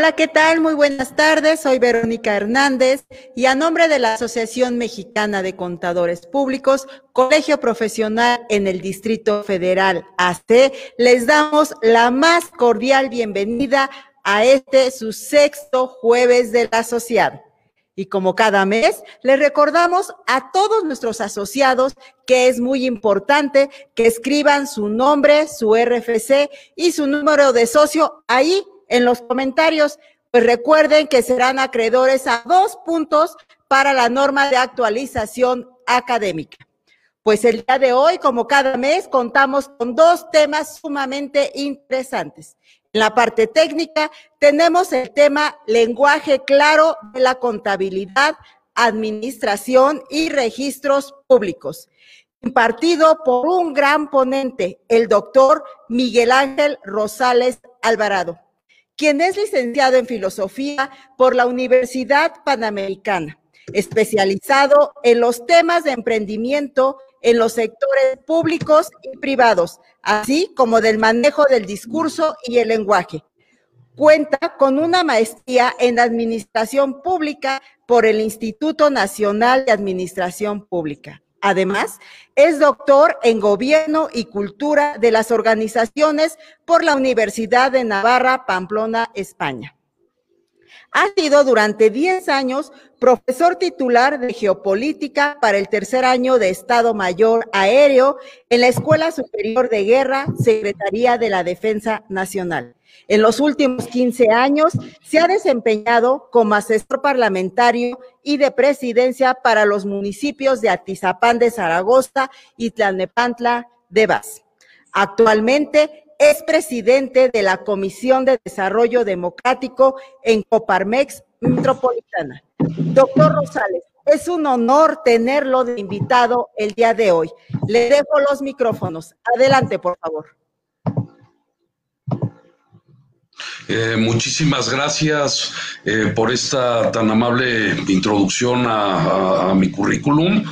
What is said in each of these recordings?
Hola, ¿qué tal? Muy buenas tardes. Soy Verónica Hernández y a nombre de la Asociación Mexicana de Contadores Públicos, Colegio Profesional en el Distrito Federal AC, les damos la más cordial bienvenida a este su sexto jueves del asociado. Y como cada mes, les recordamos a todos nuestros asociados que es muy importante que escriban su nombre, su RFC y su número de socio ahí en los comentarios. Pues recuerden que serán acreedores a dos puntos para la norma de actualización académica. Pues el día de hoy, como cada mes, contamos con dos temas sumamente interesantes. En la parte técnica tenemos el tema lenguaje claro de la contabilidad, administración y registros públicos, impartido por un gran ponente, el doctor Miguel Ángel Rosales Alvarado quien es licenciado en filosofía por la Universidad Panamericana, especializado en los temas de emprendimiento en los sectores públicos y privados, así como del manejo del discurso y el lenguaje. Cuenta con una maestría en Administración Pública por el Instituto Nacional de Administración Pública. Además, es doctor en Gobierno y Cultura de las Organizaciones por la Universidad de Navarra, Pamplona, España. Ha sido durante 10 años profesor titular de Geopolítica para el tercer año de Estado Mayor Aéreo en la Escuela Superior de Guerra, Secretaría de la Defensa Nacional. En los últimos 15 años se ha desempeñado como asesor parlamentario y de presidencia para los municipios de Atizapán de Zaragoza y Tlalnepantla de Vaz. Actualmente es presidente de la Comisión de Desarrollo Democrático en Coparmex Metropolitana. Doctor Rosales, es un honor tenerlo de invitado el día de hoy. Le dejo los micrófonos. Adelante, por favor. Eh, muchísimas gracias eh, por esta tan amable introducción a, mi currículum.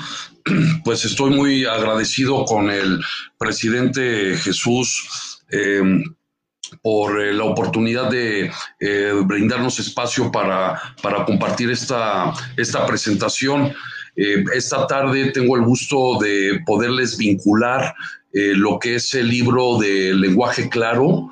Pues estoy muy agradecido con el presidente Jesús eh, por la oportunidad de brindarnos espacio para, para compartir esta, esta presentación. esta tarde tengo el gusto de poderles vincular lo que es el libro de lenguaje claro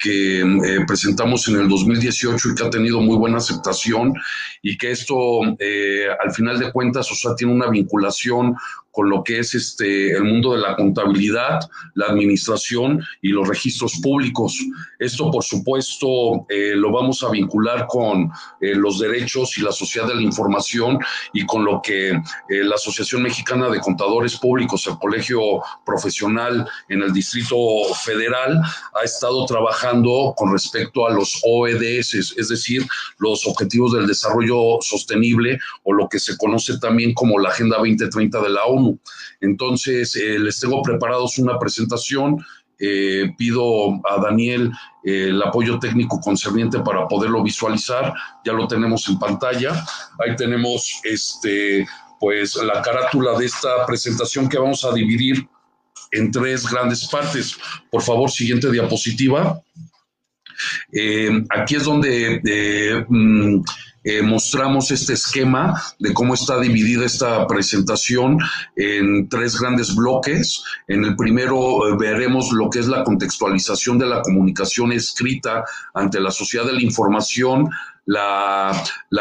que eh, presentamos en el 2018 y que ha tenido muy buena aceptación y que esto eh, al final de cuentas, o sea, tiene una vinculación con lo que es este, el mundo de la contabilidad, la administración y los registros públicos. Esto, por supuesto, eh, lo vamos a vincular con eh, los derechos y la sociedad de la información y con lo que eh, la Asociación Mexicana de Contadores Públicos, el Colegio Profesional en el Distrito Federal, ha estado trabajando con respecto a los OEDS, es decir, los Objetivos del Desarrollo Sostenible o lo que se conoce también como la Agenda 2030 de la ONU. Entonces, eh, les tengo preparados una presentación. Eh, pido a Daniel eh, el apoyo técnico concerniente para poderlo visualizar. Ya lo tenemos en pantalla. Ahí tenemos este, pues, la carátula de esta presentación que vamos a dividir en tres grandes partes. Por favor, siguiente diapositiva. aquí es donde mm, eh, mostramos este esquema de cómo está dividida esta presentación en tres grandes bloques. En el primero eh, veremos lo que es la contextualización de la comunicación escrita ante la sociedad de la información, la,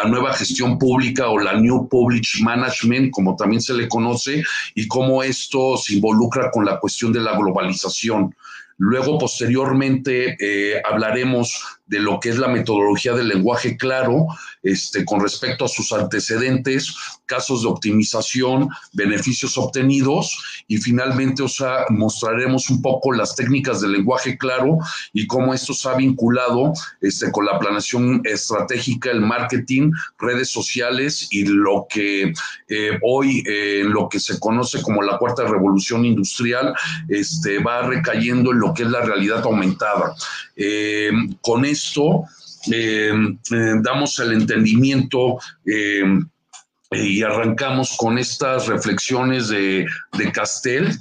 nueva gestión pública o la New Public Management, como también se le conoce, y cómo esto se involucra con la cuestión de la globalización. Luego, posteriormente, eh, hablaremos de lo que es la metodología del lenguaje claro este, con respecto a sus antecedentes, casos de optimización, beneficios obtenidos y finalmente os mostraremos un poco las técnicas del lenguaje claro y cómo esto se ha vinculado este, con la planeación estratégica, el marketing, redes sociales y lo que eh, hoy eh, lo que se conoce como la cuarta revolución industrial este, va recayendo en lo que es la realidad aumentada. Eh, con esto eh, eh, damos el entendimiento y arrancamos con estas reflexiones de, de Castel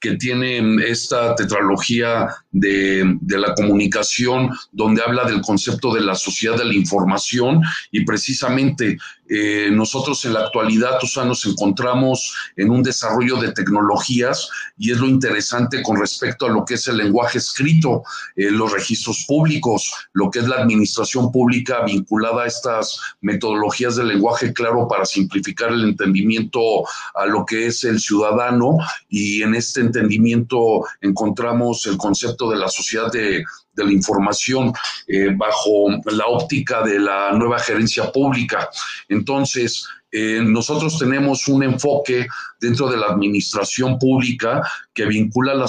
que tiene esta tetralogía de, la comunicación, donde habla del concepto de la sociedad de la información y precisamente eh, nosotros en la actualidad, o nos encontramos en un desarrollo de tecnologías y es lo interesante con respecto a lo que es el lenguaje escrito, eh, los registros públicos, lo que es la administración pública vinculada a estas metodologías de lenguaje claro para simplificar el entendimiento a lo que es el ciudadano. Y en este entendimiento encontramos el concepto de la sociedad de, la información eh, bajo la óptica de la nueva gerencia pública. Entonces, eh, nosotros tenemos un enfoque dentro de la administración pública que vincula la,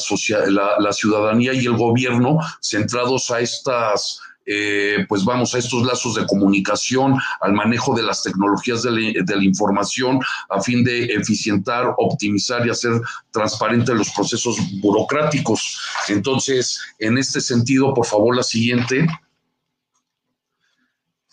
la ciudadanía y el gobierno centrados a estas eh, pues vamos a estos lazos de comunicación, al manejo de las tecnologías de la, información, a fin de eficientar, optimizar y hacer transparentes los procesos burocráticos. Entonces, en este sentido, por favor, la siguiente.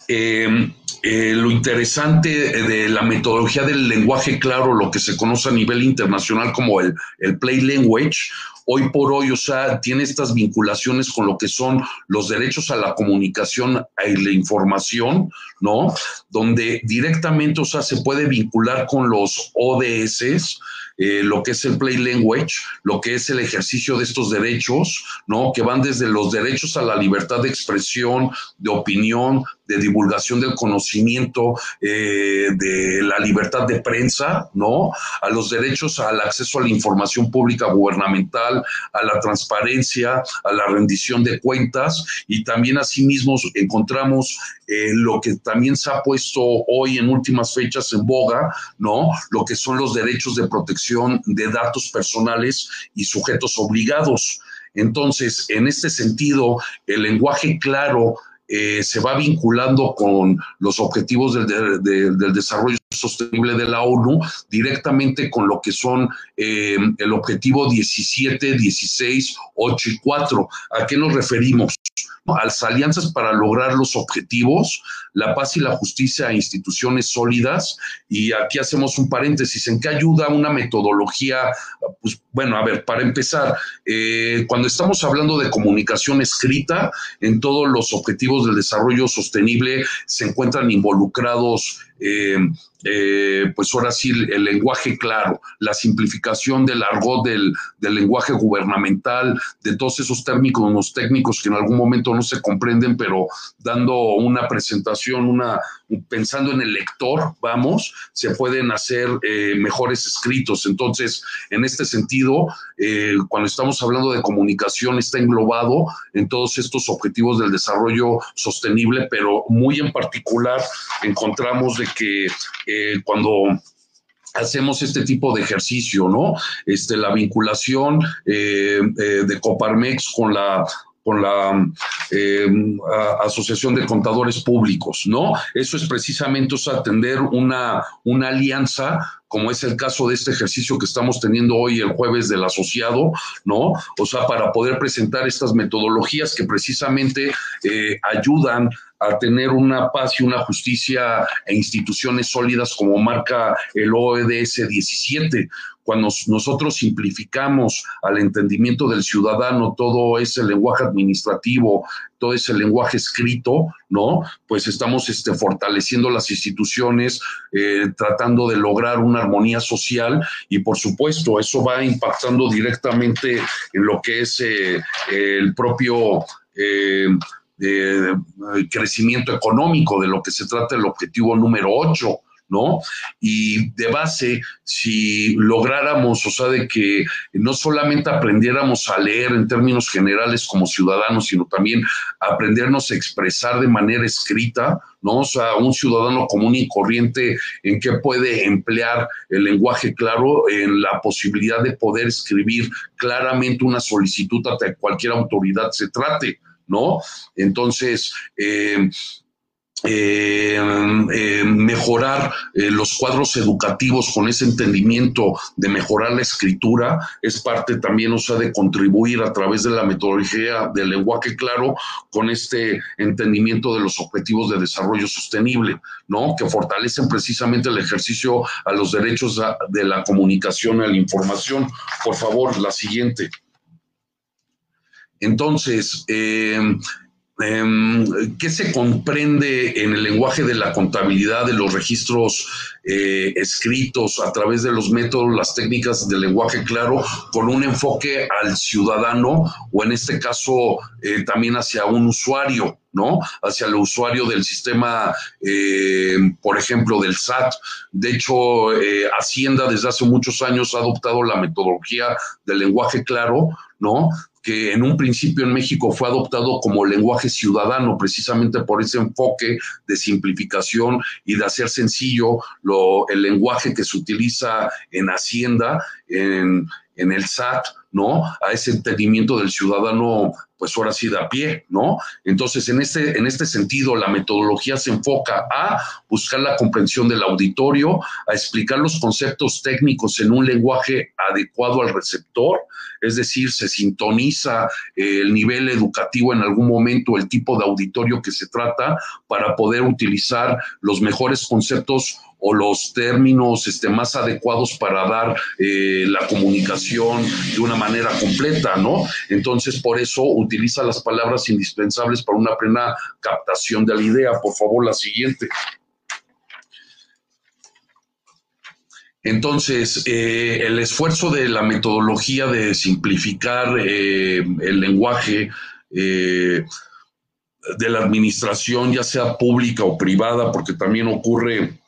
Em, eh, lo interesante de la metodología del lenguaje claro, lo que se conoce a nivel internacional como el, el play language, hoy por hoy, o sea, tiene estas vinculaciones con lo que son los derechos a la comunicación y la información, ¿no? Donde directamente, o sea, se puede vincular con los ODS, eh, lo que es el play language, lo que es el ejercicio de estos derechos, ¿no? Que van desde los derechos a la libertad de expresión, de opinión, de divulgación del conocimiento, eh, de la libertad de prensa, ¿no? A los derechos al acceso a la información pública gubernamental, a la transparencia, a la rendición de cuentas y también asimismo encontramos eh, lo que también se ha puesto hoy en últimas fechas en boga, ¿no? Lo que son los derechos de protección de datos personales y sujetos obligados. Entonces, en este sentido, el lenguaje claro eh, se va vinculando con los objetivos del, del, desarrollo sostenible de la ONU, directamente con lo que son eh, el objetivo 17, 16, 8 y 4. ¿A qué nos referimos? Las alianzas para lograr los objetivos, la paz y la justicia a instituciones sólidas. Y aquí hacemos un paréntesis. ¿En qué ayuda una metodología? Pues bueno, a ver, para empezar, eh, cuando estamos hablando de comunicación escrita, en todos los objetivos del desarrollo sostenible se encuentran involucrados eh, eh, pues ahora sí, el lenguaje claro, la simplificación del argot del, lenguaje gubernamental, de todos esos términos técnicos que en algún momento no se comprenden, pero dando una presentación, una, pensando en el lector, vamos, se pueden hacer eh, mejores escritos. Entonces, en este sentido, eh, cuando estamos hablando de comunicación, está englobado en todos estos objetivos del desarrollo sostenible, pero muy en particular encontramos de que eh, cuando hacemos este tipo de ejercicio, ¿no? Este, la vinculación de Coparmex con la con la Asociación de Contadores Públicos, ¿no? Eso es precisamente atender una, una alianza como es el caso de este ejercicio que estamos teniendo hoy el jueves del asociado, ¿no? O sea, para poder presentar estas metodologías que precisamente ayudan a tener una paz y una justicia e instituciones sólidas como marca el OEDS 17. Cuando nosotros simplificamos al entendimiento del ciudadano todo ese lenguaje administrativo, todo ese lenguaje escrito, ¿no? Pues estamos este, fortaleciendo las instituciones, eh, tratando de lograr una armonía social y por supuesto eso va impactando directamente en lo que es eh, el propio... Eh, crecimiento económico, de lo que se trata el objetivo número 8, ¿no? Y de base, si lográramos, o sea, de que no solamente aprendiéramos a leer en términos generales como ciudadanos, sino también aprendernos a expresar de manera escrita, ¿no? O sea, un ciudadano común y corriente en qué puede emplear el lenguaje claro, en la posibilidad de poder escribir claramente una solicitud a cualquier autoridad se trate. ¿no? Entonces, eh, eh, eh, mejorar eh, los cuadros educativos con ese entendimiento de mejorar la escritura es parte también, o sea, de contribuir a través de la metodología del lenguaje claro con este entendimiento de los objetivos de desarrollo sostenible, ¿no? Que fortalecen precisamente el ejercicio a los derechos de la comunicación a la información. Por favor, la siguiente. Entonces, eh, ¿Qué se comprende en el lenguaje de la contabilidad, de los registros eh, escritos a través de los métodos, las técnicas del lenguaje claro, con un enfoque al ciudadano o en este caso eh, también hacia un usuario, ¿no? Hacia el usuario del sistema, eh, por ejemplo, del SAT. De hecho, Hacienda desde hace muchos años ha adoptado la metodología del lenguaje claro, ¿no? Que en un principio en México fue adoptado como lenguaje ciudadano, precisamente por ese enfoque de simplificación y de hacer sencillo lo, el lenguaje que se utiliza en Hacienda, en, en el SAT, ¿no? A ese entendimiento del ciudadano, pues ahora sí da pie, ¿no? Entonces, en este, en este sentido, la metodología se enfoca a buscar la comprensión del auditorio, a explicar los conceptos técnicos en un lenguaje adecuado al receptor, es decir, se sintoniza eh, el nivel educativo en algún momento, el tipo de auditorio que se trata, para poder utilizar los mejores conceptos o los términos este, más adecuados para dar eh, la comunicación de una manera completa, ¿no? Entonces, por eso utiliza las palabras indispensables para una plena captación de la idea. Por favor, la siguiente. Entonces, eh, el esfuerzo de la metodología de simplificar eh, el lenguaje de la administración, ya sea pública o privada, porque también ocurre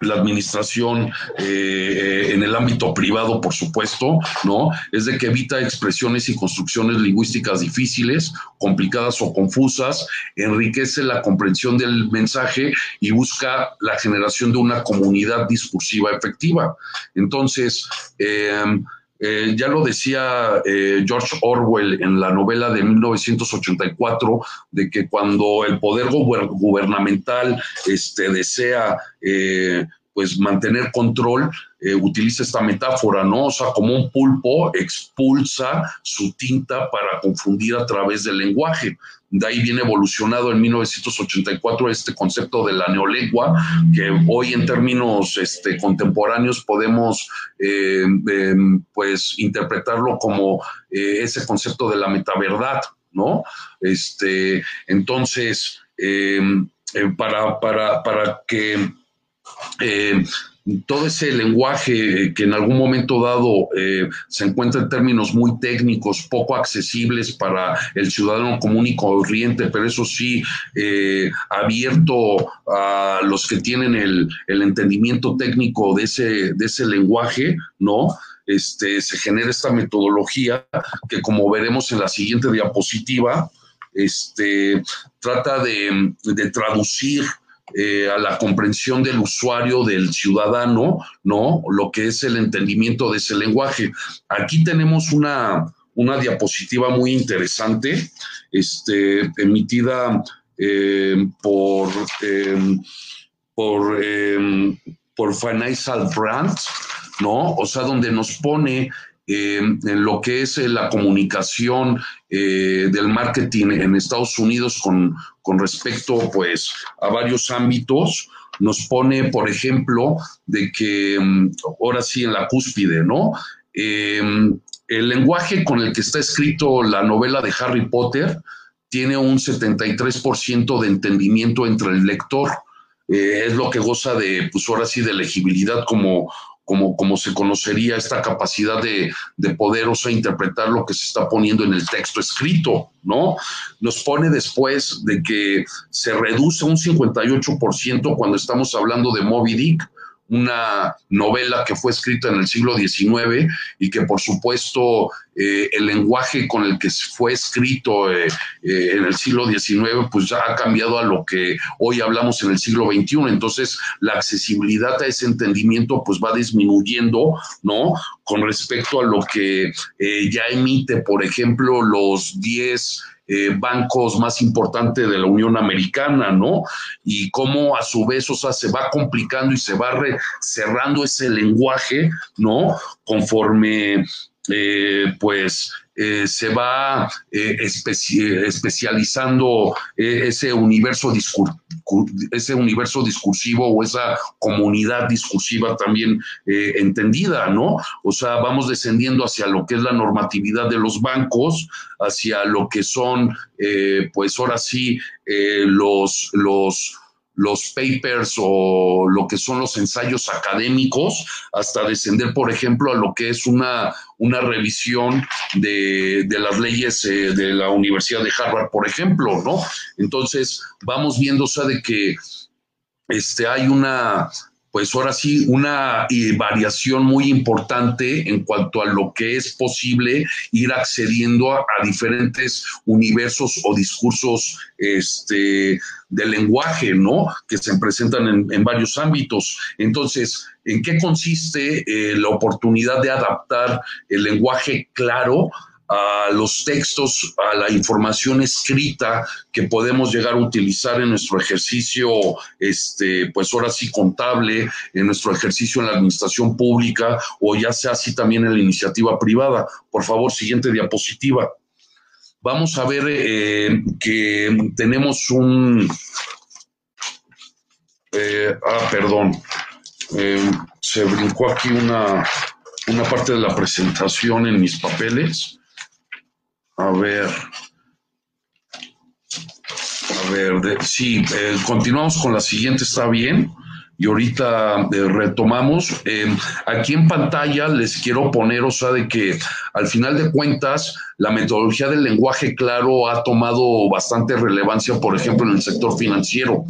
la administración eh, en el ámbito privado, por supuesto, ¿no? Es de que evita expresiones y construcciones lingüísticas difíciles, complicadas o confusas, enriquece la comprensión del mensaje y busca la generación de una comunidad discursiva efectiva. Entonces, em, eh, ya lo decía eh, George Orwell en la novela de 1984, de que cuando el poder gubernamental este, desea eh, pues mantener control, utiliza esta metáfora, ¿no? O sea, como un pulpo expulsa su tinta para confundir a través del lenguaje. De ahí viene evolucionado en 1984 este concepto de la neolengua, que hoy en términos este, contemporáneos podemos eh, em, pues interpretarlo como eh, ese concepto de la metaverdad, ¿no? Este, entonces, em, eh, para, para, para que todo ese lenguaje que en algún momento dado eh, se encuentra en términos muy técnicos, poco accesibles para el ciudadano común y corriente, pero eso sí, eh, abierto a los que tienen el, entendimiento técnico de ese, de ese lenguaje, ¿no? Este, se genera esta metodología que como veremos en la siguiente diapositiva, este, trata de, de traducir eh, a la comprensión del usuario, del ciudadano, ¿no? Lo que es el entendimiento de ese lenguaje. Aquí tenemos una, una diapositiva muy interesante, este, emitida eh, por, em, por, em, por Financial Brand, ¿no? O sea, donde nos pone en lo que es eh, la comunicación eh, del marketing en Estados Unidos con, con respecto pues a varios ámbitos, nos pone, por ejemplo, de que mm, ahora sí en la cúspide, ¿no? El lenguaje con el que está escrito la novela de Harry Potter tiene un 73% de entendimiento entre el lector. Eh, es lo que goza de, pues ahora sí, de legibilidad como, como, se conocería esta capacidad de, de poder, interpretar lo que se está poniendo en el texto escrito, ¿no? Nos pone después de que se reduce un 58% cuando estamos hablando de Moby Dick, una novela que fue escrita en el siglo XIX y que por supuesto eh, el lenguaje con el que fue escrito eh, eh, en el siglo XIX pues ya ha cambiado a lo que hoy hablamos en el siglo XXI. Entonces la accesibilidad a ese entendimiento pues va disminuyendo, ¿no? Con respecto a lo que ya emite, por ejemplo, los 10 eh, bancos más importantes de la Unión Americana, ¿no? Y cómo a su vez, o sea, se va complicando y se va cerrando ese lenguaje, ¿no? Conforme, eh, pues, eh, se va eh, especializando eh, ese, universo ese universo discursivo o esa comunidad discursiva también entendida, ¿no? O sea, vamos descendiendo hacia lo que es la normatividad de los bancos, hacia lo que son, pues ahora sí, los, los los papers o lo que son los ensayos académicos, hasta descender, por ejemplo, a lo que es una, una revisión de, las leyes eh, de la Universidad de Harvard, por ejemplo, ¿no? Entonces, vamos viendo, o sea, de que este, hay una, pues ahora sí, una eh, variación muy importante en cuanto a lo que es posible ir accediendo a, diferentes universos o discursos este, de lenguaje, ¿no? Que se presentan en, varios ámbitos. Entonces, ¿en qué consiste eh, la oportunidad de adaptar el lenguaje claro a los textos, a la información escrita que podemos llegar a utilizar en nuestro ejercicio, este, pues ahora sí contable, en nuestro ejercicio en la administración pública o ya sea así también en la iniciativa privada. Por favor, siguiente diapositiva. Vamos a ver eh, que tenemos un... Eh, ah, perdón. Eh, se brincó aquí una, una parte de la presentación en mis papeles. A ver. A ver, sí, eh, continuamos con la siguiente, ¿está bien? Y ahorita eh, retomamos. Eh, aquí en pantalla les quiero poner, o sea, de que al final de cuentas, la metodología del lenguaje claro ha tomado bastante relevancia, por ejemplo, en el sector financiero.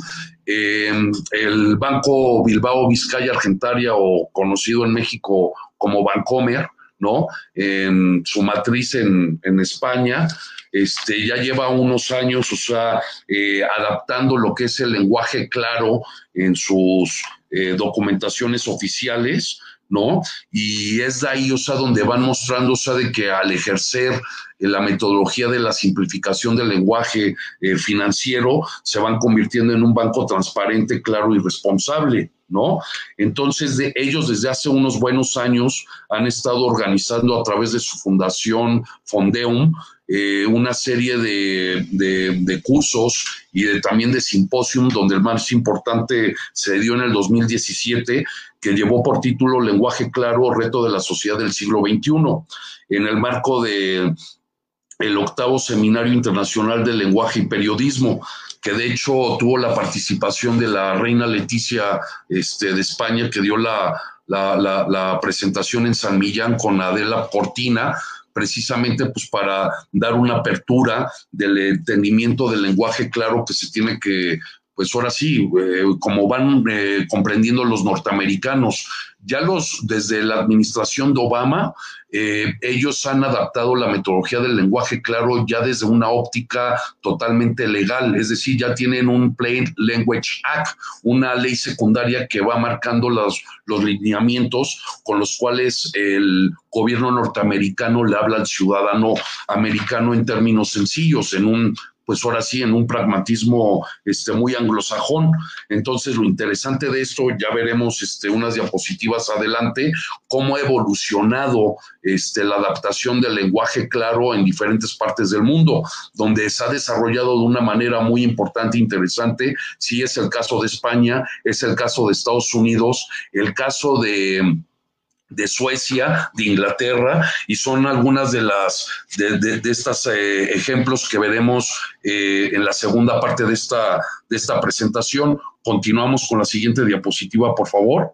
el Banco Bilbao Vizcaya Argentaria, o conocido en México como Bancomer, ¿no? En su matriz en, España, este, ya lleva unos años, o sea, eh, adaptando lo que es el lenguaje claro en sus eh, documentaciones oficiales, ¿no? Y es de ahí, o sea, donde van mostrando, o sea, de que al ejercer eh, la metodología de la simplificación del lenguaje financiero, se van convirtiendo en un banco transparente, claro y responsable. ¿No? Entonces, ellos desde hace unos buenos años han estado organizando a través de su fundación Fondeum eh, una serie de, cursos y también de simposium, donde el más importante se dio en el 2017, que llevó por título Lenguaje Claro, Reto de la Sociedad del Siglo XXI, en el marco de el octavo Seminario Internacional de Lenguaje y Periodismo, que de hecho tuvo la participación de la reina Leticia este, de España, que dio la, la, presentación en San Millán con Adela Cortina, precisamente pues para dar una apertura del entendimiento del lenguaje claro que se tiene que pues ahora sí, eh, como van eh, comprendiendo los norteamericanos, ya los, desde la administración de Obama, eh, ellos han adaptado la metodología del lenguaje claro ya desde una óptica totalmente legal, es decir, ya tienen un Plain Language Act, una ley secundaria que va marcando los, los lineamientos con los cuales el gobierno norteamericano le habla al ciudadano americano en términos sencillos, en un pues ahora sí, en un pragmatismo este, muy anglosajón. Entonces, lo interesante de esto, ya veremos este, unas diapositivas adelante, cómo ha evolucionado este, la adaptación del lenguaje claro en diferentes partes del mundo, donde se ha desarrollado de una manera muy importante e interesante. Sí, es el caso de España, es el caso de Estados Unidos, el caso de de Suecia, de Inglaterra, y son algunas de las de, estos eh, ejemplos que veremos eh, en la segunda parte de esta, de esta presentación. Continuamos con la siguiente diapositiva, por favor.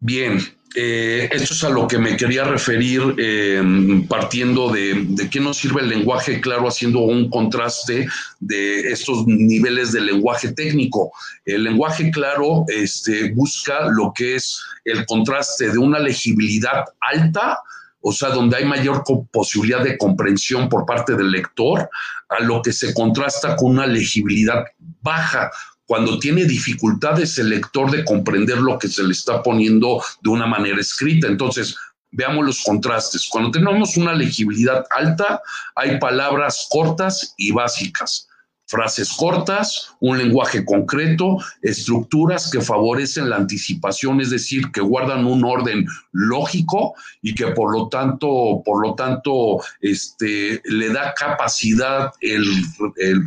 Bien, eh, esto es a lo que me quería referir eh, partiendo de, qué nos sirve el lenguaje, claro, haciendo un contraste de estos niveles de lenguaje técnico. El lenguaje claro este, busca lo que es el contraste de una legibilidad alta, o sea, donde hay mayor posibilidad de comprensión por parte del lector, a lo que se contrasta con una legibilidad baja, cuando tiene dificultades el lector de comprender lo que se le está poniendo de una manera escrita. Entonces, veamos los contrastes. Cuando tenemos una legibilidad alta, hay palabras cortas y básicas frases cortas, un lenguaje concreto, estructuras que favorecen la anticipación, es decir, que guardan un orden lógico y que por lo tanto, por lo tanto, este, le da capacidad el,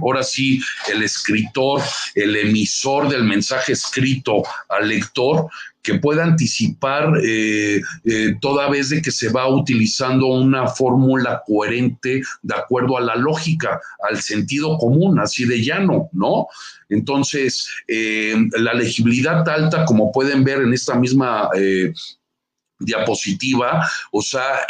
ahora sí, el escritor, el emisor del mensaje escrito al lector, que pueda anticipar eh, eh, toda vez de que se va utilizando una fórmula coherente de acuerdo a la lógica, al sentido común, así de llano, ¿no? Entonces, eh, la legibilidad alta, como pueden ver en esta misma diapositiva, o sea,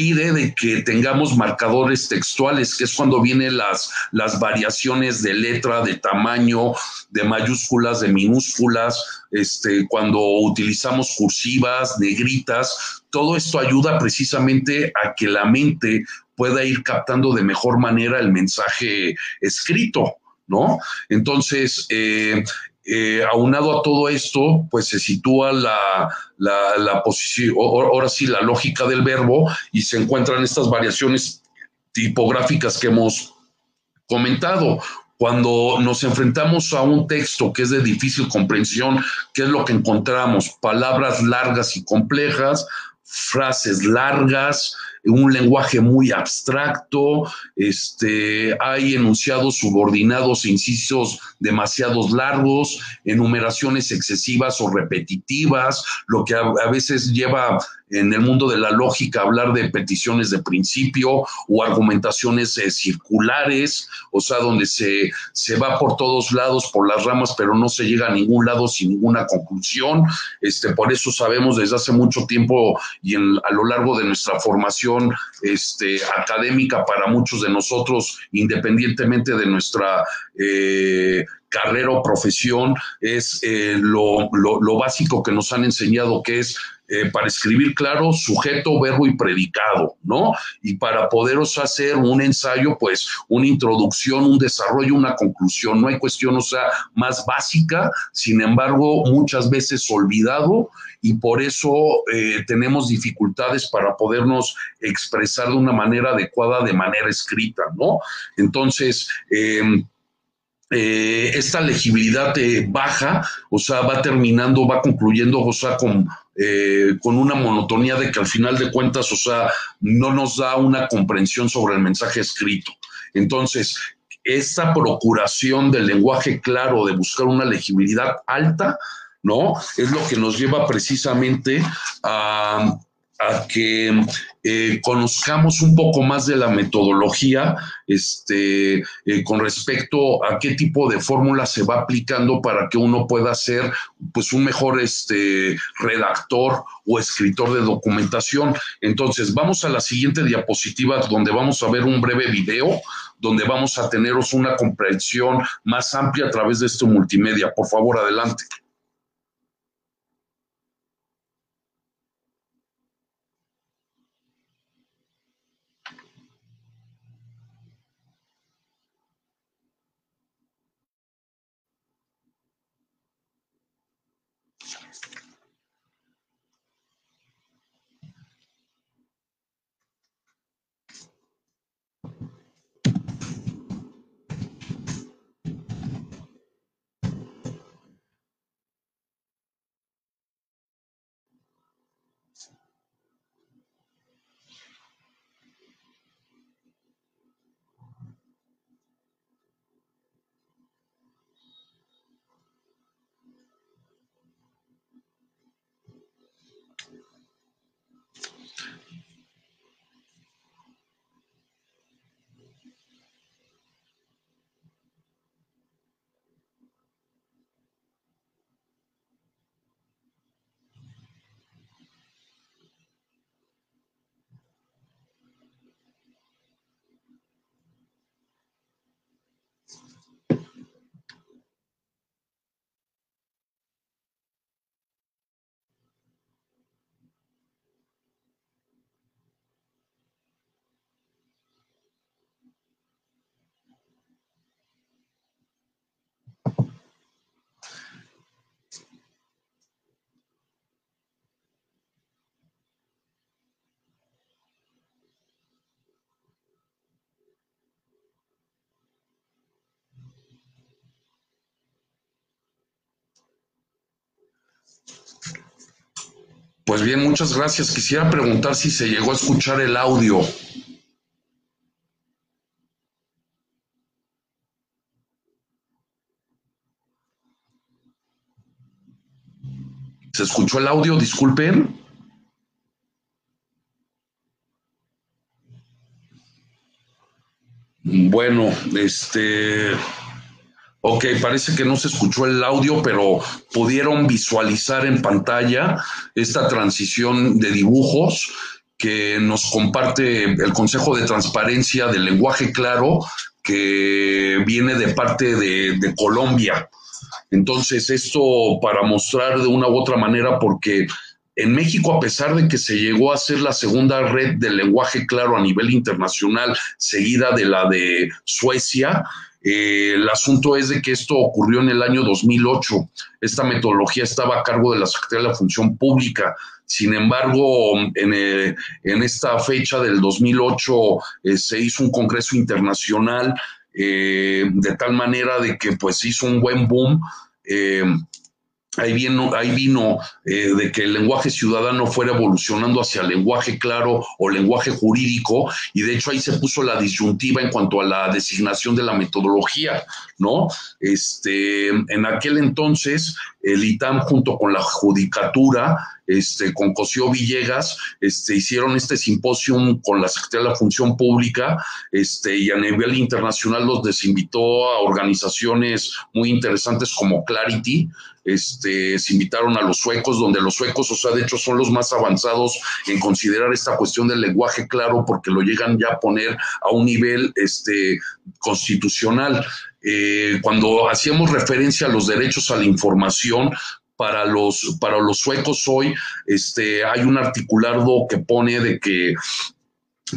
pide de que tengamos marcadores textuales, que es cuando vienen las, las variaciones de letra, de tamaño, de mayúsculas, de minúsculas, este, cuando utilizamos cursivas, negritas, todo esto ayuda precisamente a que la mente pueda ir captando de mejor manera el mensaje escrito. ¿No? Entonces, eh, eh, aunado a todo esto, pues se sitúa la, la, posición, ahora sí, la lógica del verbo y se encuentran estas variaciones tipográficas que hemos comentado. Cuando nos enfrentamos a un texto que es de difícil comprensión, ¿qué es lo que encontramos? Palabras largas y complejas, frases largas, un lenguaje muy abstracto, este, hay enunciados subordinados incisos demasiados largos, enumeraciones excesivas o repetitivas, lo que a veces lleva en el mundo de la lógica hablar de peticiones de principio o argumentaciones eh, circulares, o sea, donde se, se va por todos lados, por las ramas, pero no se llega a ningún lado sin ninguna conclusión. Este, por eso sabemos desde hace mucho tiempo y a lo largo de nuestra formación este, académica para muchos de nosotros, independientemente de nuestra eh, carrera o profesión, es eh, lo, lo básico que nos han enseñado, que es eh, para escribir claro sujeto, verbo y predicado, ¿no? Y para poderos hacer un ensayo, pues una introducción, un desarrollo, una conclusión. No hay cuestión, o sea, más básica, sin embargo, muchas veces olvidado y por eso eh, tenemos dificultades para podernos expresar de una manera adecuada, de manera escrita, ¿no? Entonces, em, eh, esta legibilidad baja, o sea, va terminando, va concluyendo, o sea, con eh, con una monotonía de que al final de cuentas, o sea, no nos da una comprensión sobre el mensaje escrito. Entonces, esa procuración del lenguaje claro, de buscar una legibilidad alta, ¿no? Es lo que nos lleva precisamente a a que eh, conozcamos un poco más de la metodología este, eh, con respecto a qué tipo de fórmula se va aplicando para que uno pueda ser pues, un mejor este, redactor o escritor de documentación. Entonces, vamos a la siguiente diapositiva donde vamos a ver un breve video donde vamos a teneros una comprensión más amplia a través de este multimedia. Por favor, adelante. Pues bien, muchas gracias. Quisiera preguntar si se llegó a escuchar el audio. ¿Se escuchó el audio? Disculpen. Bueno, este... Ok, parece que no se escuchó el audio, pero pudieron visualizar en pantalla esta transición de dibujos que nos comparte el Consejo de Transparencia del Lenguaje Claro, que viene de parte de, de Colombia. Entonces, esto para mostrar de una u otra manera, porque en México, a pesar de que se llegó a ser la segunda red del lenguaje claro a nivel internacional, seguida de la de Suecia, eh, el asunto es de que esto ocurrió en el año 2008. Esta metodología estaba a cargo de la Secretaría de la Función Pública. Sin embargo, en, eh, esta fecha del 2008 eh, se hizo un congreso internacional de tal manera de que pues hizo un buen boom Ahí vino, ahí vino eh, de que el lenguaje ciudadano fuera evolucionando hacia lenguaje claro o lenguaje jurídico, y de hecho ahí se puso la disyuntiva en cuanto a la designación de la metodología, ¿no? Este, en aquel entonces, el ITAM junto con la Judicatura, este, con Cosío Villegas, este, hicieron este simposium con la Secretaría de la Función Pública, este, y a nivel internacional los desinvitó a organizaciones muy interesantes como Clarity, este, se invitaron a los suecos, donde los suecos, o sea, de hecho son los más avanzados en considerar esta cuestión del lenguaje claro, porque lo llegan ya a poner a un nivel este, constitucional. Eh, cuando hacíamos referencia a los derechos a la información, para los, para los suecos hoy, este, hay un articulado que pone de que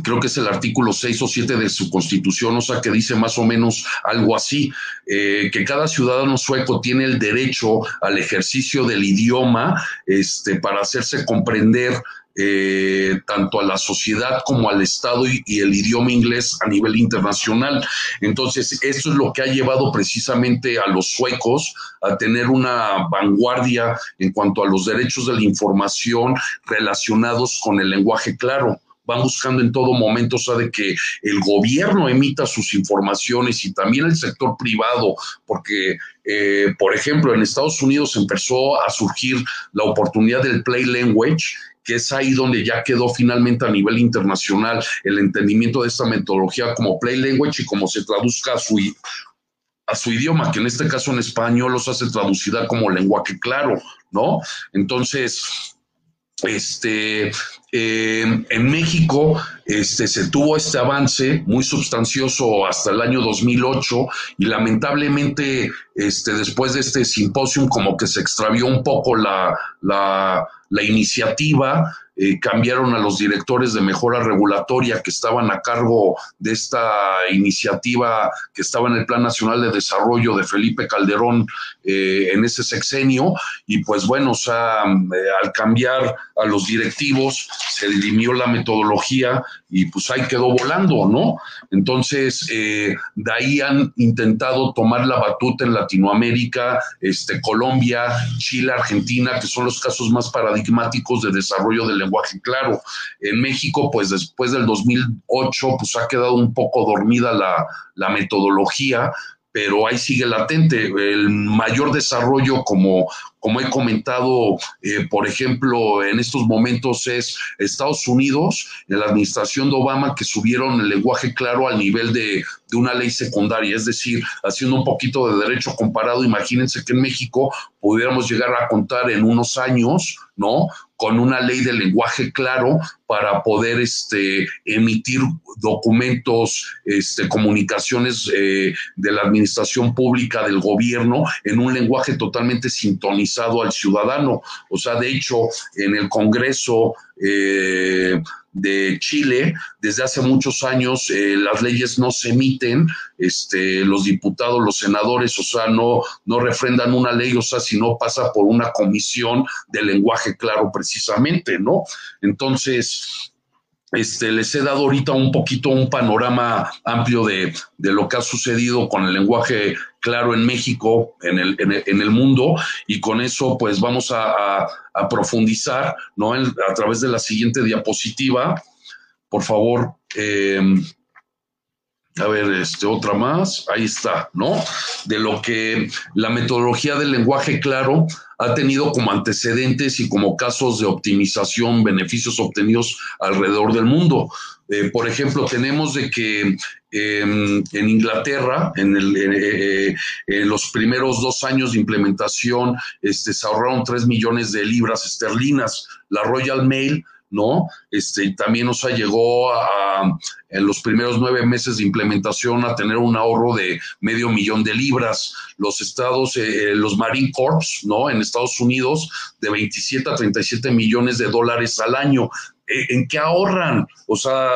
creo que es el artículo 6 o 7 de su constitución, o sea, que dice más o menos algo así, eh, que cada ciudadano sueco tiene el derecho al ejercicio del idioma este, para hacerse comprender eh, tanto a la sociedad como al Estado y, y, el idioma inglés a nivel internacional. Entonces, esto es lo que ha llevado precisamente a los suecos a tener una vanguardia en cuanto a los derechos de la información relacionados con el lenguaje claro van buscando en todo momento, o sea, de que el gobierno emita sus informaciones y también el sector privado, porque, eh, por ejemplo, en Estados Unidos empezó a surgir la oportunidad del Play Language que es ahí donde ya quedó finalmente a nivel internacional el entendimiento de esta metodología como Play Language y cómo se traduzca a su, a su idioma, que en este caso en español los hace traducida como lenguaje claro, ¿no? Entonces, este, eh, en México este, se tuvo este avance muy sustancioso hasta el año 2008 y lamentablemente este, después de este simposio como que se extravió un poco la, la, la iniciativa eh, cambiaron a los directores de mejora regulatoria que estaban a cargo de esta iniciativa que estaba en el Plan Nacional de Desarrollo de Felipe Calderón eh, en ese sexenio. Y pues bueno, o sea, eh, al cambiar a los directivos, se dilimió la metodología y pues ahí quedó volando, ¿no? Entonces, de ahí han intentado tomar la batuta en Latinoamérica, este, Colombia, Chile, Argentina, que son los casos más paradigmáticos de desarrollo del lenguaje claro. En México, pues después del 2008, pues ha quedado un poco dormida la, la metodología, pero ahí sigue latente. El mayor desarrollo, como, como he comentado, eh, por ejemplo, en estos momentos es Estados Unidos, en la administración de Obama, que subieron el lenguaje claro al nivel de, una ley secundaria, es decir, haciendo un poquito de derecho comparado, imagínense que en México pudiéramos llegar a contar en unos años, ¿no? Con una ley de lenguaje claro para poder este, emitir documentos, este, comunicaciones eh, de la administración pública del gobierno en un lenguaje totalmente sintonizado al ciudadano. O sea, de hecho, en el Congreso eh, de Chile, desde hace muchos años eh, las leyes no se emiten, este, los diputados, los senadores, o sea, no, no refrendan una ley, o sea, si no pasa por una comisión de lenguaje claro precisamente, ¿no? Entonces, este, les he dado ahorita un poquito un panorama amplio de, lo que ha sucedido con el lenguaje claro en México, en el, en el, mundo, y con eso pues vamos a, profundizar, ¿no? a través de la siguiente diapositiva. Por favor, em, a ver, este, otra más, ahí está, ¿no? De lo que la metodología del lenguaje claro ha tenido como antecedentes y como casos de optimización, beneficios obtenidos alrededor del mundo. Eh, por ejemplo, tenemos de que em, en Inglaterra, en, eh, en, los primeros dos años de implementación, este, se ahorraron 3 millones de libras esterlinas. La Royal Mail ¿no? Este, también nos llegó a, en los primeros nueve meses de implementación a tener un ahorro de medio millón de libras. Los estados, eh, eh, los Marine Corps, ¿no? En Estados Unidos, de 27 a 37 millones de dólares al año. Eh, ¿En qué ahorran? O sea,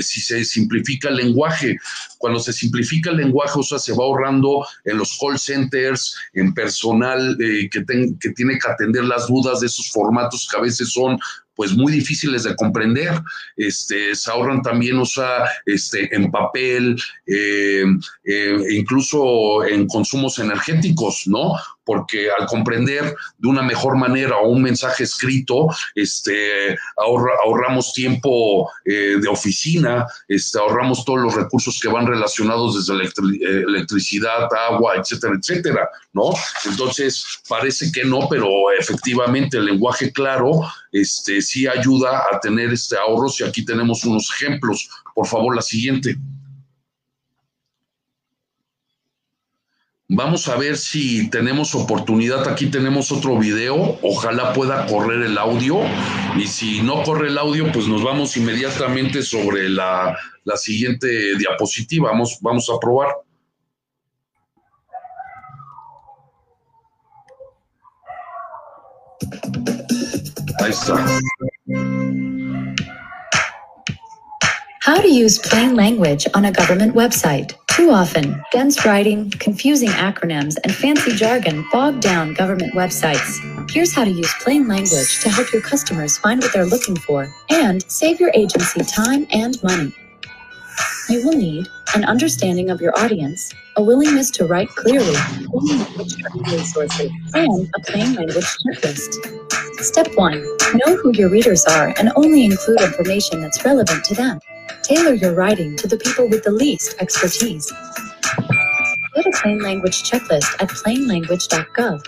si se simplifica el lenguaje. Cuando se simplifica el lenguaje, o sea, se va ahorrando en los call centers, en personal que, que tiene que atender las dudas de esos formatos que a veces son pues muy difíciles de comprender. Este, se ahorran también, o sea, este, en papel, eh, eh, incluso en consumos energéticos, ¿no? Porque al comprender de una mejor manera un mensaje escrito, este, ahorramos tiempo eh, de oficina, este, ahorramos todos los recursos que van relacionados desde electricidad, agua, etcétera, etcétera, ¿no? Entonces, parece que no, pero efectivamente el lenguaje claro, este, sí ayuda a tener este ahorros y aquí tenemos unos ejemplos. Por favor, la siguiente. Vamos a ver si tenemos oportunidad. Aquí tenemos otro video. Ojalá pueda correr el audio. Y si no corre el audio, pues nos vamos inmediatamente sobre la, la siguiente diapositiva. Vamos, vamos a probar. Ahí está. How to use plain language on a government website. Too often, dense writing, confusing acronyms, and fancy jargon bog down government websites. Here's how to use plain language to help your customers find what they're looking for and save your agency time and money. You will need an understanding of your audience, a willingness to write clearly, and a plain language checklist. Step 1. Know who your readers are and only include information that's relevant to them. Tailor your writing to the people with the least expertise. Get a plain language checklist at plainlanguage.gov.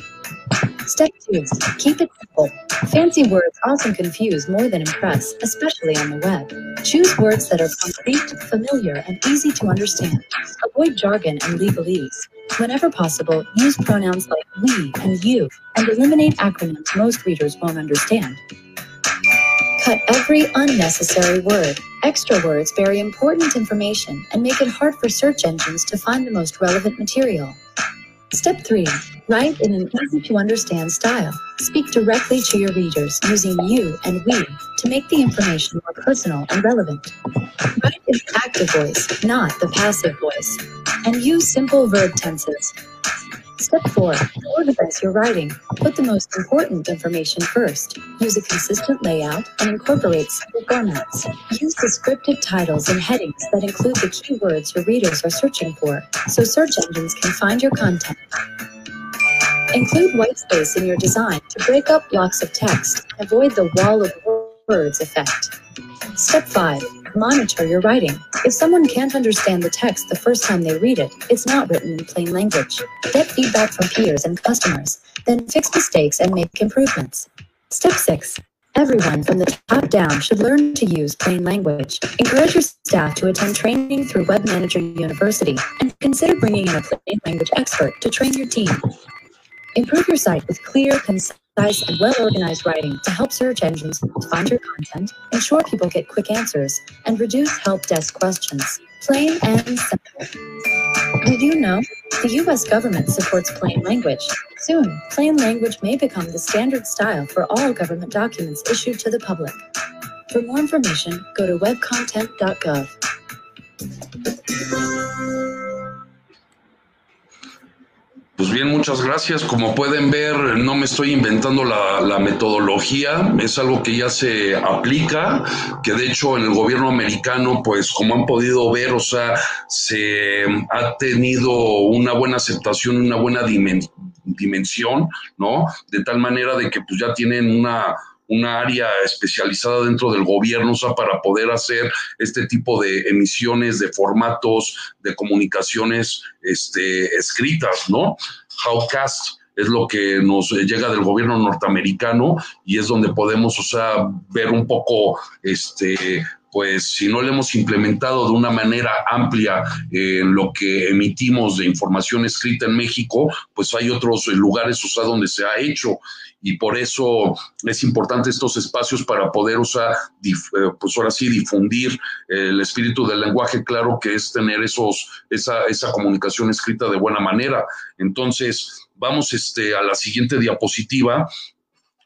Step 2. Keep it simple. Fancy words often confuse more than impress, especially on the web. Choose words that are concrete, familiar, and easy to understand. Avoid jargon and legalese. Whenever possible, use pronouns like we and you, and eliminate acronyms most readers won't understand. Cut every unnecessary word. Extra words bury important information and make it hard for search engines to find the most relevant material. Step 3. Write in an easy to understand style. Speak directly to your readers using you and we to make the information more personal and relevant. Write in the active voice, not the passive voice. And use simple verb tenses. Step 4. Organize your writing. Put the most important information first. Use a consistent layout and incorporate simple formats. Use descriptive titles and headings that include the keywords your readers are searching for, so search engines can find your content. Include white space in your design to break up blocks of text avoid the wall of words effect. Step 5. Monitor your writing. If someone can't understand the text the first time they read it, it's not written in plain language. Get feedback from peers and customers, then fix mistakes and make improvements. Step 6. Everyone from the top down should learn to use plain language. Encourage your staff to attend training through Web Manager University and consider bringing in a plain language expert to train your team. Improve your site with clear, concise, and well-organized writing to help search engines find your content, ensure people get quick answers, and reduce help desk questions. Plain and simple. Did you know? The U.S. government supports plain language. Soon, plain language may become the standard style for all government documents issued to the public. For more information, go to webcontent.gov. Pues Bien, muchas gracias. Como pueden ver, no me estoy inventando la, metodología, es algo que ya se aplica, que de hecho en el gobierno americano, pues como han podido ver, o sea, se ha tenido una buena aceptación, una buena dimensión, ¿no? De tal manera de que pues ya tienen una una área especializada dentro del gobierno, o sea, para poder hacer este tipo de emisiones de formatos de comunicaciones este, escritas, ¿no? Howcast es lo que nos llega del gobierno norteamericano y es donde podemos, o sea, ver un poco este pues si no lo hemos implementado de una manera amplia en lo que emitimos de información escrita en México, pues hay otros lugares o sea, donde se ha hecho y por eso es importante estos espacios para poder usar, eh, pues ahora sí, difundir el espíritu del lenguaje claro, que es tener esos, esa, esa comunicación escrita de buena manera. Entonces, vamos este, a la siguiente diapositiva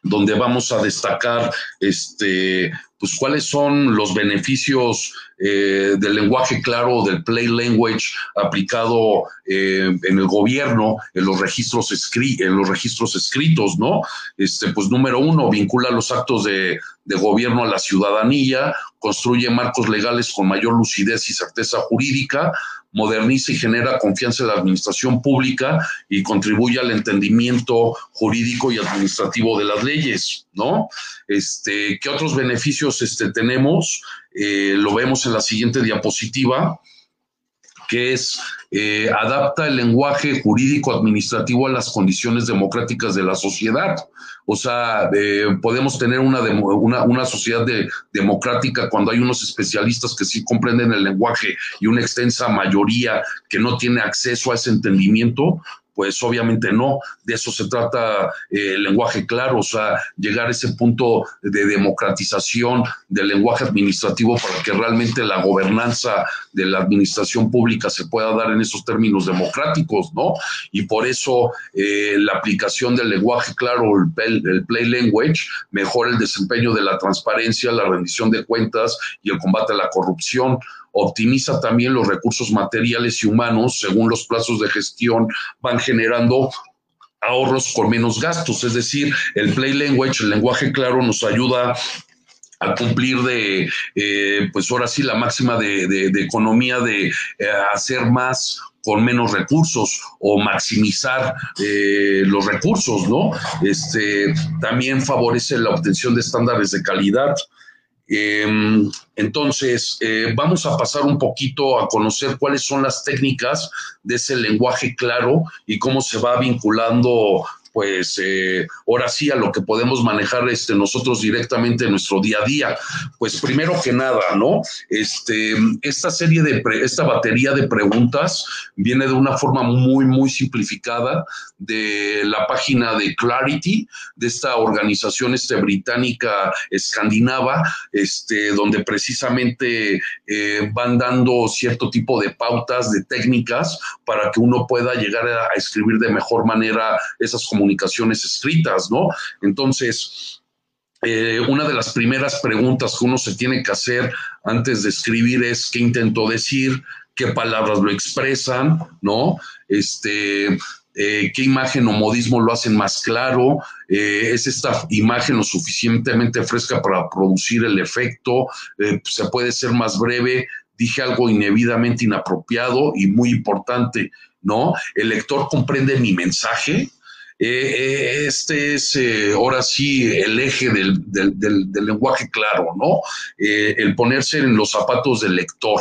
donde vamos a destacar este, pues cuáles son los beneficios eh, del lenguaje claro, del play language aplicado eh, en el gobierno, en los registros en los registros escritos, ¿no? Este, pues número uno, vincula los actos de, de gobierno a la ciudadanía, construye marcos legales con mayor lucidez y certeza jurídica, moderniza y genera confianza en la administración pública y contribuye al entendimiento jurídico y administrativo de las leyes, ¿no? Este, ¿Qué otros beneficios este, tenemos? Eh, lo vemos en la siguiente diapositiva que es eh, adapta el lenguaje jurídico administrativo a las condiciones democráticas de la sociedad. O sea, eh, podemos tener una, una, sociedad democrática cuando hay unos especialistas que sí comprenden el lenguaje y una extensa mayoría que no tiene acceso a ese entendimiento, pues obviamente no. De eso se trata eh, el lenguaje claro, o sea, llegar a ese punto de democratización del lenguaje administrativo para que realmente la gobernanza de la administración pública se pueda dar en esos términos democráticos, ¿no? Y por eso eh, la aplicación del lenguaje claro, el, el play language, mejora el desempeño de la transparencia, la rendición de cuentas y el combate a la corrupción optimiza también los recursos materiales y humanos según los plazos de gestión van generando ahorros con menos gastos. Es decir, el Play Language, el lenguaje claro, nos ayuda a cumplir de, eh, pues ahora sí, la máxima de, economía de eh, hacer más con menos recursos o maximizar eh, los recursos, ¿no? Este, también favorece la obtención de estándares de calidad. Em, entonces, eh, vamos a pasar un poquito a conocer cuáles son las técnicas de ese lenguaje claro y cómo se va vinculando pues eh, ahora sí a lo que podemos manejar este, nosotros directamente en nuestro día a día. Pues primero que nada, ¿no? Este, esta serie de, esta batería de preguntas viene de una forma muy, muy simplificada de la página de Clarity, de esta organización este, británica escandinava, este, donde precisamente eh, van dando cierto tipo de pautas, de técnicas, para que uno pueda llegar a, escribir de mejor manera esas comunicaciones comunicaciones escritas, ¿no? Entonces, eh, una de las primeras preguntas que uno se tiene que hacer antes de escribir es qué intento decir, qué palabras lo expresan, ¿no? Este, eh, qué imagen o modismo lo hacen más claro, eh, es esta imagen lo suficientemente fresca para producir el efecto, se puede ser más breve, dije algo inebidamente inapropiado y muy importante, ¿no? El lector comprende mi mensaje, eh, este es eh, ahora sí el eje del, lenguaje claro, ¿no? Eh, el ponerse en los zapatos del lector.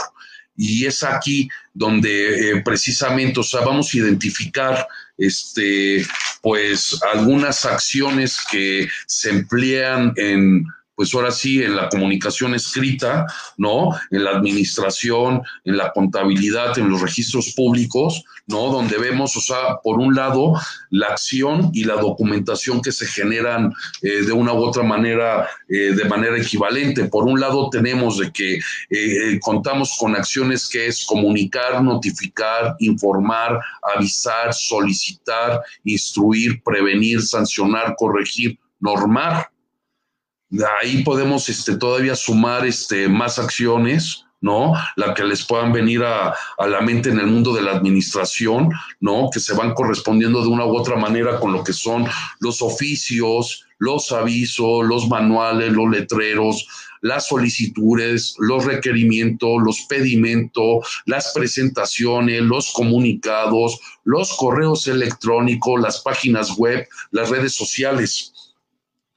Y es aquí donde precisamente, o sea, vamos a identificar este, pues algunas acciones que se emplean en pues ahora sí, en la comunicación escrita, ¿no? En la administración, en la contabilidad, en los registros públicos, ¿no? Donde vemos, o sea, por un lado, la acción y la documentación que se generan eh, de una u otra manera, eh, de manera equivalente. Por un lado, tenemos de que eh, contamos con acciones que es comunicar, notificar, informar, avisar, solicitar, instruir, prevenir, sancionar, corregir, normar ahí podemos este, todavía sumar este, más acciones, ¿no? La que les puedan venir a, a, la mente en el mundo de la administración, ¿no? Que se van correspondiendo de una u otra manera con lo que son los oficios, los avisos, los manuales, los letreros, las solicitudes, los requerimientos, los pedimentos, las presentaciones, los comunicados, los correos electrónicos, las páginas web, las redes sociales.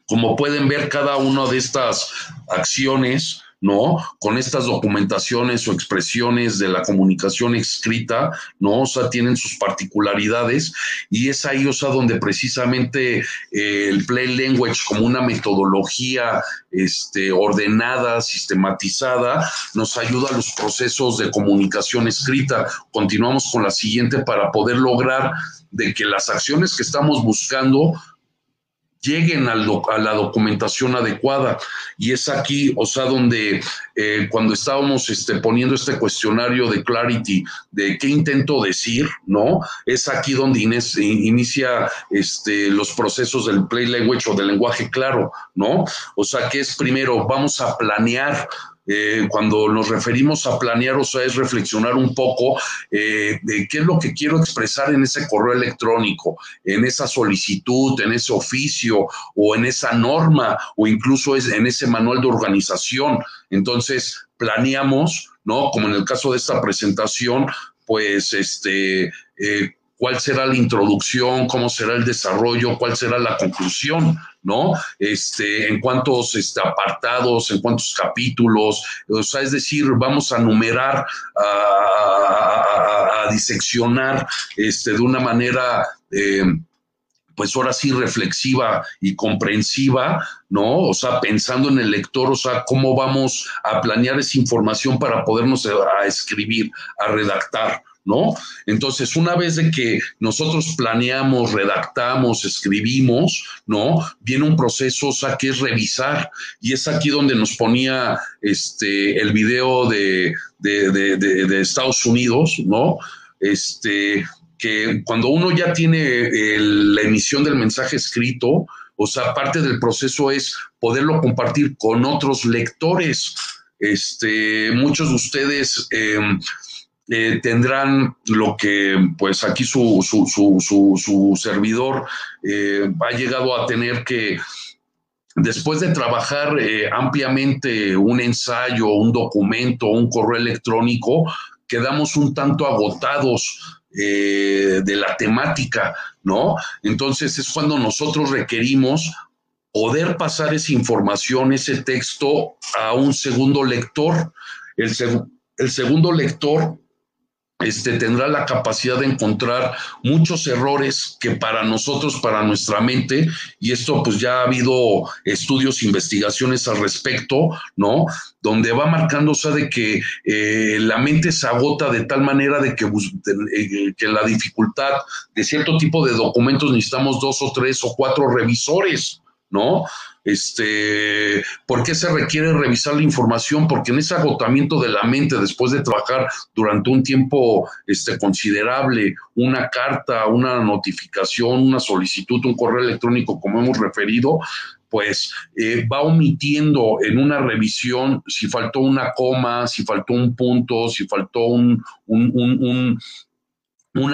Como pueden ver, cada una de estas acciones ¿no? Con estas documentaciones o expresiones de la comunicación escrita, ¿no? O sea, tienen sus particularidades y es ahí, o sea, donde precisamente eh, el Play Language como una metodología este, ordenada, sistematizada, nos ayuda a los procesos de comunicación escrita. Continuamos con la siguiente para poder lograr de que las acciones que estamos buscando lleguen a, la documentación adecuada. Y es aquí, o sea, donde eh, cuando estábamos este, poniendo este cuestionario de Clarity, de qué intento decir, ¿no? Es aquí donde inicia este, los procesos del Play Language o del lenguaje claro, ¿no? O sea, que es primero, vamos a planear eh, cuando nos referimos a planear, o sea, es reflexionar un poco eh, de qué es lo que quiero expresar en ese correo electrónico, en esa solicitud, en ese oficio o en esa norma o incluso en ese manual de organización. Entonces, planeamos, ¿no? Como en el caso de esta presentación, pues, este, eh, cuál será la introducción, cómo será el desarrollo, cuál será la conclusión, ¿no? Este, en cuántos este, apartados, en cuántos capítulos, o sea, es decir, vamos a numerar, a, diseccionar este, de una manera... Eh, pues ahora sí reflexiva y comprensiva, ¿no? O sea, pensando en el lector, o sea, cómo vamos a planear esa información para podernos a escribir, a redactar, ¿no? Entonces, una vez de que nosotros planeamos, redactamos, escribimos, ¿no? Viene un proceso, o sea, que es revisar. Y es aquí donde nos ponía este, el video de, de, Estados Unidos, ¿no? Este, que cuando uno ya tiene la emisión del mensaje escrito, o sea, parte del proceso es poderlo compartir con otros lectores. Este, muchos de ustedes em, eh, tendrán lo que pues aquí su, su, su, su servidor eh, ha llegado a tener que después de trabajar eh, ampliamente un ensayo, un documento, un correo electrónico, quedamos un tanto agotados de la temática, ¿no? Entonces es cuando nosotros requerimos poder pasar esa información, ese texto a un segundo lector. El, el segundo lector este, tendrá la capacidad de encontrar muchos errores que para nosotros, para nuestra mente, y esto pues ya ha habido estudios, investigaciones al respecto, ¿no? Donde va marcando, o sea, de que eh, la mente se agota de tal manera de que, eh, que la dificultad de cierto tipo de documentos necesitamos dos o tres o cuatro revisores, ¿no? Este, ¿Por qué se requiere revisar la información? Porque en ese agotamiento de la mente, después de trabajar durante un tiempo este, considerable, una carta, una notificación, una solicitud, un correo electrónico, como hemos referido, pues eh, va omitiendo en una revisión si faltó una coma, si faltó un punto, si faltó un, un, un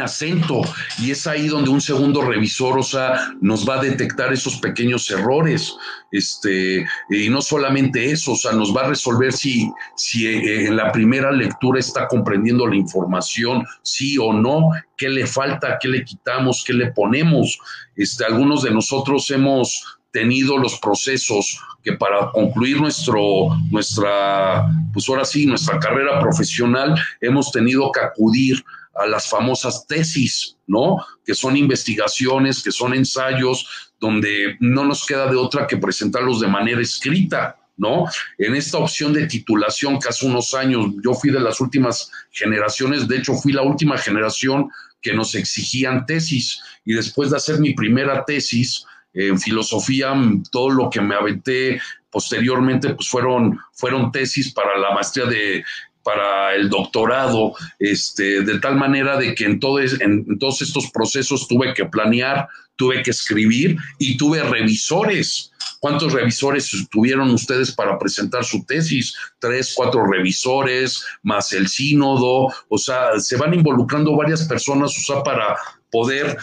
acento y es ahí donde un segundo revisor, o sea, nos va a detectar esos pequeños errores, este, y no solamente eso, o sea, nos va a resolver si, si eh, en la primera lectura está comprendiendo la información, sí o no, qué le falta, qué le quitamos, qué le ponemos. Este, algunos de nosotros hemos tenido los procesos que para concluir nuestro, nuestra, pues ahora sí, nuestra carrera profesional, hemos tenido que acudir a las famosas tesis, ¿no? Que son investigaciones, que son ensayos, donde no nos queda de otra que presentarlos de manera escrita, ¿no? En esta opción de titulación que hace unos años yo fui de las últimas generaciones, de hecho fui la última generación que nos exigían tesis y después de hacer mi primera tesis en filosofía, todo lo que me aventé posteriormente pues fueron, fueron tesis para la maestría de para el doctorado, este, de tal manera de que en, en, todos estos procesos tuve que planear, tuve que escribir y tuve revisores, ¿Cuántos revisores tuvieron ustedes para presentar su tesis? Tres, cuatro revisores, más el sínodo, o sea, se van involucrando varias personas, o sea, para poder,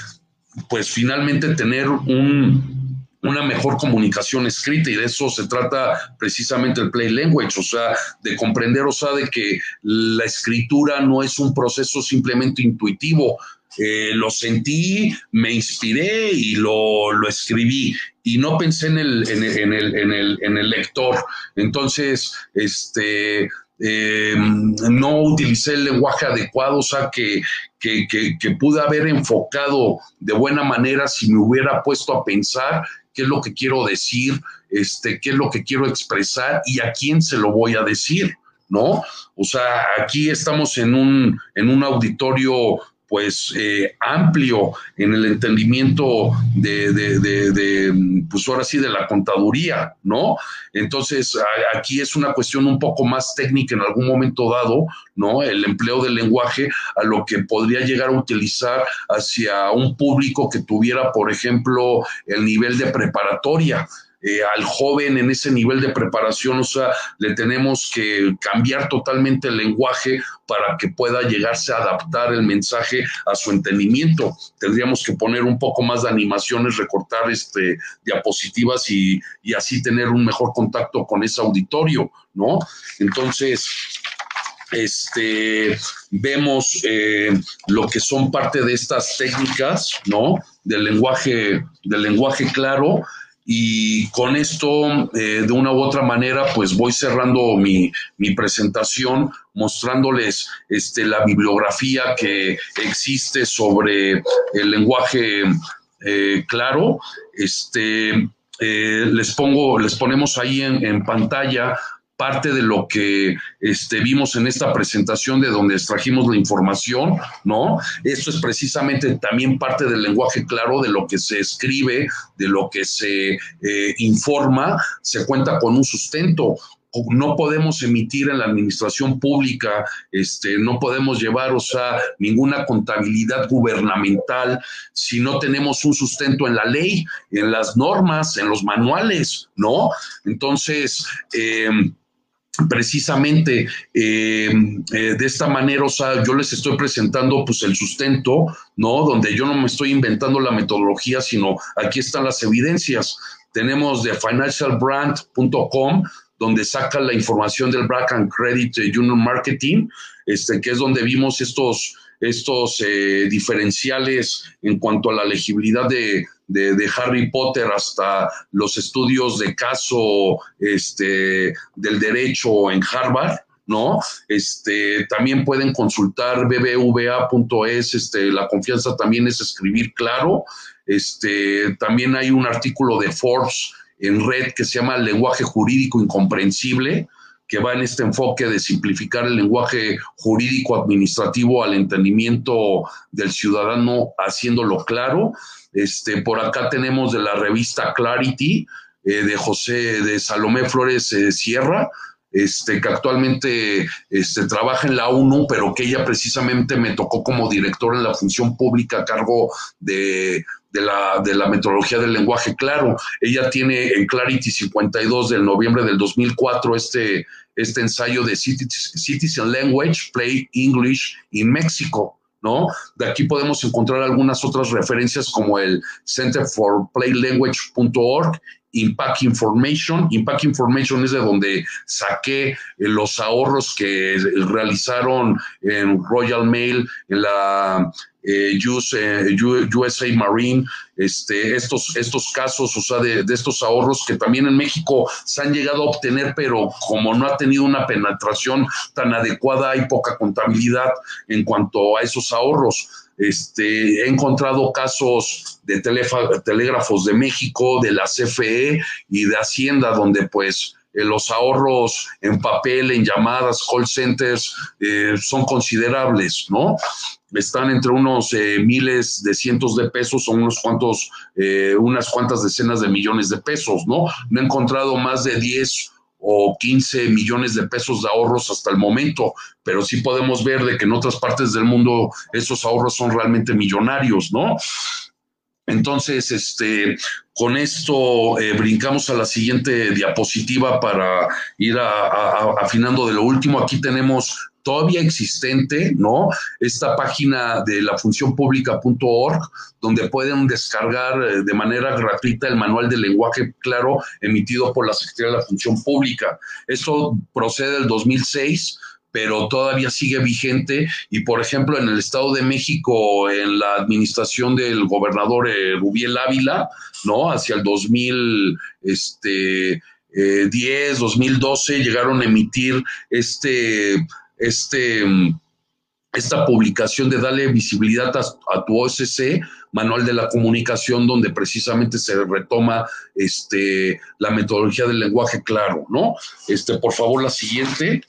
pues finalmente tener un, una mejor comunicación escrita y de eso se trata precisamente el play language, o sea, de comprender, o sea, de que la escritura no es un proceso simplemente intuitivo. Eh, lo sentí, me inspiré y lo, lo escribí y no pensé en el, en, en, el, en, el, en el lector. Entonces, este, eh, no utilicé el lenguaje adecuado, o sea, que, que, que, que, pude haber enfocado de buena manera si me hubiera puesto a pensar qué es lo que quiero decir, este, qué es lo que quiero expresar y a quién se lo voy a decir, ¿no? O sea, aquí estamos en un, en un auditorio pues eh, amplio en el entendimiento de, de, de, pues ahora sí, de la contaduría, ¿no? Entonces, aquí es una cuestión un poco más técnica en algún momento dado, ¿no? El empleo del lenguaje a lo que podría llegar a utilizar hacia un público que tuviera, por ejemplo, el nivel de preparatoria. Eh, al joven en ese nivel de preparación, o sea, le tenemos que cambiar totalmente el lenguaje para que pueda llegarse a adaptar el mensaje a su entendimiento. Tendríamos que poner un poco más de animaciones, recortar este, diapositivas y, y así tener un mejor contacto con ese auditorio, ¿no? Entonces, este, vemos eh, lo que son parte de estas técnicas, ¿no? Del lenguaje, del lenguaje claro, y con esto, eh, de una u otra manera, pues voy cerrando mi, mi presentación mostrándoles este, la bibliografía que existe sobre el lenguaje eh, claro. Este, eh, les pongo, les ponemos ahí en, en pantalla parte de lo que este, vimos en esta presentación de donde extrajimos la información, ¿no? Esto es precisamente también parte del lenguaje claro de lo que se escribe, de lo que se eh, informa, se cuenta con un sustento, no podemos emitir en la administración pública, este, no podemos llevar, o sea, ninguna contabilidad gubernamental si no tenemos un sustento en la ley, en las normas, en los manuales, ¿no? Entonces, eh, precisamente eh, eh, de esta manera, o sea, yo les estoy presentando pues el sustento, ¿no? Donde yo no me estoy inventando la metodología, sino aquí están las evidencias. Tenemos de financialbrand.com, donde saca la información del Black and Credit Union Marketing, este, que es donde vimos estos, estos eh, diferenciales en cuanto a la legibilidad de, de, Harry Potter hasta los estudios de caso este, del derecho en Harvard, ¿no? Este, también pueden consultar bbva.es, este, la confianza también es escribir claro. Este, también hay un artículo de Forbes en red que se llama Lenguaje Jurídico Incomprensible, que va en este enfoque de simplificar el lenguaje jurídico administrativo al entendimiento del ciudadano, haciéndolo claro. Este, por acá tenemos de la revista Clarity eh, de José de Salomé Flores eh, Sierra, este, que actualmente este, trabaja en la ONU, pero que ella precisamente me tocó como director en la función pública a cargo de, de, la, de la metodología del lenguaje claro. Ella tiene en Clarity 52 del noviembre del 2004 este, este ensayo de Citizen Language, Play English in México. ¿No? De aquí podemos encontrar algunas otras referencias como el Center for Play Language.org, Impact Information. Impact Information es de donde saqué eh, los ahorros que realizaron en Royal Mail, en la eh, USA eh, Marine, este, estos, estos casos, o sea, de, de, estos ahorros que también en México se han llegado a obtener, pero como no ha tenido una penetración tan adecuada, hay poca contabilidad en cuanto a esos ahorros. Este, he encontrado casos de telégrafos de México, de la CFE y de Hacienda, donde pues eh, los ahorros en papel, en llamadas, call centers, eh, son considerables, ¿no? Están entre unos eh, miles de cientos de pesos o unos cuantos, unas cuantas decenas de millones de pesos, ¿no? No he encontrado más de 10 o 15 millones de pesos de ahorros hasta el momento, pero sí podemos ver de que en otras partes del mundo esos ahorros son realmente millonarios, ¿no? Entonces, este, con esto eh, brincamos a la siguiente diapositiva para ir afinando de lo último. Aquí tenemos todavía existente, ¿no? Esta página de la función pública.org, donde pueden descargar eh, de manera gratuita el manual de lenguaje claro emitido por la Secretaría de la Función Pública. Esto procede del 2006 pero todavía sigue vigente y por ejemplo en el Estado de México en la administración del gobernador eh, Rubiel Ávila, ¿no? Hacia el 2000 este 10, 2012 llegaron a emitir este este esta publicación de darle visibilidad a, tu OSC, Manual de la Comunicación, donde precisamente se retoma este, la metodología del lenguaje claro, ¿no? Este, por favor, la siguiente.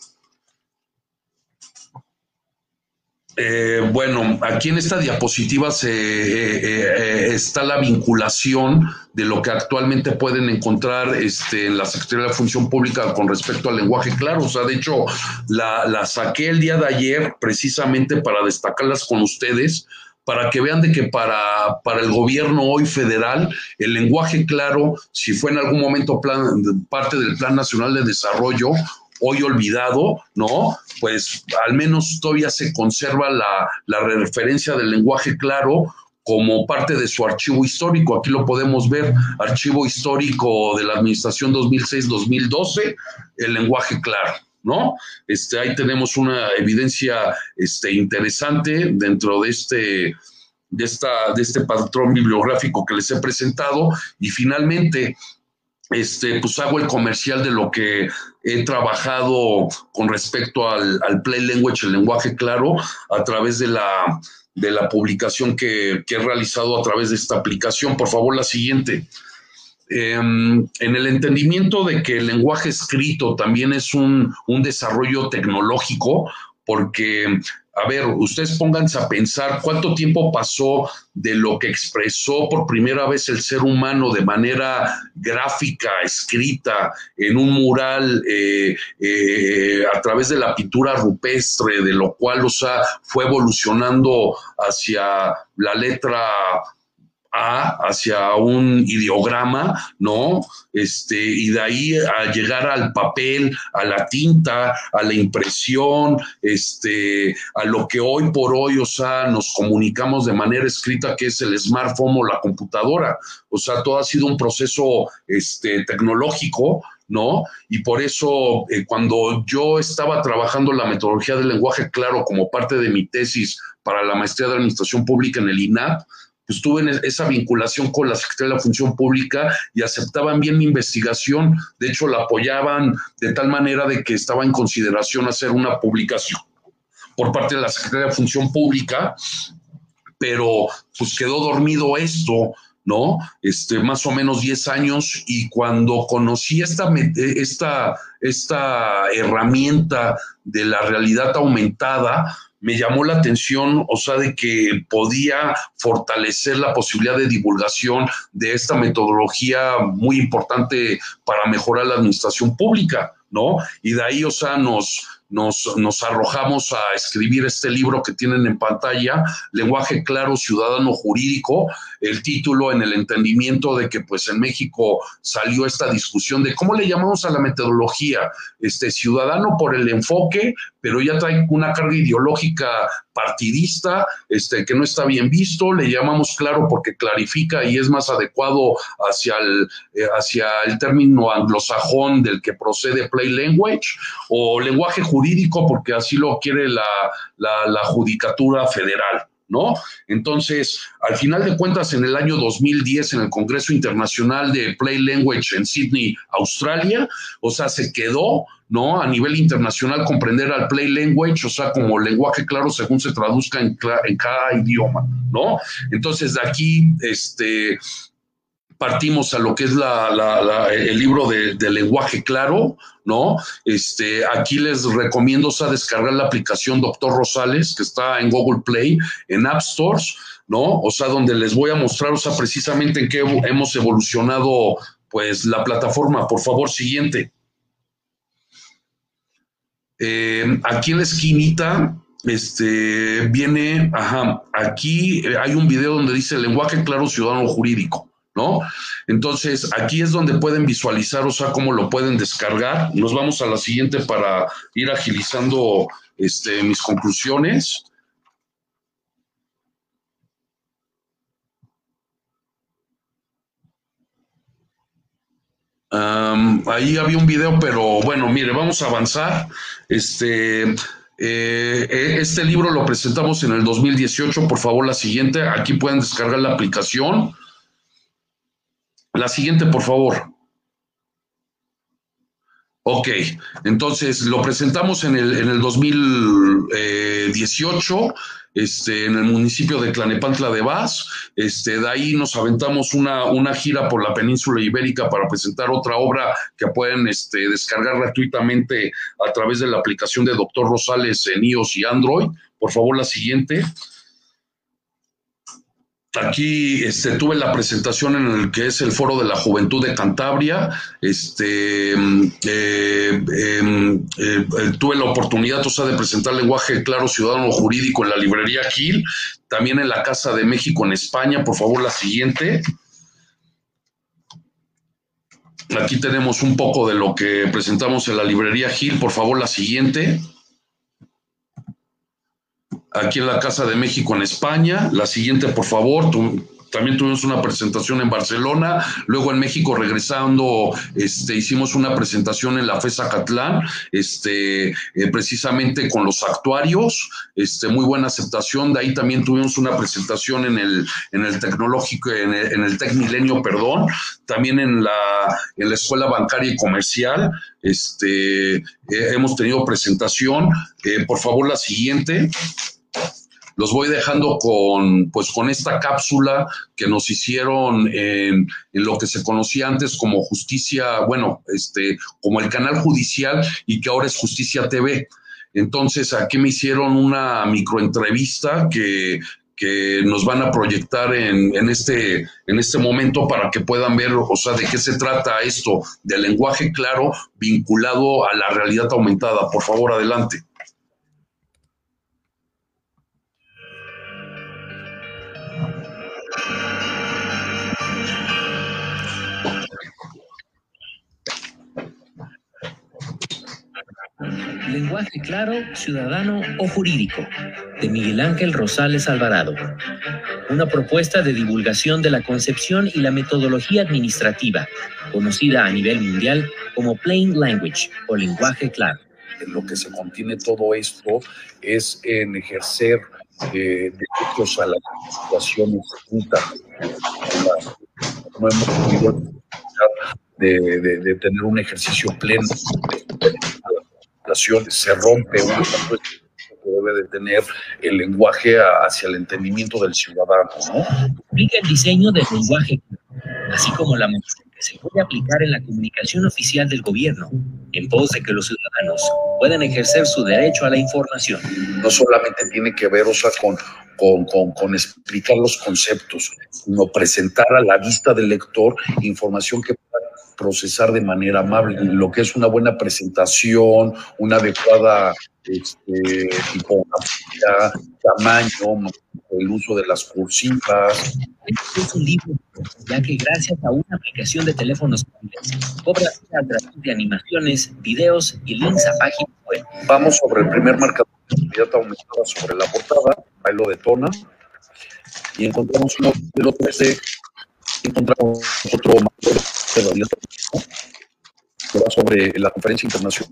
Eh, bueno, aquí en esta diapositiva se, eh, eh, está la vinculación de lo que actualmente pueden encontrar este, en la Secretaría de la Función Pública con respecto al lenguaje claro. O sea, de hecho, la, la saqué el día de ayer precisamente para destacarlas con ustedes, para que vean de que para, para el gobierno hoy federal, el lenguaje claro, si fue en algún momento plan, parte del Plan Nacional de Desarrollo, hoy olvidado, ¿no? Pues al menos todavía se conserva la, referencia del lenguaje claro como parte de su archivo histórico. Aquí lo podemos ver, archivo histórico de la administración 2006-2012, el lenguaje claro. ¿No? Este, ahí tenemos una evidencia este, interesante dentro de este, de, esta, de este patrón bibliográfico que les he presentado. Y finalmente, este, pues hago el comercial de lo que he trabajado con respecto al, Play Language, el lenguaje claro, a través de la, de la publicación que, he realizado a través de esta aplicación. Por favor, la siguiente. Em, en el entendimiento de que el lenguaje escrito también es un, un desarrollo tecnológico, porque a ver, ustedes pónganse a pensar cuánto tiempo pasó de lo que expresó por primera vez el ser humano de manera gráfica, escrita, en un mural eh, eh, a través de la pintura rupestre, de lo cual, o fue evolucionando hacia la letra a hacia un ideograma, ¿no? Este, y de ahí a llegar al papel, a la tinta, a la impresión, este, a lo que hoy por hoy, o sea, nos comunicamos de manera escrita, que es el smartphone o la computadora. O sea, todo ha sido un proceso este, tecnológico, ¿no? Y por eso, eh, cuando yo estaba trabajando la metodología del lenguaje claro como parte de mi tesis para la maestría de Administración Pública en el INAP, pues tuve esa vinculación con la Secretaría de la Función Pública y aceptaban bien mi investigación. De hecho, la apoyaban de tal manera de que estaba en consideración hacer una publicación por parte de la Secretaría de Función Pública, pero pues quedó dormido esto, ¿no? Este, más o menos 10 años y cuando conocí esta, esta, esta herramienta de la realidad aumentada, me llamó la atención, o sea, de que podía fortalecer la posibilidad de divulgación de esta metodología muy importante para mejorar la administración pública, ¿no? Y de ahí, o sea, nos, nos, arrojamos a escribir este libro que tienen en pantalla, Lenguaje Claro Ciudadano Jurídico, el título en el entendimiento de que pues en México salió esta discusión de cómo le llamamos a la metodología, este ciudadano por el enfoque, pero ya trae una carga ideológica partidista, este, que no está bien visto, le llamamos claro porque clarifica y es más adecuado hacia el, eh, hacia el término anglosajón del que procede Play Language, o lenguaje jurídico porque así lo quiere la, la, la judicatura federal. ¿no? Entonces, al final de cuentas, en el año 2010, en el Congreso Internacional de Play Language en Sydney, Australia, o sea, se quedó, ¿no? A nivel internacional comprender al Play Language, o sea, como lenguaje claro según se traduzca en, en cada idioma, ¿no? Entonces, de aquí, este, partimos a lo que es el libro de, lenguaje claro, ¿no? Este, aquí les recomiendo o descargar la aplicación Doctor Rosales, que está en Google Play, en App Stores, ¿no? O sea, donde les voy a mostrar, o sea, precisamente en qué hemos evolucionado, pues, la plataforma. Por favor, siguiente. Eh, aquí en la esquinita este, viene, ajá, aquí hay un video donde dice lenguaje claro ciudadano jurídico, Entonces, aquí es donde pueden visualizar, o sea, cómo lo pueden descargar. Nos vamos a la siguiente para ir agilizando este, mis conclusiones. ahí había un video, pero bueno, mire, vamos a avanzar. Este, eh, este libro lo presentamos en el 2018. Por favor, la siguiente. Aquí pueden descargar la aplicación. La siguiente, por favor. Ok, entonces lo presentamos en el, en el 2018 este, en el municipio de Tlanepantla de Vaz. Este, de ahí nos aventamos una, una gira por la península ibérica para presentar otra obra que pueden este, descargar gratuitamente a través de la aplicación de Doctor Rosales en iOS y Android. Por favor, la siguiente. Aquí este, tuve la presentación en el que es el Foro de la Juventud de Cantabria. Este, mm, eh, em, eh, eh, tuve la oportunidad, o de presentar lenguaje claro ciudadano jurídico en la librería Gil, también en la Casa de México en España. Por favor, la siguiente. Aquí tenemos un poco de lo que presentamos en la librería Gil. Por favor, la siguiente aquí en la Casa de México en España. La siguiente, por favor. también tuvimos una presentación en Barcelona, luego en México regresando, este, hicimos una presentación en la FESA Catlán, este, eh, precisamente con los actuarios, este, muy buena aceptación, de ahí también tuvimos una presentación en el, en el tecnológico, en el, en Tec Milenio, perdón, también en la, en la Escuela Bancaria y Comercial, este, eh, hemos tenido presentación, eh, por favor la siguiente los voy dejando con, pues, con esta cápsula que nos hicieron en, lo que se conocía antes como Justicia, bueno, este, como el canal judicial y que ahora es Justicia TV. Entonces, aquí me hicieron una microentrevista que, que nos van a proyectar en, en, este, en este momento para que puedan ver, o sea, de qué se trata esto del lenguaje claro vinculado a la realidad aumentada. Por favor, adelante. Lenguaje claro, ciudadano o jurídico, de Miguel Ángel Rosales Alvarado. Una propuesta de divulgación de la concepción y la metodología administrativa, conocida a nivel mundial como Plain Language o lenguaje claro. En lo que se contiene todo esto es en ejercer eh, derechos a las situaciones juntas. No hemos podido de, de, de tener un ejercicio pleno se rompe una que debe de tener el lenguaje hacia el entendimiento del ciudadano. ¿no? Explica el diseño del lenguaje, así como la manera que se puede aplicar en la comunicación oficial del gobierno, en pos de que los ciudadanos puedan ejercer su derecho a la información. No solamente tiene que ver, o sea, con, con, con, con, explicar los conceptos, sino presentar a la vista del lector información que procesar de manera amable, lo que es una buena presentación, una adecuada este, tipografía, tamaño, el uso de las cursivas. Este es un libro, ya que gracias a una aplicación de teléfonos móviles, cobra a través de animaciones, videos y links a páginas web. Vamos sobre el primer marcador de aumentada sobre la portada, ahí lo detona, y encontramos un modelo 3D, encontramos otro marcador sobre la conferencia internacional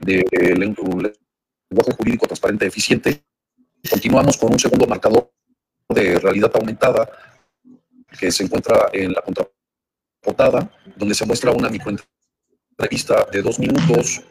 de lenguaje jurídico transparente eficiente. Continuamos con un segundo marcador de realidad aumentada que se encuentra en la contraportada, donde se muestra una microentrevista de dos minutos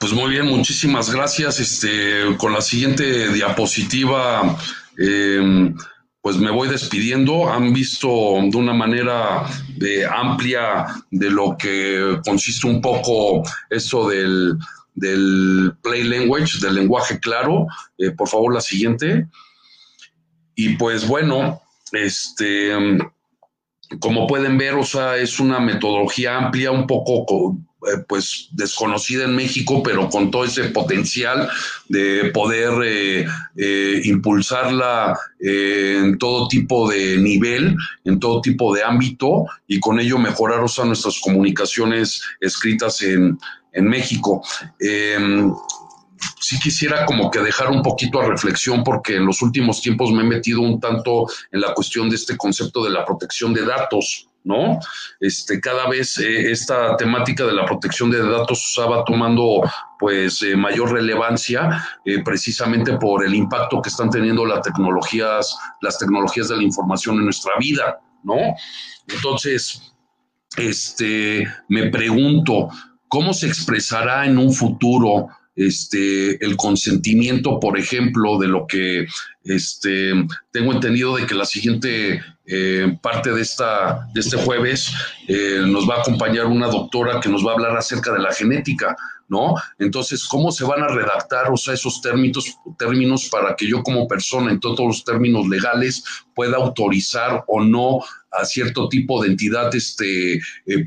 Pues muy bien, muchísimas gracias. Este, con la siguiente diapositiva, em, pues me voy despidiendo. Han visto de una manera de amplia de lo que consiste un poco eso del, del play language, del lenguaje claro. Eh, por favor, la siguiente. Y pues bueno, este, como pueden ver, o sea, es una metodología amplia, un poco eh, pues desconocida en México, pero con todo ese potencial de poder eh, eh, impulsarla en todo tipo de nivel, en todo tipo de ámbito y con ello mejorar nuestras comunicaciones escritas en, en México. Em, sí quisiera como que dejar un poquito a reflexión porque en los últimos tiempos me he metido un tanto en la cuestión de este concepto de la protección de datos. ¿No? Este, cada vez eh, esta temática de la protección de datos va tomando pues eh, mayor relevancia eh, precisamente por el impacto que están teniendo las tecnologías, las tecnologías de la información en nuestra vida, ¿no? Entonces, este, me pregunto, ¿cómo se expresará en un futuro este, el consentimiento, por ejemplo, de lo que este, tengo entendido de que la siguiente eh, parte de, esta, de este jueves eh, nos va a acompañar una doctora que nos va a hablar acerca de la genética, ¿no? Entonces, ¿cómo se van a redactar, esos términos, términos para que yo como persona, en todos los términos legales, pueda autorizar o no a cierto tipo de entidad este, eh,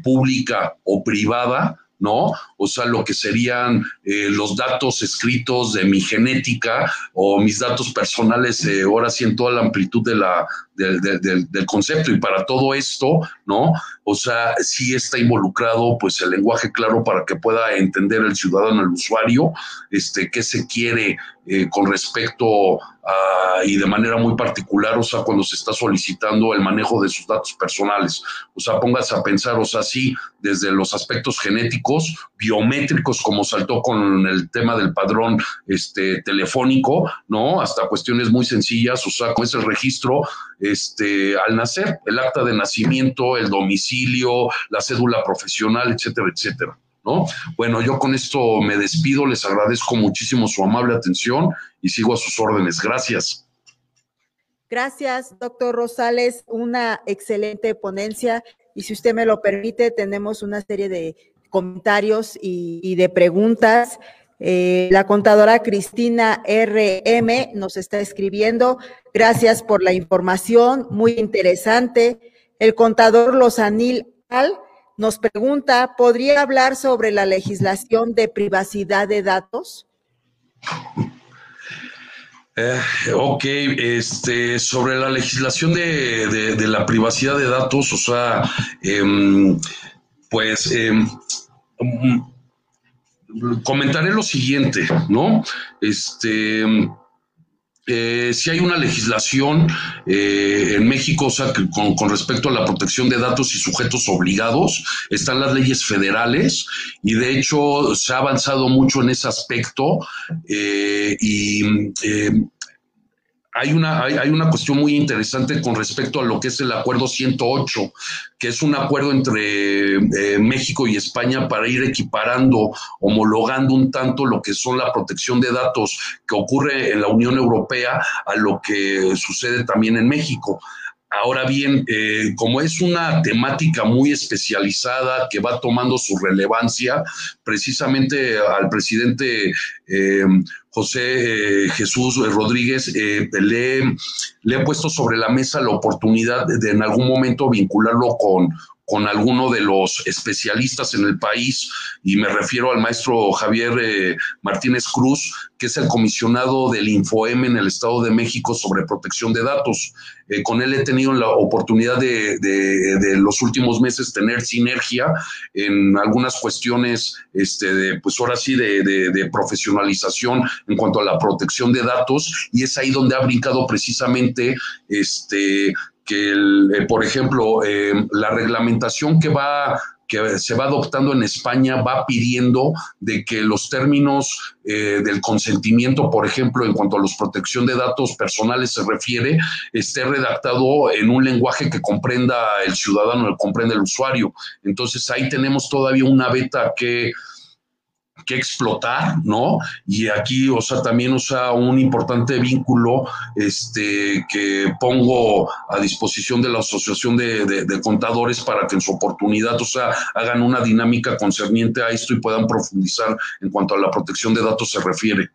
pública o privada? ¿no? O sea, lo que serían eh, los datos escritos de mi genética o mis datos personales, eh, ahora sí en toda la amplitud de la, del concepto. Y para todo esto, ¿no? O sea, sí está involucrado pues el lenguaje claro para que pueda entender el ciudadano, el usuario, este, qué se quiere eh, con respecto a, y de manera muy particular, o sea, cuando se está solicitando el manejo de sus datos personales. O sea, póngase a pensar, o sea, sí, desde los aspectos genéticos, biométricos, como saltó con el tema del padrón este, telefónico, ¿no? Hasta cuestiones muy sencillas, o sea, con ese registro este, al nacer, el acta de nacimiento, el domicilio, la cédula profesional, etcétera, etcétera. ¿no? Bueno, yo con esto me despido, les agradezco muchísimo su amable atención y sigo a sus órdenes. Gracias. Gracias, doctor Rosales, una excelente ponencia y si usted me lo permite, tenemos una serie de comentarios y, de preguntas. Eh, la contadora Cristina RM nos está escribiendo. Gracias por la información, muy interesante. El contador Lozanil Al nos pregunta, ¿podría hablar sobre la legislación de privacidad de datos? Eh, ok, este, sobre la legislación de, la privacidad de datos, o sea, em, pues em, comentaré lo siguiente, ¿no? Este eh, si hay una legislación eh, en México, o sea, con, respecto a la protección de datos y sujetos obligados, están las leyes federales y de hecho se ha avanzado mucho en ese aspecto eh, y hay una, hay, una cuestión muy interesante con respecto a lo que es el acuerdo 108, que es un acuerdo entre eh, México y España para ir equiparando, homologando un tanto lo que son la protección de datos que ocurre en la Unión Europea a lo que sucede también en México. Ahora bien, eh, como es una temática muy especializada que va tomando su relevancia, precisamente al presidente eh, José eh, Jesús Rodríguez le, le, he puesto sobre la mesa la oportunidad de en algún momento vincularlo con con alguno de los especialistas en el país, y me refiero al maestro Javier eh, Martínez Cruz, que es el comisionado del InfoM en el Estado de México sobre protección de datos. Eh, con él he tenido la oportunidad de, de, los últimos meses tener sinergia en algunas cuestiones, este, de, pues ahora sí, de, profesionalización en cuanto a la protección de datos, y es ahí donde ha brincado precisamente este, que, eh, por ejemplo, eh, la reglamentación que va que se va adoptando en España va pidiendo de que los términos eh, del consentimiento, por ejemplo, en cuanto a la protección de datos personales se refiere, esté redactado en un lenguaje que comprenda el ciudadano, que comprenda el usuario. Entonces ahí tenemos todavía una beta que que explotar, ¿no? Y aquí, o sea, también, o sea, un importante vínculo este, que pongo a disposición de la Asociación de, Contadores para que en su oportunidad, o sea, hagan una dinámica concerniente a esto y puedan profundizar en cuanto a la protección de datos se refiere.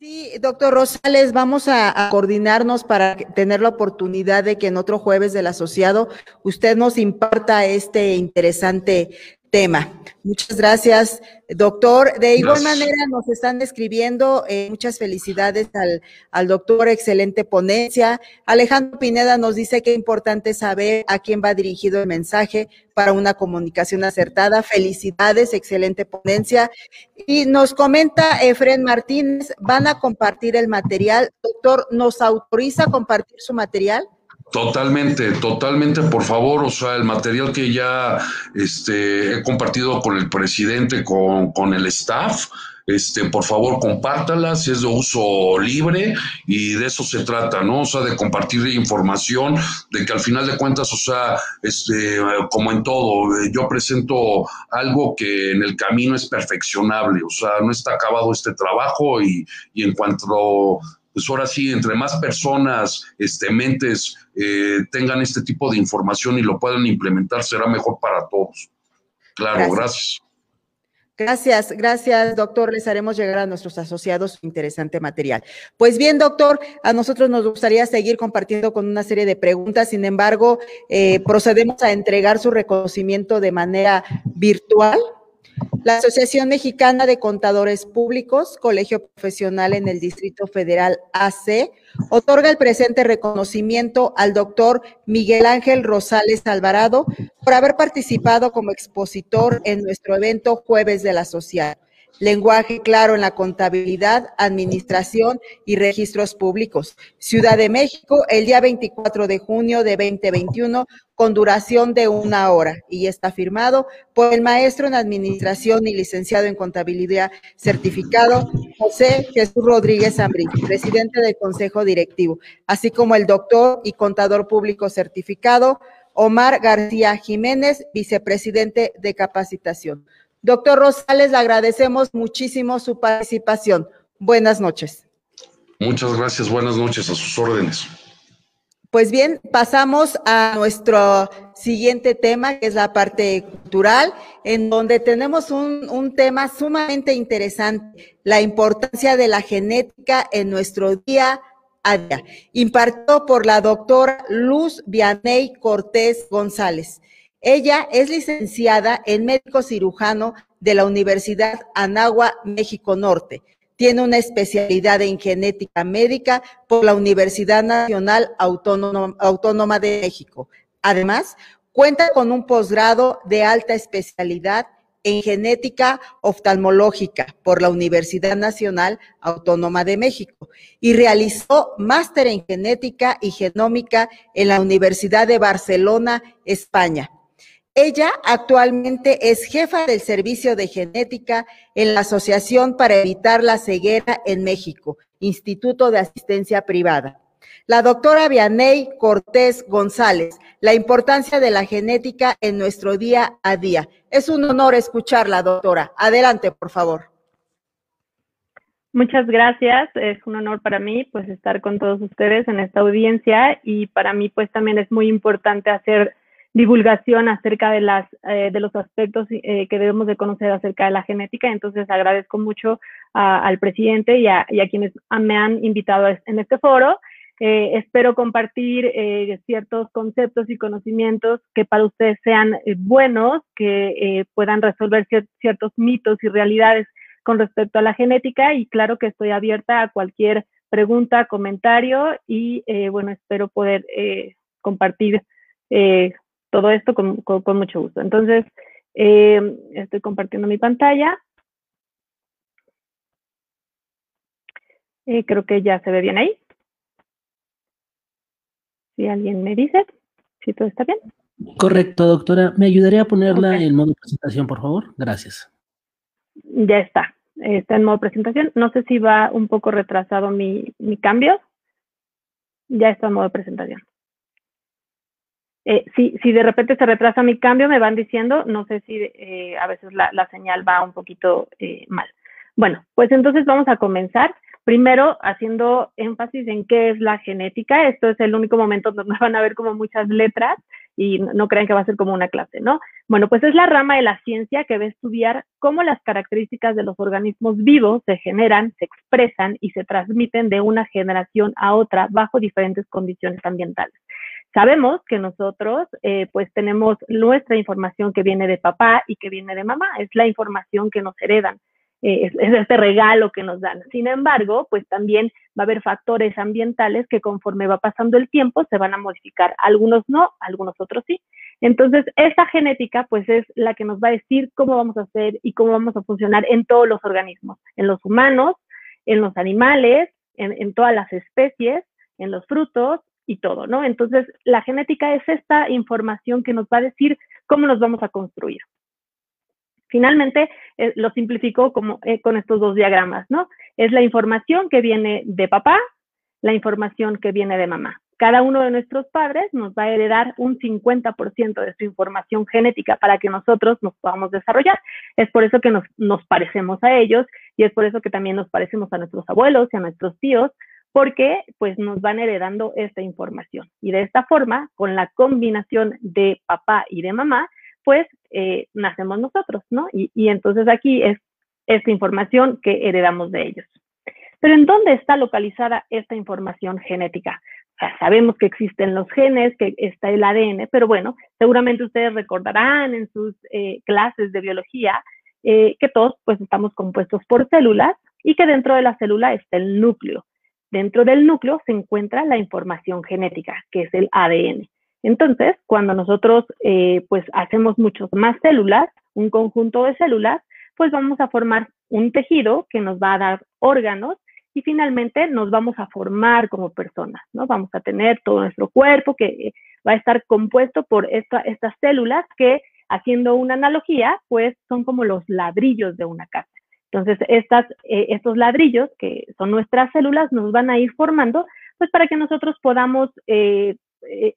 Sí, doctor Rosales, vamos a, a, coordinarnos para tener la oportunidad de que en otro jueves del asociado usted nos imparta este interesante tema. Muchas gracias, doctor. De igual manera nos están escribiendo, eh, muchas felicidades al, al, doctor, excelente ponencia. Alejandro Pineda nos dice que es importante saber a quién va dirigido el mensaje para una comunicación acertada. Felicidades, excelente ponencia. Y nos comenta Efren Martínez, ¿van a compartir el material? Doctor, ¿nos autoriza a compartir su material? Totalmente, totalmente, por favor, o sea, el material que ya este, he compartido con el presidente, con, con el staff, este, por favor, compártalas, es de uso libre y de eso se trata, ¿no? O sea, de compartir información, de que al final de cuentas, o sea, este, como en todo, yo presento algo que en el camino es perfeccionable, o sea, no está acabado este trabajo y, y en cuanto pues ahora sí, entre más personas, este, mentes eh, tengan este tipo de información y lo puedan implementar, será mejor para todos. Claro, gracias. Gracias, gracias, doctor. Les haremos llegar a nuestros asociados interesante material. Pues bien, doctor, a nosotros nos gustaría seguir compartiendo con una serie de preguntas. Sin embargo, eh, procedemos a entregar su reconocimiento de manera virtual. La Asociación Mexicana de Contadores Públicos, Colegio Profesional en el Distrito Federal AC, otorga el presente reconocimiento al doctor Miguel Ángel Rosales Alvarado por haber participado como expositor en nuestro evento Jueves de la Social lenguaje claro en la contabilidad, administración y registros públicos. Ciudad de México, el día 24 de junio de 2021, con duración de una hora. Y está firmado por el maestro en administración y licenciado en contabilidad certificado, José Jesús Rodríguez Ambrí, presidente del Consejo Directivo, así como el doctor y contador público certificado, Omar García Jiménez, vicepresidente de capacitación. Doctor Rosales, le agradecemos muchísimo su participación. Buenas noches. Muchas gracias, buenas noches, a sus órdenes. Pues bien, pasamos a nuestro siguiente tema, que es la parte cultural, en donde tenemos un, un, tema sumamente interesante, la importancia de la genética en nuestro día a día, impartido por la doctora Luz Vianey Cortés González. Ella es licenciada en médico cirujano de la Universidad Anagua, México Norte. Tiene una especialidad en genética médica por la Universidad Nacional Autónoma, de México. Además, cuenta con un posgrado de alta especialidad en genética oftalmológica por la Universidad Nacional Autónoma de México y realizó máster en genética y genómica en la Universidad de Barcelona, España. Ella actualmente es jefa del Servicio de Genética en la Asociación para Evitar la Ceguera en México, Instituto de Asistencia Privada. La doctora Vianey Cortés González, la importancia de la genética en nuestro día a día. Es un honor escucharla, doctora. Adelante, por favor. Muchas gracias. Es un honor para mí pues estar con todos ustedes en esta audiencia y para mí pues también es muy importante hacer divulgación acerca de, las, eh, de los aspectos eh, que debemos de conocer acerca de la genética. Entonces agradezco mucho al presidente y a, quienes me han invitado en este foro. Eh, espero compartir ciertos conceptos y conocimientos que para ustedes sean buenos, que puedan resolver ciertos mitos y realidades con respecto a la genética y claro que estoy abierta a cualquier pregunta, comentario y bueno, espero poder compartir todo esto con, mucho gusto. Entonces, eh, estoy compartiendo mi pantalla. Eh, creo que ya se ve bien ahí. Si alguien me dice, si todo está bien. Correcto, doctora. ¿Me ayudaría a ponerla en modo presentación, por favor? Gracias. Ya está. Está en modo presentación. No sé si va un poco retrasado mi, mi cambio. Ya está en modo presentación. Eh, si, de repente se retrasa mi cambio, me van diciendo, no sé si eh, a veces la, señal va un poquito eh, mal. Bueno, pues entonces vamos a comenzar. Primero, haciendo énfasis en qué es la genética. Esto es el único momento donde van a ver como muchas letras. y no crean que va a ser como una clase, ¿no? Bueno, pues es la rama de la ciencia que va a estudiar cómo las características de los organismos vivos se generan, se expresan y se transmiten de una generación a otra bajo diferentes condiciones ambientales. Sabemos que nosotros eh, pues tenemos nuestra información que viene de papá y que viene de mamá, es la información que nos heredan. Eh, es, este regalo que nos dan. Sin embargo, pues también va a haber factores ambientales que conforme va pasando el tiempo se van a modificar. Algunos no, algunos otros sí. Entonces, esa genética pues es la que nos va a decir cómo vamos a hacer y cómo vamos a funcionar en todos los organismos, en los humanos, en los animales, en, en todas las especies, en los frutos y todo, ¿no? Entonces, la genética es esta información que nos va a decir cómo nos vamos a construir. Finalmente, eh, lo simplifico eh, con estos dos diagramas, ¿no? Es la información que viene de papá, la información que viene de mamá. Cada uno de nuestros padres nos va a heredar un 50% de su información genética para que nosotros nos podamos desarrollar. Es por eso que nos, nos parecemos a ellos y es por eso que también nos parecemos a nuestros abuelos y a nuestros tíos, porque pues nos van heredando esta información. Y de esta forma, con la combinación de papá y de mamá, pues eh, nacemos nosotros, ¿no? Y, entonces aquí es esta información que heredamos de ellos. Pero ¿en dónde está localizada esta información genética? Sabemos que existen los genes, que está el ADN, pero bueno, seguramente ustedes recordarán en sus eh, clases de biología eh, que todos pues estamos compuestos por células y que dentro de la célula está el núcleo. Dentro del núcleo se encuentra la información genética, que es el ADN. Entonces, cuando nosotros eh, pues hacemos muchas más células, un conjunto de células, pues vamos a formar un tejido que nos va a dar órganos y finalmente nos vamos a formar como personas, ¿no? Vamos a tener todo nuestro cuerpo que eh, va a estar compuesto por estas células que, haciendo una analogía, pues son como los ladrillos de una casa. Entonces, estas, eh, estos ladrillos, que son nuestras células, nos van a ir formando, pues para que nosotros podamos eh,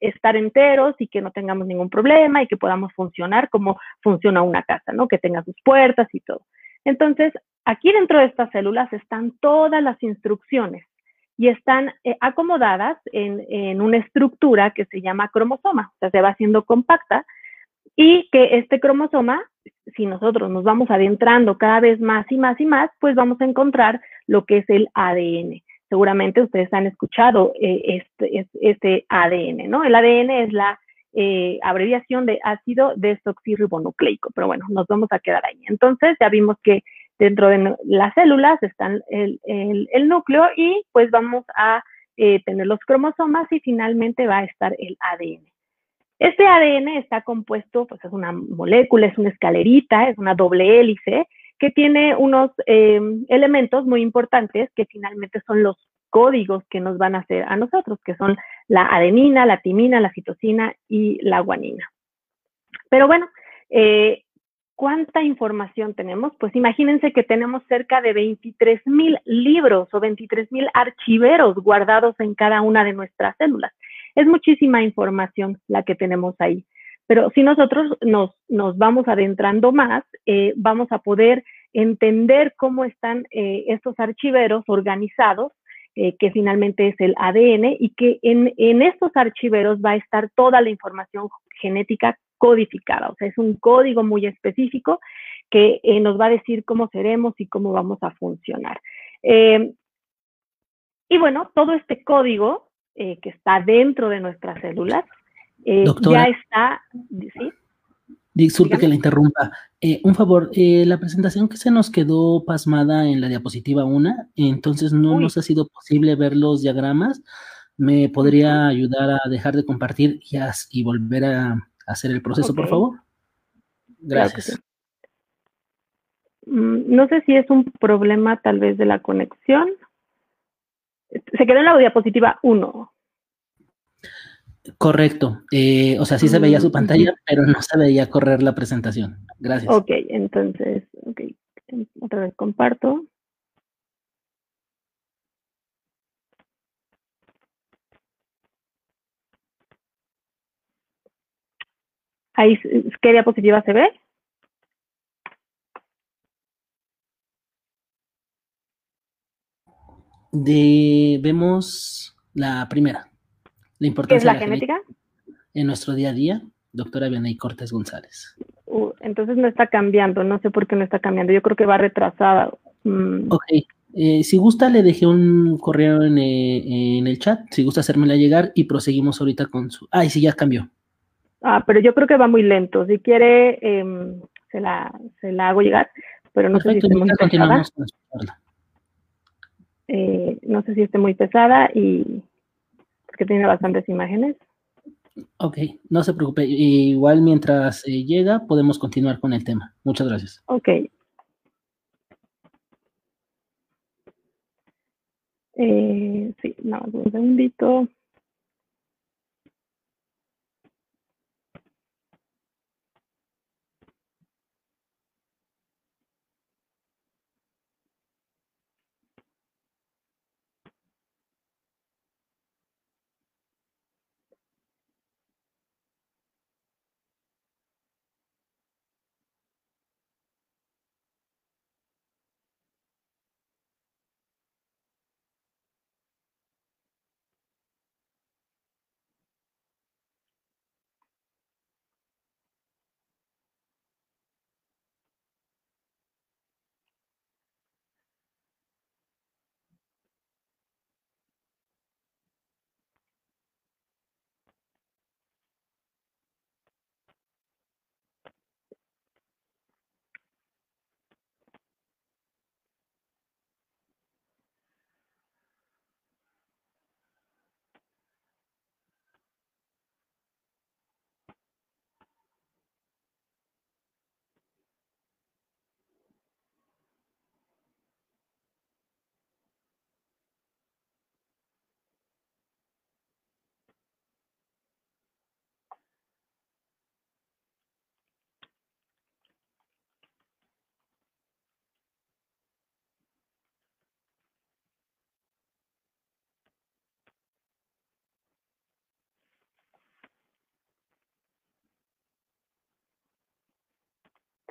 estar enteros y que no tengamos ningún problema y que podamos funcionar como funciona una casa, ¿no? Que tenga sus puertas y todo. Entonces, aquí dentro de estas células están todas las instrucciones y están eh, acomodadas en, en, una estructura que se llama cromosoma, o sea, se va haciendo compacta y que este cromosoma, si nosotros nos vamos adentrando cada vez más y más y más, pues vamos a encontrar lo que es el ADN seguramente ustedes han escuchado eh, este, este, ADN, ¿no? El ADN es la eh, abreviación de ácido desoxirribonucleico, pero bueno, nos vamos a quedar ahí. Entonces, ya vimos que dentro de las células están el, núcleo y pues vamos a eh, tener los cromosomas y finalmente va a estar el ADN. Este ADN está compuesto, pues es una molécula, es una escalerita, es una doble hélice que tiene unos eh, elementos muy importantes que finalmente son los códigos que nos van a hacer a nosotros, que son la adenina, la timina, la citosina y la guanina. Pero bueno, eh, ¿cuánta información tenemos? Pues imagínense que tenemos cerca de 23 mil libros o 23 mil archiveros guardados en cada una de nuestras células. Es muchísima información la que tenemos ahí. Pero si nosotros nos, nos vamos adentrando más, eh, vamos a poder entender cómo están eh, estos archiveros organizados, eh, que finalmente es el ADN, y que en, en estos archiveros va a estar toda la información genética codificada. O sea, es un código muy específico que nos va a decir cómo seremos y cómo vamos a funcionar. y bueno, todo este código que está dentro de nuestras células eh, ya está, ¿sí? Disculpe que la interrumpa. Eh, un favor, eh, la presentación que se nos quedó pasmada en la diapositiva 1, entonces no nos ha sido posible ver los diagramas. ¿Me podría ayudar a dejar de compartir y, y volver a hacer el proceso, por favor? Gracias. Mm, no sé si es un problema tal vez de la conexión. Se quedó en la diapositiva 1. Correcto. Eh, o sea, sí se veía su mm, pantalla, pero no se veía correr la presentación. Gracias. Ok, entonces, ok, otra vez comparto. Ahí, ¿qué diapositiva se ve? De, vemos la primera. La importancia ¿Qué es la, genética? En nuestro día a día. doctora Vianey Cortés González. Uh, entonces no está cambiando, no sé por qué no está cambiando, yo creo que va retrasada. Mm. Ok, eh, si gusta le dejé un correo en, eh, en, el chat, si gusta hacérmela llegar y proseguimos ahorita con su... Ay, sí, ya cambió. Ah, pero yo creo que va muy lento, si quiere em, se, la, se la hago llegar, pero no sé si muy pesada. Eh, no sé si esté muy pesada y porque tiene bastantes imágenes. Ok, no se preocupe. Igual mientras eh, llega podemos continuar con el tema. Muchas gracias. Ok. Eh, sí, no, un segundito.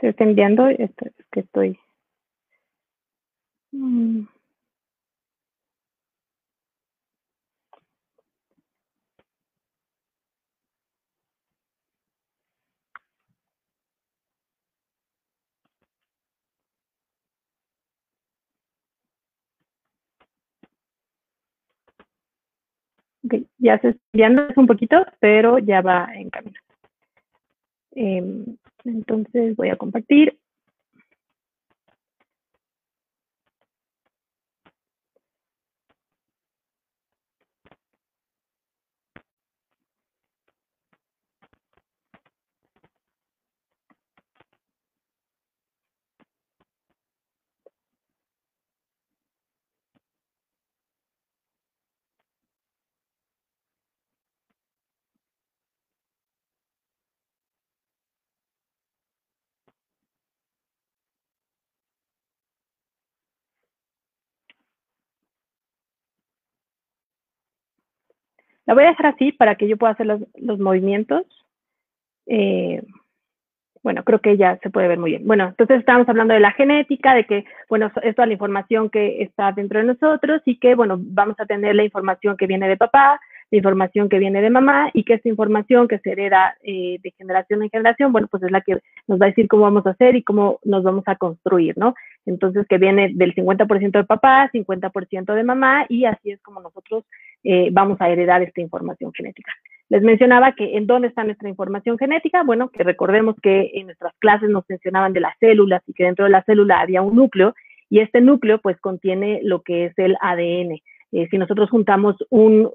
Se está enviando, esto es que estoy. Mm. Okay, ya se está enviando un poquito, pero ya va en camino. Eh, entonces voy a compartir. La voy a dejar así para que yo pueda hacer los, movimientos. Eh, bueno, creo que ya se puede ver muy bien. Bueno, entonces estamos hablando de la genética, de que, bueno, es toda la información que está dentro de nosotros y que, bueno, vamos a tener la información que viene de papá, la información que viene de mamá y que esta información que se hereda eh, de generación en generación, bueno, pues es la que nos va a decir cómo vamos a hacer y cómo nos vamos a construir, ¿no? Entonces, que viene del 50% de papá, 50% de mamá y así es como nosotros eh, vamos a heredar esta información genética. Les mencionaba que en dónde está nuestra información genética, bueno, que recordemos que en nuestras clases nos mencionaban de las células y que dentro de la célula había un núcleo y este núcleo pues contiene lo que es el ADN. Eh, si nosotros juntamos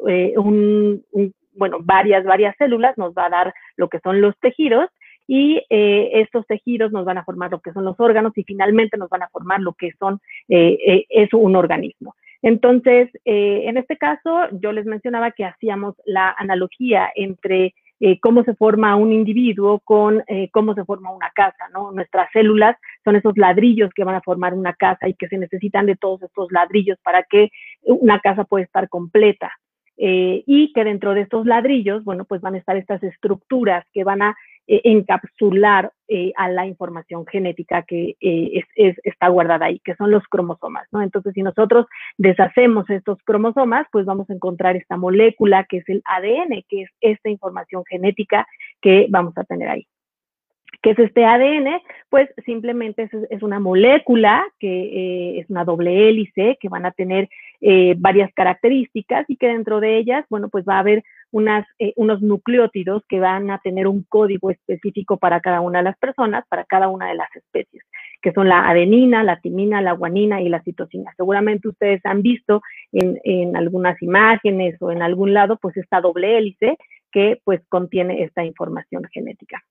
eh, un, bueno, varias, varias células, nos va a dar lo que son los tejidos y eh, estos tejidos nos van a formar lo que son los órganos y finalmente nos van a formar lo que son, es un organismo. Entonces, en este caso, yo les mencionaba que hacíamos la analogía entre eh, cómo se forma un individuo con eh, cómo se forma una casa, ¿no? Nuestras células son esos ladrillos que van a formar una casa y que se necesitan de todos estos ladrillos para que una casa pueda estar completa. Eh, y que dentro de estos ladrillos, bueno, pues van a estar estas estructuras que van a eh, encapsular eh, a la información genética que eh, es, está guardada ahí, que son los cromosomas, ¿no? Entonces, si nosotros deshacemos estos cromosomas, pues vamos a encontrar esta molécula que es el ADN, que es esta información genética que vamos a tener ahí. ¿Qué es este ADN? Pues simplemente es, una molécula que es una doble hélice, que van a tener varias características y que dentro de ellas, bueno, pues va a haber unas, eh, unos nucleótidos que van a tener un código específico para cada una de las personas, para cada una de las especies, que son la adenina, la timina, la guanina y la citosina. Seguramente ustedes han visto en, en algunas imágenes o en algún lado, pues esta doble hélice que pues contiene esta información genética.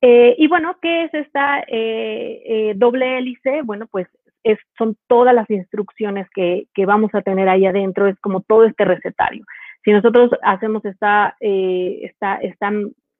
Eh, y bueno, ¿qué es esta eh, doble hélice? Bueno, pues es, son todas las instrucciones que, que, vamos a tener ahí adentro, es como todo este recetario. Si nosotros hacemos esta, eh, esta, esta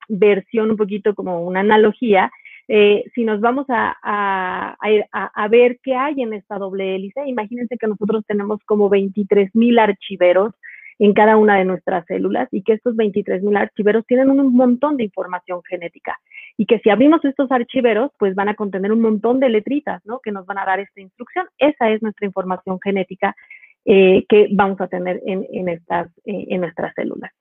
versión un poquito como una analogía, eh, si nos vamos a, a, a, ver qué hay en esta doble hélice, imagínense que nosotros tenemos como 23 mil archiveros en cada una de nuestras células y que estos 23 mil archiveros tienen un montón de información genética y que si abrimos estos archiveros, pues van a contener un montón de letritas, ¿no? Que nos van a dar esta instrucción. Esa es nuestra información genética eh, que vamos a tener eh, en nuestras células.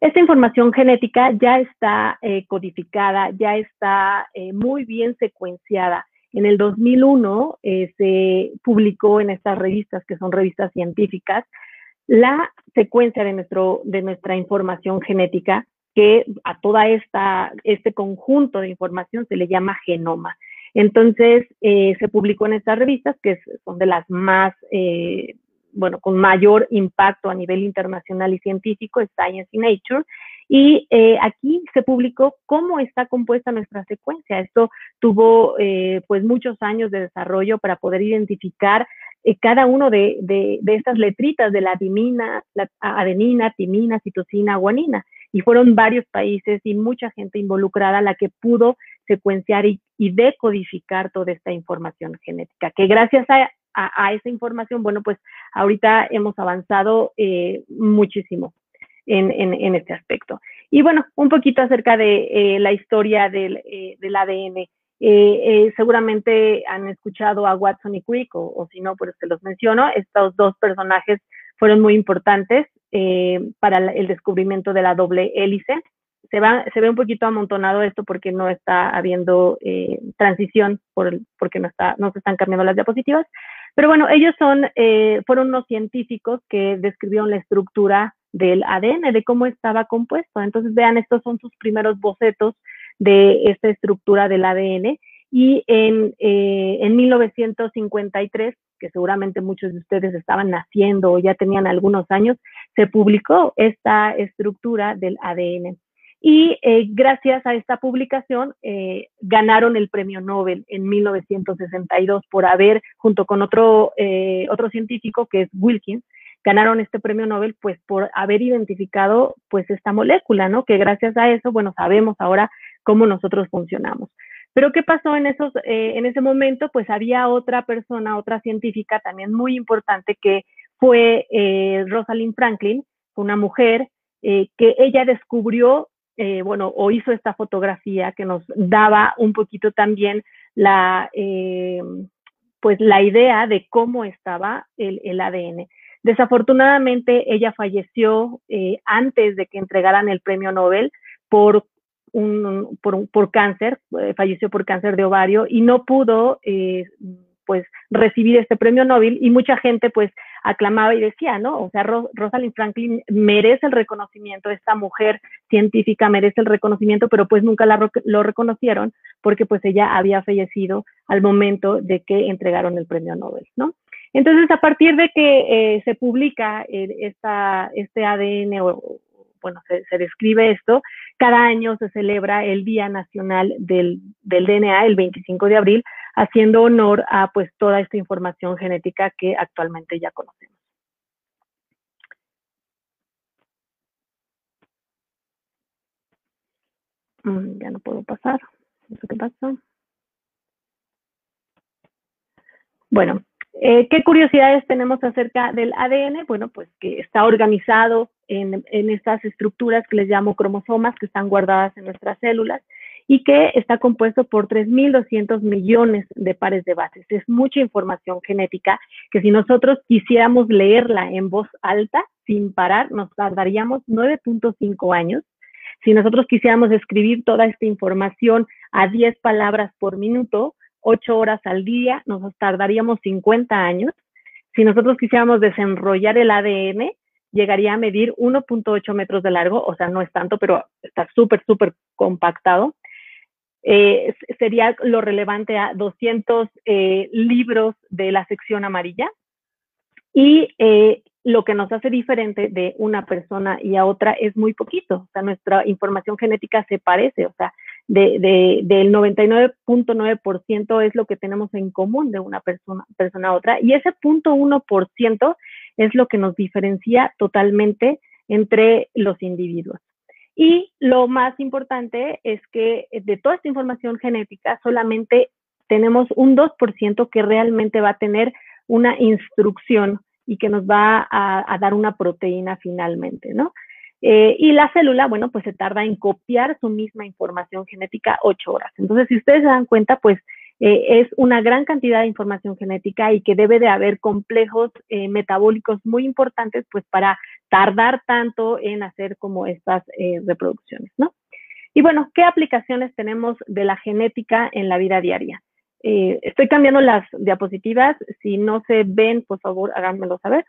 Esta información genética ya está eh, codificada, ya está muy bien secuenciada. En el 2001 se publicó en estas revistas, que son revistas científicas, la secuencia de, de nuestra información genética, que a toda esta, este conjunto de información se le llama genoma. Entonces, eh, se publicó en estas revistas, que son de las más, eh, bueno, con mayor impacto a nivel internacional y científico, Science y Nature, y eh, aquí se publicó cómo está compuesta nuestra secuencia. Esto tuvo pues muchos años de desarrollo para poder identificar cada uno de, estas letritas de la adenina, la adenina, timina, citosina, guanina. Y fueron varios países y mucha gente involucrada la que pudo secuenciar y, decodificar toda esta información genética, que gracias a, esa información, bueno, pues ahorita hemos avanzado eh, muchísimo en, este aspecto. Y bueno, un poquito acerca de eh, la historia del, eh, ADN. seguramente han escuchado a Watson y Crick, o, si no, pues se los menciono. Estos dos personajes fueron muy importantes para el descubrimiento de la doble hélice se, va, se ve un poquito amontonado esto porque no está habiendo eh, transición, por porque no, está, no se están cambiando las diapositivas. Pero bueno, ellos son, eh, fueron unos científicos que describieron la estructura del ADN, de cómo estaba compuesto. Entonces, vean, estos son sus primeros bocetos de esta estructura del ADN. Y en, eh, en 1953, que seguramente muchos de ustedes estaban naciendo o ya tenían algunos años, se publicó esta estructura del ADN. Y eh, gracias a esta publicación eh, ganaron el premio Nobel en 1962 por haber, junto con otro, eh, otro científico que es Wilkins, ganaron este premio Nobel pues por haber identificado pues esta molécula, ¿no? Que gracias a eso, bueno, sabemos ahora cómo nosotros funcionamos. Pero ¿qué pasó en, esos, en ese momento? Pues había otra persona, otra científica también muy importante que fue Rosalind Franklin, una mujer que ella descubrió eh, bueno, o hizo esta fotografía que nos daba un poquito también la, eh, pues la idea de cómo estaba el, ADN. Desafortunadamente, ella falleció eh, antes de que entregaran el premio Nobel por un, por, por cáncer, falleció por cáncer de ovario y no pudo pues recibir este premio Nobel y mucha gente pues aclamaba y decía, ¿no? O sea, Rosalind Franklin merece el reconocimiento, esta mujer científica merece el reconocimiento, pero pues nunca la, lo reconocieron porque pues ella había fallecido al momento de que entregaron el premio Nobel, ¿no? Entonces, a partir de que eh, se publica eh, esta, este ADN, bueno, se, describe esto, cada año se celebra el Día Nacional del, del DNA, el 25 de abril, haciendo honor a pues toda esta información genética que actualmente ya conocemos. Mm, ya no puedo pasar. ¿Qué pasa? Bueno, eh, ¿qué curiosidades tenemos acerca del ADN? Bueno, pues que está organizado en, en estas estructuras que les llamo cromosomas, que están guardadas en nuestras células y que está compuesto por 3.200 millones de pares de bases. Es mucha información genética que si nosotros quisiéramos leerla en voz alta, sin parar, nos tardaríamos 9.5 años. Si nosotros quisiéramos escribir toda esta información a 10 palabras por minuto, 8 horas al día, nos tardaríamos 50 años. Si nosotros quisiéramos desenrollar el ADN, llegaría a medir 1.8 metros de largo, o sea, no es tanto, pero está súper, súper compactado. Eh, sería lo relevante a 200 eh, libros de la sección amarilla. Y eh, lo que nos hace diferente de una persona y a otra es muy poquito. O sea, nuestra información genética se parece, o sea, de, de, del 99.9% es lo que tenemos en común de una persona, persona a otra. Y ese 0.1% es lo que nos diferencia totalmente entre los individuos. Y lo más importante es que de toda esta información genética solamente tenemos un 2% que realmente va a tener una instrucción y que nos va a, dar una proteína finalmente, ¿no? Eh, y la célula, bueno, pues se tarda en copiar su misma información genética ocho horas. Entonces, si ustedes se dan cuenta, pues eh, es una gran cantidad de información genética y que debe de haber complejos eh, metabólicos muy importantes, pues para tardar tanto en hacer como estas eh, reproducciones, ¿no? Y bueno, ¿qué aplicaciones tenemos de la genética en la vida diaria? Estoy cambiando las diapositivas. Si no se ven, por favor, háganmelo saber.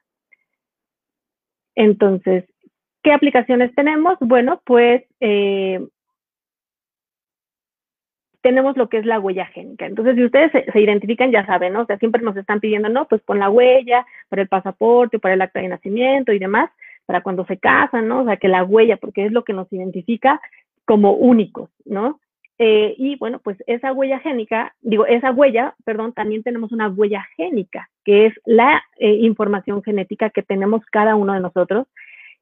Entonces, ¿qué aplicaciones tenemos? Bueno, pues tenemos lo que es la huella génica. Entonces, si ustedes se, identifican, ya saben, ¿no? O sea, siempre nos están pidiendo, no, pues pon la huella para el pasaporte, para el acta de nacimiento y demás para cuando se casan, ¿no? O sea, que la huella, porque es lo que nos identifica como únicos, ¿no? Eh, y bueno, pues esa huella génica, digo, esa huella, perdón, también tenemos una huella génica, que es la eh, información genética que tenemos cada uno de nosotros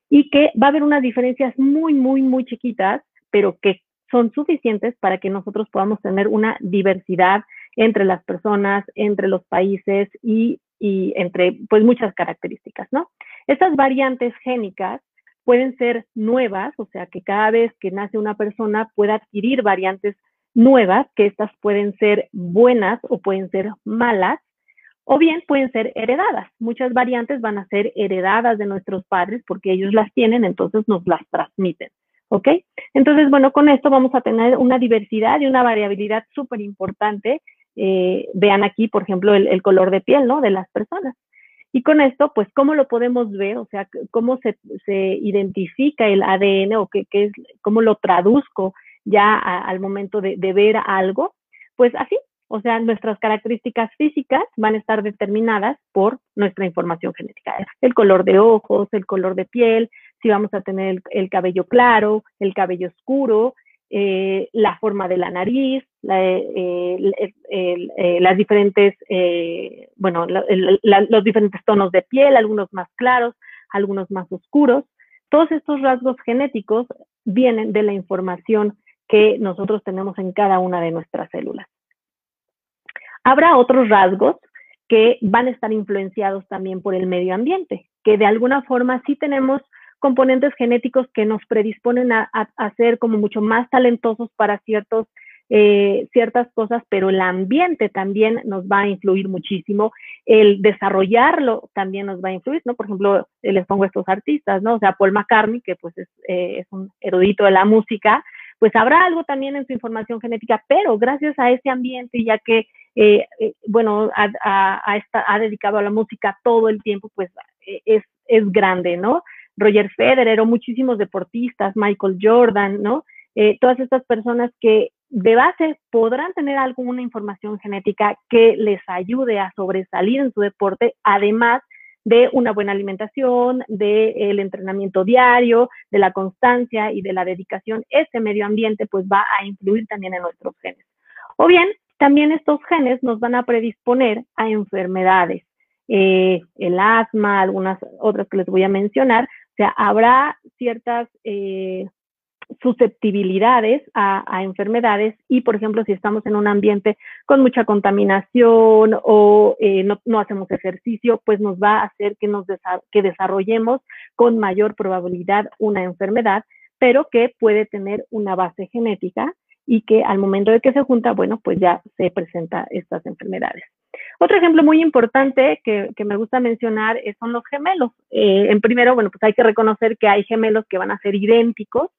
y que va a haber unas diferencias muy, muy, muy chiquitas, pero que son suficientes para que nosotros podamos tener una diversidad entre las personas, entre los países y, entre, pues, muchas características, ¿no? Estas variantes génicas pueden ser nuevas, o sea, que cada vez que nace una persona pueda adquirir variantes nuevas, que estas pueden ser buenas o pueden ser malas, o bien pueden ser heredadas. Muchas variantes van a ser heredadas de nuestros padres porque ellos las tienen, entonces nos las transmiten. ¿Ok? Entonces, bueno, con esto vamos a tener una diversidad y una variabilidad súper importante. Eh, vean aquí, por ejemplo, el, el, color de piel, ¿no? De las personas. Y con esto, pues, ¿cómo lo podemos ver? O sea, ¿cómo se, se identifica el ADN o qué, qué es, cómo lo traduzco ya a, al momento de, de ver algo? Pues así, o sea, nuestras características físicas van a estar determinadas por nuestra información genética. El color de ojos, el color de piel, si vamos a tener el, el cabello claro, el cabello oscuro, eh, la forma de la nariz, eh, eh, las diferentes, bueno, los diferentes tonos de piel, algunos más claros, algunos más oscuros. Todos estos rasgos genéticos vienen de la información que nosotros tenemos en cada una de nuestras células. Habrá otros rasgos que van a estar influenciados también por el medio ambiente, que de alguna forma sí tenemos componentes genéticos que nos predisponen a, ser como mucho más talentosos para ciertos, eh, ciertas cosas, pero el ambiente también nos va a influir muchísimo, el desarrollarlo también nos va a influir, ¿no? Por ejemplo, les pongo estos artistas, ¿no? O sea, Paul McCartney, que pues es, eh, es un erudito de la música, pues habrá algo también en su información genética, pero gracias a ese ambiente, ya que, eh, eh, bueno, ha, ha, dedicado a la música todo el tiempo, pues eh, es, es grande, ¿no? Roger Federer o muchísimos deportistas, Michael Jordan, ¿no? Eh, todas estas personas que de base podrán tener alguna información genética que les ayude a sobresalir en su deporte, además de una buena alimentación, del entrenamiento diario, de la constancia y de la dedicación. Este medio ambiente pues va a influir también en nuestros genes. O bien, también estos genes nos van a predisponer a enfermedades, eh, el asma, algunas otras que les voy a mencionar, sea, habrá ciertas, eh, susceptibilidades a, enfermedades y, por ejemplo, si estamos en un ambiente con mucha contaminación o eh, no, hacemos ejercicio, pues nos va a hacer que, nos que desarrollemos con mayor probabilidad una enfermedad, pero que puede tener una base genética y que al momento de que se junta, bueno, pues ya se presenta estas enfermedades. Otro ejemplo muy importante que, me gusta mencionar son los gemelos. Eh, en primero, bueno, pues hay que reconocer que hay gemelos que van a ser idénticos,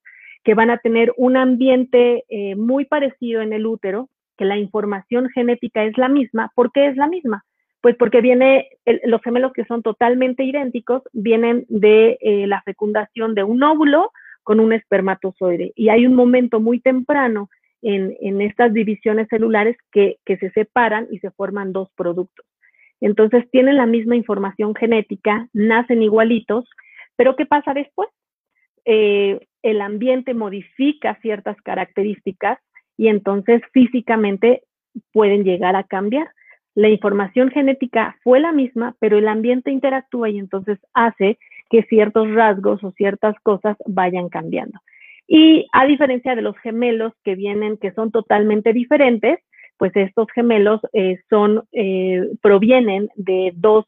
que van a tener un ambiente eh, muy parecido en el útero, que la información genética es la misma. ¿Por qué es la misma? Pues porque viene, los gemelos que son totalmente idénticos vienen de eh, la fecundación de un óvulo con un espermatozoide. Y hay un momento muy temprano en, estas divisiones celulares que, se separan y se forman dos productos. Entonces tienen la misma información genética, nacen igualitos, pero ¿qué pasa después? Eh, el ambiente modifica ciertas características y entonces físicamente pueden llegar a cambiar. La información genética fue la misma, pero el ambiente interactúa y entonces hace que ciertos rasgos o ciertas cosas vayan cambiando. Y a diferencia de los gemelos que vienen, que son totalmente diferentes, pues estos gemelos eh, son, eh, provienen de dos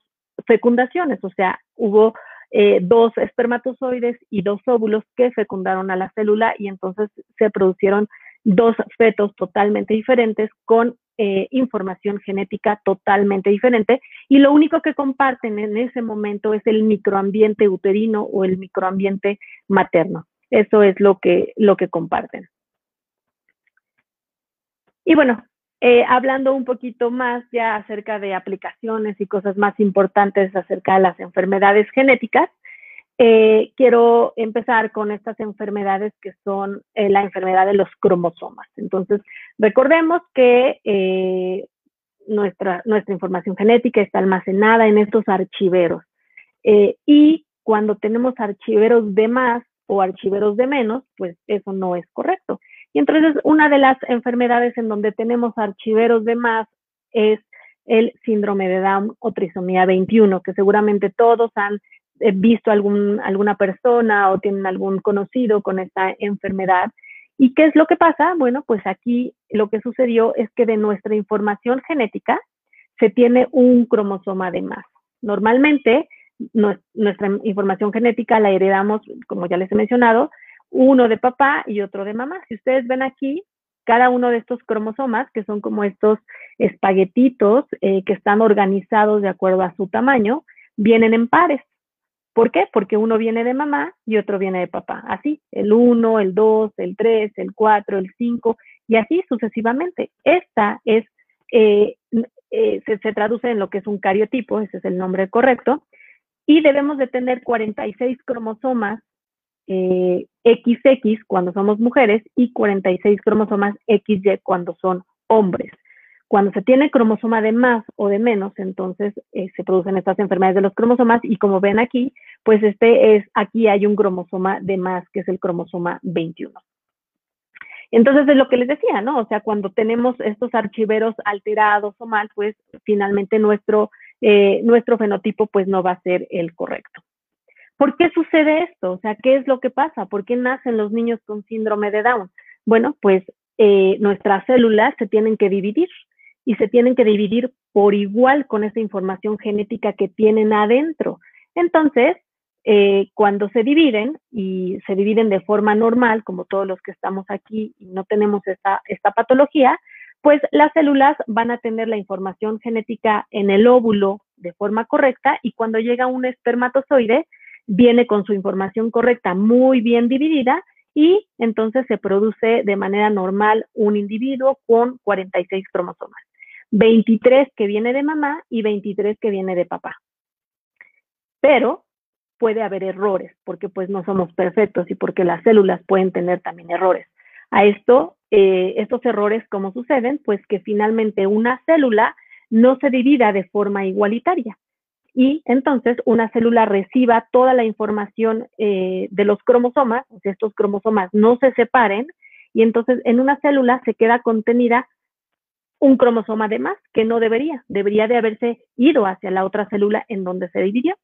fecundaciones, o sea, hubo eh, dos espermatozoides y dos óvulos que fecundaron a la célula y entonces se producieron dos fetos totalmente diferentes con información genética totalmente diferente y lo único que comparten en ese momento es el microambiente uterino o el microambiente materno. Eso es lo que, lo que comparten. Y bueno, eh, hablando un poquito más ya acerca de aplicaciones y cosas más importantes acerca de las enfermedades genéticas, eh, quiero empezar con estas enfermedades que son eh, la enfermedad de los cromosomas. Entonces, recordemos que nuestra, nuestra información genética está almacenada en estos archiveros. y cuando tenemos archiveros de más, o archiveros de menos, pues eso no es correcto. Y entonces una de las enfermedades en donde tenemos archiveros de más es el síndrome de Down o trisomía 21, que seguramente todos han eh, visto algún, alguna persona o tienen algún conocido con esta enfermedad. ¿Y qué es lo que pasa? Bueno, pues aquí lo que sucedió es que de nuestra información genética se tiene un cromosoma de más. Normalmente nuestra información genética la heredamos, como ya les he mencionado, uno de papá y otro de mamá. Si ustedes ven aquí, cada uno de estos cromosomas, que son como estos espaguetitos eh, que están organizados de acuerdo a su tamaño, vienen en pares. ¿Por qué? Porque uno viene de mamá y otro viene de papá. Así, el 1, el 2, el 3, el 4, el 5 y así sucesivamente. Esta es, eh, eh, se, se, traduce en lo que es un cariotipo, ese es el nombre correcto, y debemos de tener 46 cromosomas XX eh, cuando somos mujeres y 46 cromosomas XY cuando son hombres. Cuando se tiene cromosoma de más o de menos, entonces eh, se producen estas enfermedades de los cromosomas y como ven aquí, pues este es, aquí hay un cromosoma de más, que es el cromosoma 21. Entonces es lo que les decía, ¿no? O sea, cuando tenemos estos archiveros alterados o mal, pues finalmente nuestro eh, nuestro fenotipo pues no va a ser el correcto. ¿Por qué sucede esto? O sea, ¿qué es lo que pasa? ¿Por qué nacen los niños con síndrome de Down? Bueno, pues eh, nuestras células se tienen que dividir y se tienen que dividir por igual con esa información genética que tienen adentro. Entonces, eh, cuando se dividen y se dividen de forma normal, como todos los que estamos aquí y no tenemos esta, esta patología, pues las células van a tener la información genética en el óvulo de forma correcta y cuando llega un espermatozoide, viene con su información correcta muy bien dividida y entonces se produce de manera normal un individuo con 46 cromosomas. 23 que viene de mamá y 23 que viene de papá. Pero puede haber errores porque pues no somos perfectos y porque las células pueden tener también errores. A esto eh, estos errores, ¿cómo suceden? Pues que finalmente una célula no se divida de forma igualitaria y entonces una célula reciba toda la información eh, de los cromosomas, o sea, estos cromosomas no se separen y entonces en una célula se queda contenida un cromosoma de más que no debería, debería de haberse ido hacia la otra célula en donde se dividió.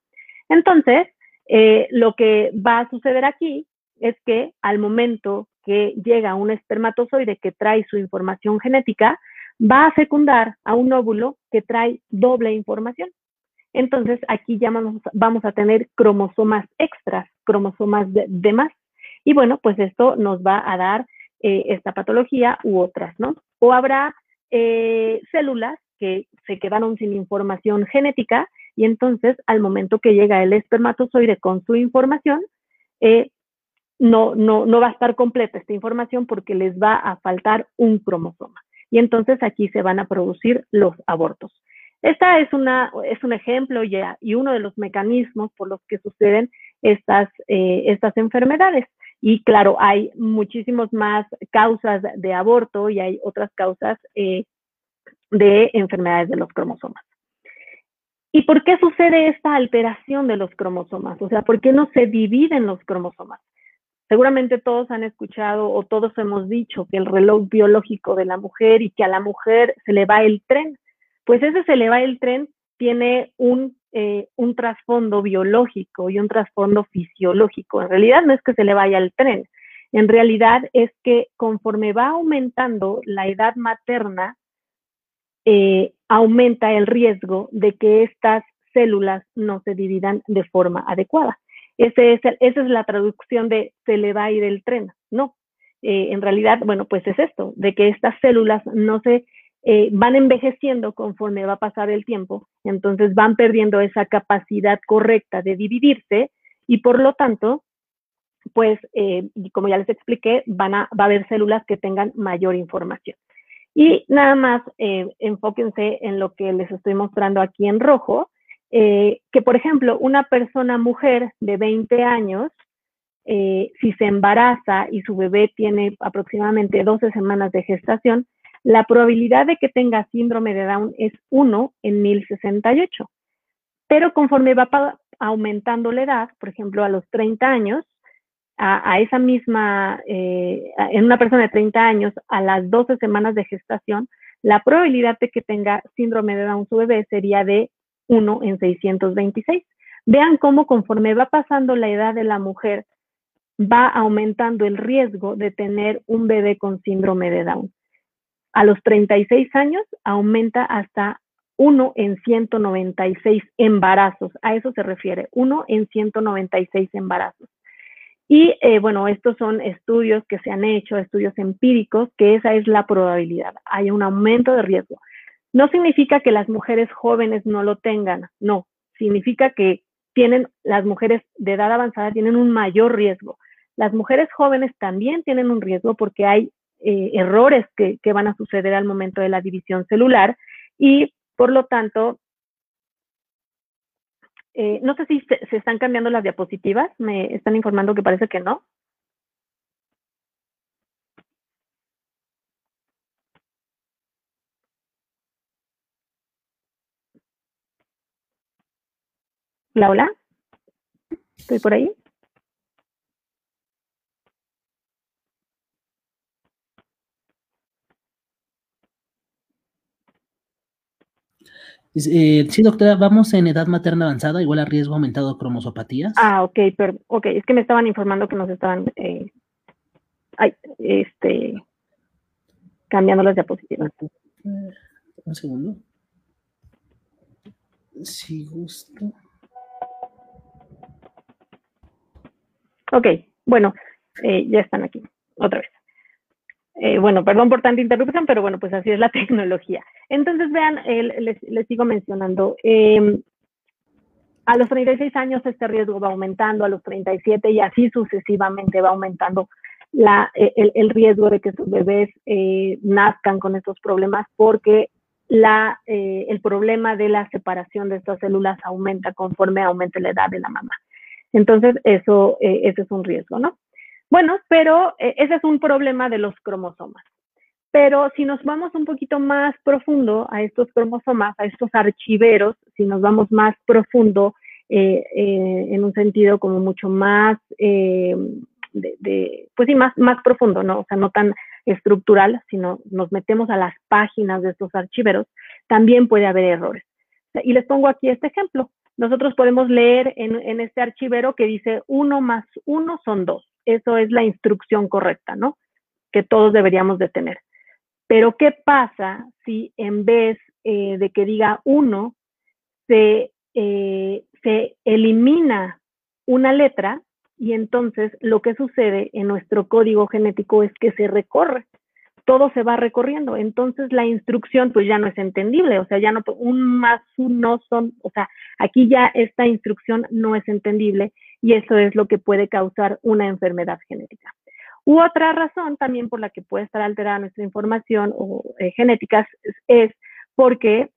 Entonces, eh, lo que va a suceder aquí es que al momento que llega un espermatozoide que trae su información genética, va a fecundar a un óvulo que trae doble información. Entonces, aquí ya vamos, a tener cromosomas extras, cromosomas de, más. Y bueno, pues esto nos va a dar eh, esta patología u otras, ¿no? O habrá eh, células que se quedaron sin información genética y entonces al momento que llega el espermatozoide con su información, eh, no, no, no va a estar completa esta información porque les va a faltar un cromosoma. Y entonces aquí se van a producir los abortos. Esta es, es un ejemplo y uno de los mecanismos por los que suceden estas, eh, estas enfermedades. Y claro, hay muchísimas más causas de aborto y hay otras causas eh, de enfermedades de los cromosomas. ¿Y por qué sucede esta alteración de los cromosomas? O sea, ¿por qué no se dividen los cromosomas? Seguramente todos han escuchado o todos hemos dicho que el reloj biológico de la mujer y que a la mujer se le va el tren. Pues ese se le va el tren tiene un, eh, un trasfondo biológico y un trasfondo fisiológico. En realidad no es que se le vaya el tren, en realidad es que conforme va aumentando la edad materna, eh, aumenta el riesgo de que estas células no se dividan de forma adecuada. Ese es esa es la traducción de se le va a ir el tren. No, eh, en realidad, bueno, pues es esto, de que estas células no se eh, van envejeciendo conforme va a pasar el tiempo, entonces van perdiendo esa capacidad correcta de dividirse y por lo tanto, pues, como ya les expliqué, van a, va a haber células que tengan mayor información. Y nada más eh, enfóquense en lo que les estoy mostrando aquí en rojo, eh, que por ejemplo, una persona mujer de 20 años, eh, si se embaraza y su bebé tiene aproximadamente 12 semanas de gestación, la probabilidad de que tenga síndrome de Down es 1 en 1068. Pero conforme va aumentando la edad, por ejemplo, a los 30 años, a, esa misma, eh, en una persona de 30 años, a las 12 semanas de gestación, la probabilidad de que tenga síndrome de Down su bebé sería de 1 en 626. Vean cómo conforme va pasando la edad de la mujer, va aumentando el riesgo de tener un bebé con síndrome de Down. A los 36 años aumenta hasta 1 en 196 embarazos. A eso se refiere, 1 en 196 embarazos. Y eh, bueno, estos son estudios que se han hecho, estudios empíricos, que esa es la probabilidad. Hay un aumento de riesgo. No significa que las mujeres jóvenes no lo tengan, no. Significa que tienen, las mujeres de edad avanzada tienen un mayor riesgo. Las mujeres jóvenes también tienen un riesgo porque hay eh, errores que, van a suceder al momento de la división celular y por lo tanto eh, no sé si se, están cambiando las diapositivas, me están informando que parece que no. Hola, hola. ¿Estoy por ahí? Eh, sí, doctora, vamos en edad materna avanzada, igual a riesgo aumentado de cromosopatías. Ah, ok, pero, ok, es que me estaban informando que nos estaban eh, este, cambiando las diapositivas. Un segundo. Si gusto. Ok, bueno, eh, ya están aquí, otra vez. Eh, bueno, perdón por tanta interrupción, pero bueno, pues así es la tecnología. Entonces, vean, les, sigo mencionando. Em, a los 36 años este riesgo va aumentando, a los 37 y así sucesivamente va aumentando la, e, el, riesgo de que sus bebés eh, nazcan con estos problemas porque la, eh, el problema de la separación de estas células aumenta conforme aumente la edad de la mamá. Entonces, eso, ese es un riesgo, ¿no? Bueno, pero eh, ese es un problema de los cromosomas. Pero si nos vamos un poquito más profundo a estos cromosomas, a estos archiveros, si nos vamos más profundo eh, eh, en un sentido como mucho más, de, pues sí, más, más profundo, ¿no? O sea, no tan estructural, sino nos metemos a las páginas de estos archiveros, también puede haber errores. Y les pongo aquí este ejemplo. Nosotros podemos leer en, este archivero que dice 1 más 1 son 2 eso es la instrucción correcta, ¿no? Que todos deberíamos de tener. Pero ¿qué pasa si en vez eh, de que diga uno, se, eh, se elimina una letra y entonces lo que sucede en nuestro código genético es que se recorre? Todo se va recorriendo. Entonces la instrucción pues ya no es entendible, o sea, ya no, un más uno son, o sea, aquí ya esta instrucción no es entendible y eso es lo que puede causar una enfermedad genética. U otra razón también por la que puede estar alterada nuestra información o eh, genética es, porque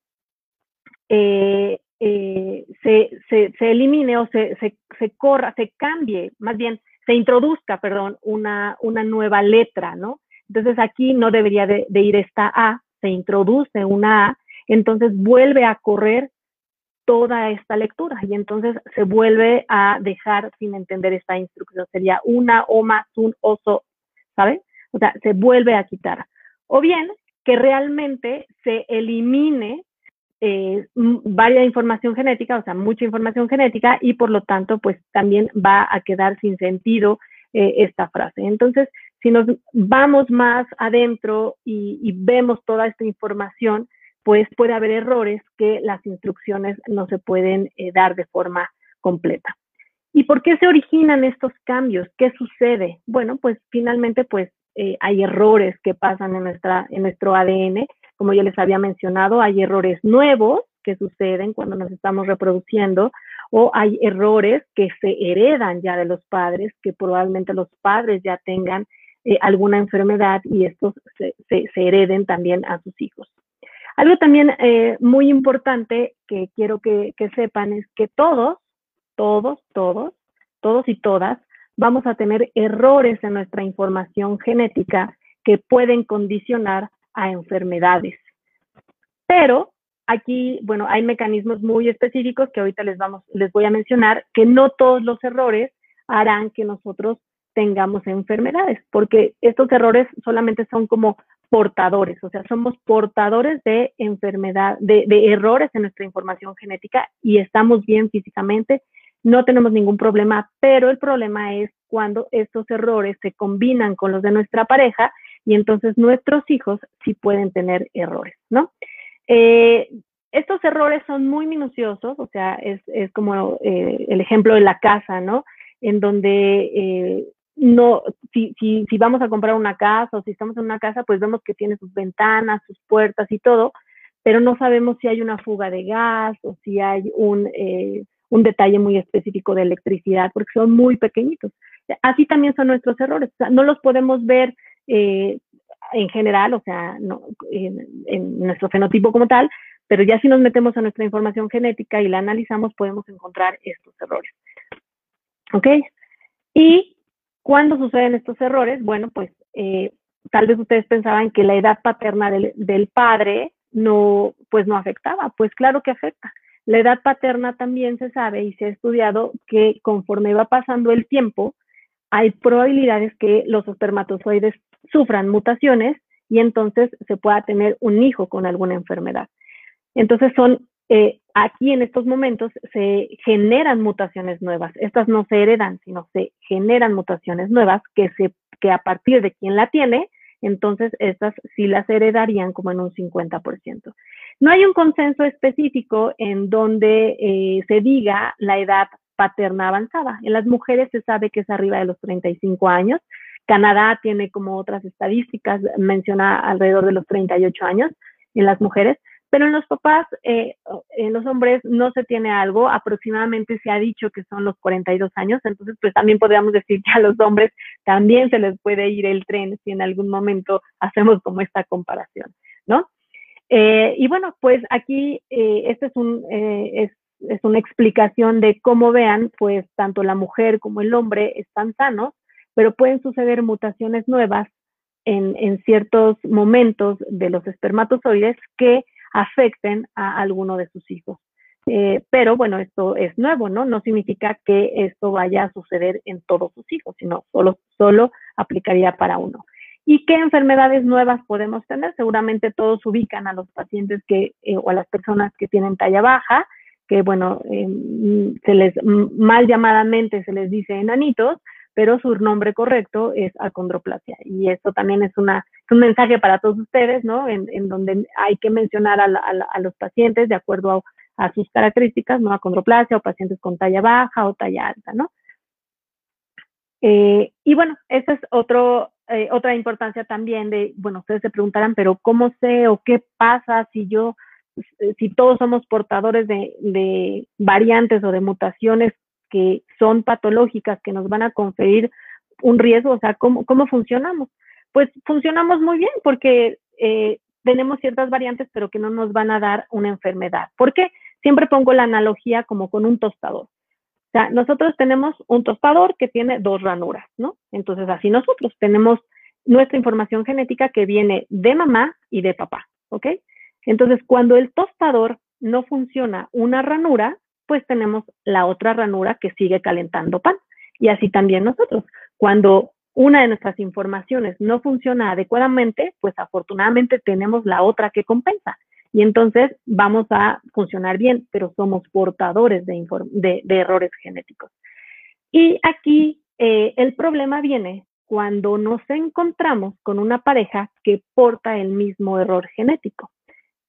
eh, eh, se, se, se, elimine o se, se, se, corra, se cambie, más bien se introduzca, perdón, una, una nueva letra, ¿no? Entonces aquí no debería de, ir esta A, se introduce una A, entonces vuelve a correr toda esta lectura y entonces se vuelve a dejar sin entender esta instrucción. Sería una o más un oso, ¿sabe? O sea, se vuelve a quitar. O bien que realmente se elimine eh, varias información genética, o sea, mucha información genética y por lo tanto, pues también va a quedar sin sentido eh, esta frase. Entonces, si nos vamos más adentro y, vemos toda esta información, pues puede haber errores que las instrucciones no se pueden eh, dar de forma completa. ¿Y por qué se originan estos cambios? ¿Qué sucede? Bueno, pues finalmente pues eh, hay errores que pasan en, nuestra, en nuestro ADN. Como yo les había mencionado, hay errores nuevos que suceden cuando nos estamos reproduciendo o hay errores que se heredan ya de los padres, que probablemente los padres ya tengan eh, alguna enfermedad y estos se, hereden también a sus hijos. Algo también eh, muy importante que quiero que, sepan es que todos, todos, todos, todos y todas vamos a tener errores en nuestra información genética que pueden condicionar a enfermedades. Pero aquí, bueno, hay mecanismos muy específicos que ahorita les, vamos, les voy a mencionar, que no todos los errores harán que nosotros tengamos enfermedades, porque estos errores solamente son como portadores, o sea, somos portadores de enfermedad, de, errores en nuestra información genética y estamos bien físicamente, no tenemos ningún problema, pero el problema es cuando estos errores se combinan con los de nuestra pareja y entonces nuestros hijos sí pueden tener errores, ¿no? Eh, estos errores son muy minuciosos, o sea, es, como eh, el ejemplo de la casa, ¿no? En donde eh, no, si, si, vamos a comprar una casa o si estamos en una casa, pues vemos que tiene sus ventanas, sus puertas y todo, pero no sabemos si hay una fuga de gas o si hay un, eh, un detalle muy específico de electricidad, porque son muy pequeñitos. Así también son nuestros errores. no los podemos ver eh, en general, o sea, no, en, en, nuestro fenotipo como tal, pero ya si nos metemos a nuestra información genética y la analizamos, podemos encontrar estos errores. ¿Ok? Y ¿Cuándo suceden estos errores? Bueno, pues eh, tal vez ustedes pensaban que la edad paterna del, del, padre no, pues no afectaba. Pues claro que afecta. La edad paterna también se sabe y se ha estudiado que conforme va pasando el tiempo, hay probabilidades que los espermatozoides sufran mutaciones y entonces se pueda tener un hijo con alguna enfermedad. Entonces son eh, aquí en estos momentos se generan mutaciones nuevas. Estas no se heredan, sino se generan mutaciones nuevas que, se, que a partir de quien la tiene, entonces estas sí las heredarían como en un 50%. No hay un consenso específico en donde eh, se diga la edad paterna avanzada. En las mujeres se sabe que es arriba de los 35 años. Canadá tiene como otras estadísticas, menciona alrededor de los 38 años en las mujeres, pero en los papás, eh, en los hombres no se tiene algo, aproximadamente se ha dicho que son los 42 años, entonces pues también podríamos decir que a los hombres también se les puede ir el tren si en algún momento hacemos como esta comparación, ¿no? Eh, y bueno, pues aquí eh, este es un, es, es una explicación de cómo vean, pues tanto la mujer como el hombre están sanos, pero pueden suceder mutaciones nuevas en, en, ciertos momentos de los espermatozoides que afecten a alguno de sus hijos. Eh, pero bueno, esto es nuevo, ¿no? No significa que esto vaya a suceder en todos sus hijos, sino solo, solo aplicaría para uno. ¿Y qué enfermedades nuevas podemos tener? Seguramente todos ubican a los pacientes que, eh, o a las personas que tienen talla baja, que bueno, em, se les mal llamadamente se les dice enanitos, pero su nombre correcto es acondroplasia. Y eso también es, una, un mensaje para todos ustedes, ¿no? En, donde hay que mencionar a, los pacientes de acuerdo a, sus características, ¿no? Acondroplasia o pacientes con talla baja o talla alta, ¿no? Eh, y bueno, esa es otro, eh, otra importancia también de, bueno, ustedes se preguntarán, pero ¿cómo sé o qué pasa si yo, si todos somos portadores de, de variantes o de mutaciones que son patológicas, que nos van a conferir un riesgo, o sea, ¿cómo, cómo funcionamos? Pues funcionamos muy bien porque eh, tenemos ciertas variantes, pero que no nos van a dar una enfermedad. ¿Por qué? Siempre pongo la analogía como con un tostador. O sea, nosotros tenemos un tostador que tiene dos ranuras, ¿no? Entonces, así nosotros tenemos nuestra información genética que viene de mamá y de papá, ¿ok? Entonces, cuando el tostador no funciona una ranura, pues tenemos la otra ranura que sigue calentando pan. Y así también nosotros. Cuando una de nuestras informaciones no funciona adecuadamente, pues afortunadamente tenemos la otra que compensa. Y entonces vamos a funcionar bien, pero somos portadores de, errores genéticos. Y aquí eh, el problema viene cuando nos encontramos con una pareja que porta el mismo error genético.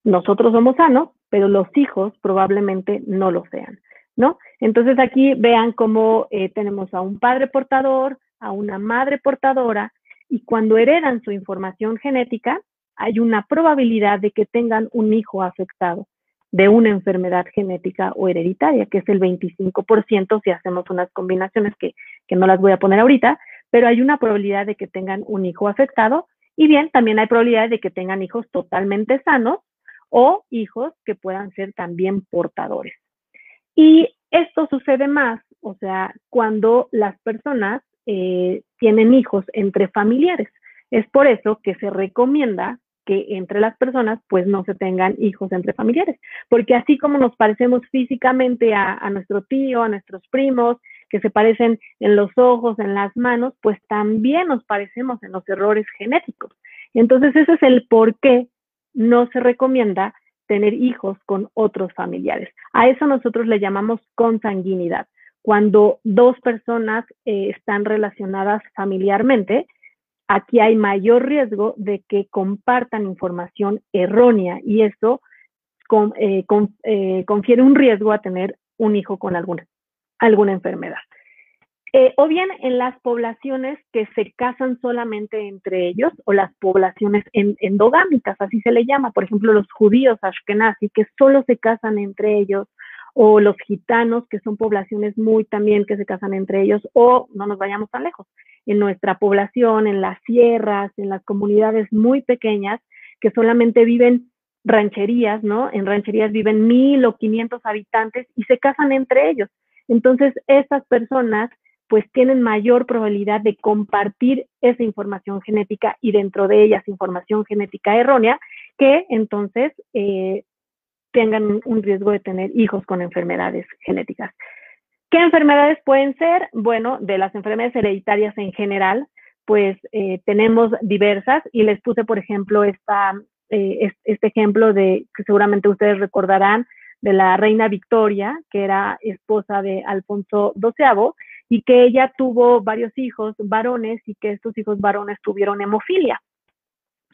Nosotros somos sanos, pero los hijos probablemente no lo sean, ¿no? Entonces aquí vean cómo eh, tenemos a un padre portador, a una madre portadora, y cuando heredan su información genética, hay una probabilidad de que tengan un hijo afectado de una enfermedad genética o hereditaria, que es el 25% si hacemos unas combinaciones que, que no las voy a poner ahorita, pero hay una probabilidad de que tengan un hijo afectado y bien, también hay probabilidad de que tengan hijos totalmente sanos o hijos que puedan ser también portadores. Y esto sucede más, o sea, cuando las personas eh, tienen hijos entre familiares. Es por eso que se recomienda que entre las personas pues no se tengan hijos entre familiares, porque así como nos parecemos físicamente a, a, nuestro tío, a nuestros primos, que se parecen en los ojos, en las manos, pues también nos parecemos en los errores genéticos. Entonces ese es el por qué no se recomienda tener hijos con otros familiares. A eso nosotros le llamamos consanguinidad. Cuando dos personas eh, están relacionadas familiarmente, aquí hay mayor riesgo de que compartan información errónea y eso eh, eh, confiere un riesgo a tener un hijo con alguna, alguna enfermedad. Eh, o bien en las poblaciones que se casan solamente entre ellos o las poblaciones endogámicas, así se le llama, por ejemplo, los judíos ashkenazi que solo se casan entre ellos o los gitanos que son poblaciones muy también que se casan entre ellos o no nos vayamos tan lejos, en nuestra población, en las sierras, en las comunidades muy pequeñas que solamente viven rancherías, ¿no? En rancherías viven mil o quinientos habitantes y se casan entre ellos. Entonces, esas personas pues tienen mayor probabilidad de compartir esa información genética y dentro de ellas información genética errónea, que entonces eh, tengan un riesgo de tener hijos con enfermedades genéticas. ¿Qué enfermedades pueden ser? Bueno, de las enfermedades hereditarias en general, pues eh, tenemos diversas y les puse, por ejemplo, esta, eh, este ejemplo de que seguramente ustedes recordarán de la reina Victoria, que era esposa de Alfonso XII, y que ella tuvo varios hijos varones y que estos hijos varones tuvieron hemofilia.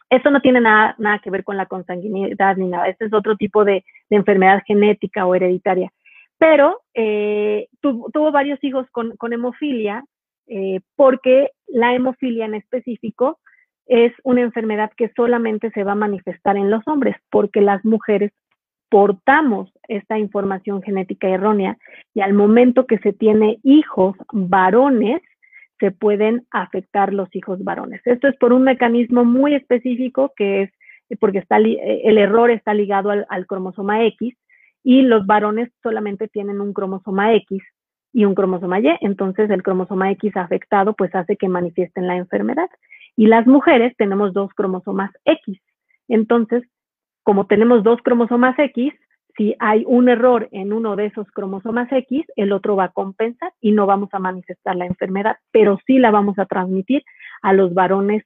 Esto no tiene nada, nada que ver con la consanguinidad ni nada, este es otro tipo de, enfermedad genética o hereditaria. Pero eh, tuvo varios hijos con, hemofilia eh, porque la hemofilia en específico es una enfermedad que solamente se va a manifestar en los hombres, porque las mujeres portamos esta información genética errónea y al momento que se tiene hijos varones, se pueden afectar los hijos varones. Esto es por un mecanismo muy específico que es porque está, el error está ligado al, al cromosoma X y los varones solamente tienen un cromosoma X y un cromosoma Y, entonces el cromosoma X afectado pues hace que manifiesten la enfermedad. Y las mujeres tenemos dos cromosomas X. Entonces, como tenemos dos cromosomas X, si hay un error en uno de esos cromosomas X, el otro va a compensar y no vamos a manifestar la enfermedad, pero sí la vamos a transmitir a los varones,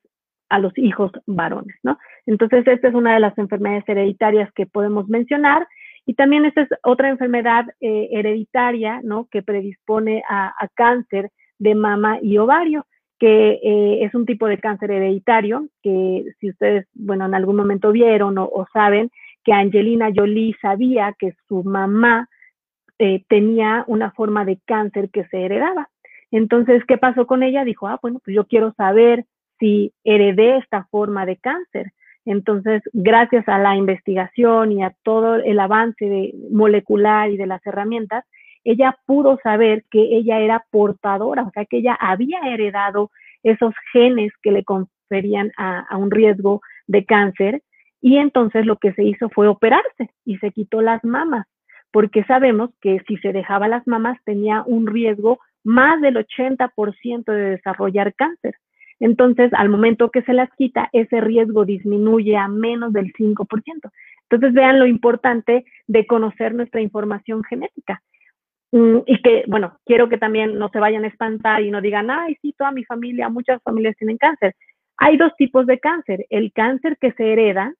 a los hijos varones, ¿no? Entonces, esta es una de las enfermedades hereditarias que podemos mencionar. Y también esta es otra enfermedad eh, hereditaria, ¿no? Que predispone a, cáncer de mama y ovario, que eh, es un tipo de cáncer hereditario, que si ustedes, bueno, en algún momento vieron o, saben que Angelina Jolie sabía que su mamá eh, tenía una forma de cáncer que se heredaba. Entonces, ¿qué pasó con ella? Dijo, ah, bueno, pues yo quiero saber si heredé esta forma de cáncer. Entonces, gracias a la investigación y a todo el avance molecular y de las herramientas, ella pudo saber que ella era portadora, o sea, que ella había heredado esos genes que le conferían a, un riesgo de cáncer. Y entonces lo que se hizo fue operarse y se quitó las mamas, porque sabemos que si se dejaba las mamas tenía un riesgo más del 80% de desarrollar cáncer. Entonces, al momento que se las quita, ese riesgo disminuye a menos del 5%. Entonces, vean lo importante de conocer nuestra información genética. Mm, y que, bueno, quiero que también no se vayan a espantar y no digan, ay, sí, toda mi familia, muchas familias tienen cáncer. Hay dos tipos de cáncer, el cáncer que se hereda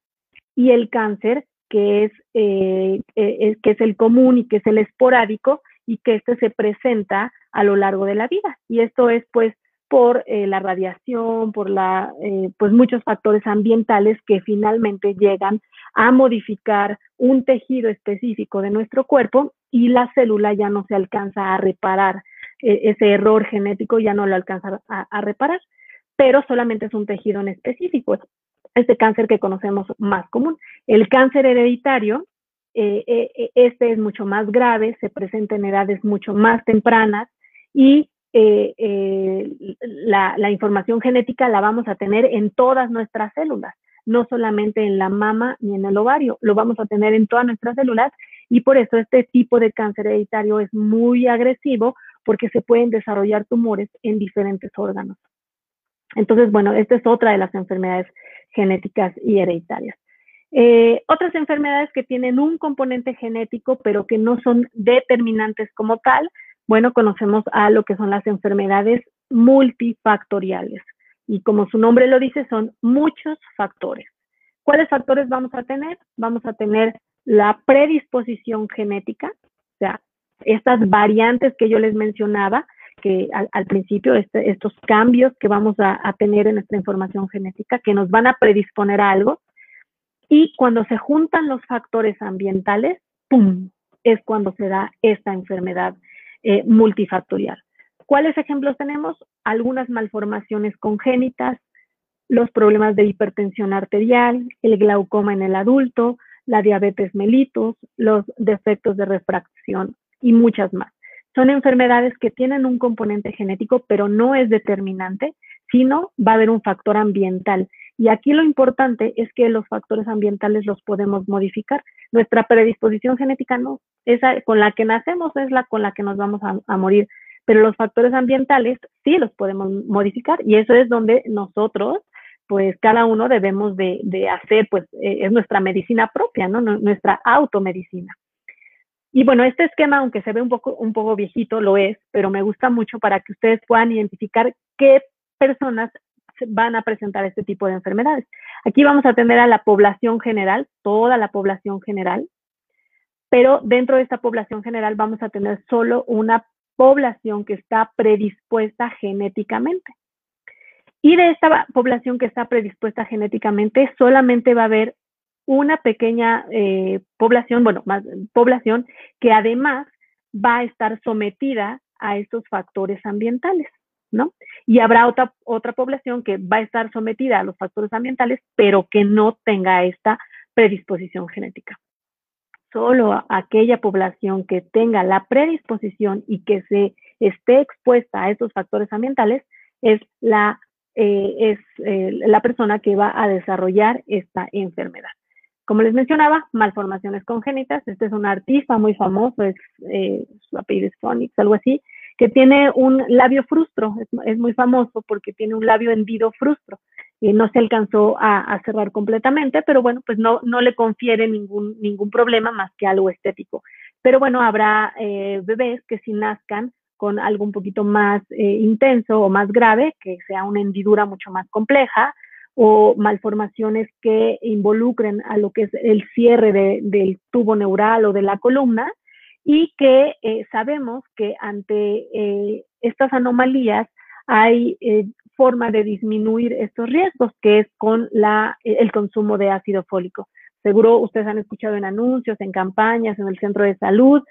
y el cáncer que es, eh, eh, que es el común y que es el esporádico y que este se presenta a lo largo de la vida. Y esto es pues por eh, la radiación, por la, eh, pues muchos factores ambientales que finalmente llegan a modificar un tejido específico de nuestro cuerpo y la célula ya no se alcanza a reparar, e, ese error genético ya no lo alcanza a, reparar, pero solamente es un tejido en específico, este cáncer que conocemos más común. El cáncer hereditario, eh, este es mucho más grave, se presenta en edades mucho más tempranas y eh, eh, la, información genética la vamos a tener en todas nuestras células, no solamente en la mama ni en el ovario, lo vamos a tener en todas nuestras células y por eso este tipo de cáncer hereditario es muy agresivo porque se pueden desarrollar tumores en diferentes órganos. Entonces, bueno, esta es otra de las enfermedades genéticas y hereditarias. Eh, otras enfermedades que tienen un componente genético, pero que no son determinantes como tal, bueno, conocemos a lo que son las enfermedades multifactoriales. Y como su nombre lo dice, son muchos factores. ¿Cuáles factores vamos a tener? Vamos a tener la predisposición genética, o sea, estas variantes que yo les mencionaba, que al, principio, este, estos cambios que vamos a, tener en nuestra información genética, que nos van a predisponer a algo. Y cuando se juntan los factores ambientales, ¡pum!, es cuando se da esta enfermedad eh, multifactorial. ¿Cuáles ejemplos tenemos? Algunas malformaciones congénitas, los problemas de hipertensión arterial, el glaucoma en el adulto, la diabetes mellitus, los defectos de refracción y muchas más. Son enfermedades que tienen un componente genético, pero no es determinante, sino va a haber un factor ambiental. Y aquí lo importante es que los factores ambientales los podemos modificar. Nuestra predisposición genética no, esa con la que nacemos es la con la que nos vamos a, morir, pero los factores ambientales sí los podemos modificar y eso es donde nosotros, pues cada uno debemos de, hacer, pues eh, es nuestra medicina propia, ¿no? Nuestra automedicina. Y bueno, este esquema, aunque se ve un poco, un poco viejito, lo es, pero me gusta mucho para que ustedes puedan identificar qué personas van a presentar este tipo de enfermedades. Aquí vamos a tener a la población general, toda la población general, pero dentro de esta población general vamos a tener solo una población que está predispuesta genéticamente. Y de esta población que está predispuesta genéticamente, solamente va a haber una pequeña eh, población, bueno, más población que además va a estar sometida a estos factores ambientales. Y habrá otra, otra población que va a estar sometida a los factores ambientales, pero que no tenga esta predisposición genética. Solo aquella población que tenga la predisposición y que se esté expuesta a estos factores ambientales es la, eh, es, eh, la persona que va a desarrollar esta enfermedad. Como les mencionaba, malformaciones congénitas. Este es un artista muy famoso, es, eh, su apellido es Phonics, algo así, que tiene un labio frustro, es, muy famoso porque tiene un labio hendido frustro y no se alcanzó a, cerrar completamente, pero bueno, pues no, no le confiere ningún, ningún problema más que algo estético. Pero bueno, habrá eh, bebés que si nazcan con algo un poquito más eh, intenso o más grave, que sea una hendidura mucho más compleja, o malformaciones que involucren a lo que es el cierre del tubo neural o de la columna, y que eh, sabemos que ante eh, estas anomalías hay eh, forma de disminuir estos riesgos, que es con la, el consumo de ácido fólico. Seguro ustedes han escuchado en anuncios, en campañas, en el centro de salud,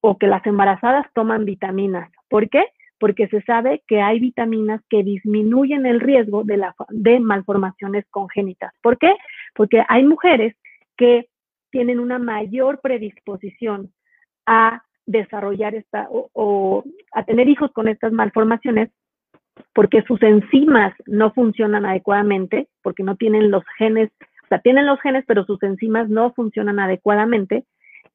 o que las embarazadas toman vitaminas. ¿Por qué? Porque se sabe que hay vitaminas que disminuyen el riesgo de, la, de malformaciones congénitas. ¿Por qué? Porque hay mujeres que tienen una mayor predisposición a desarrollar esta o, a tener hijos con estas malformaciones porque sus enzimas no funcionan adecuadamente, porque no tienen los genes, o sea, tienen los genes, pero sus enzimas no funcionan adecuadamente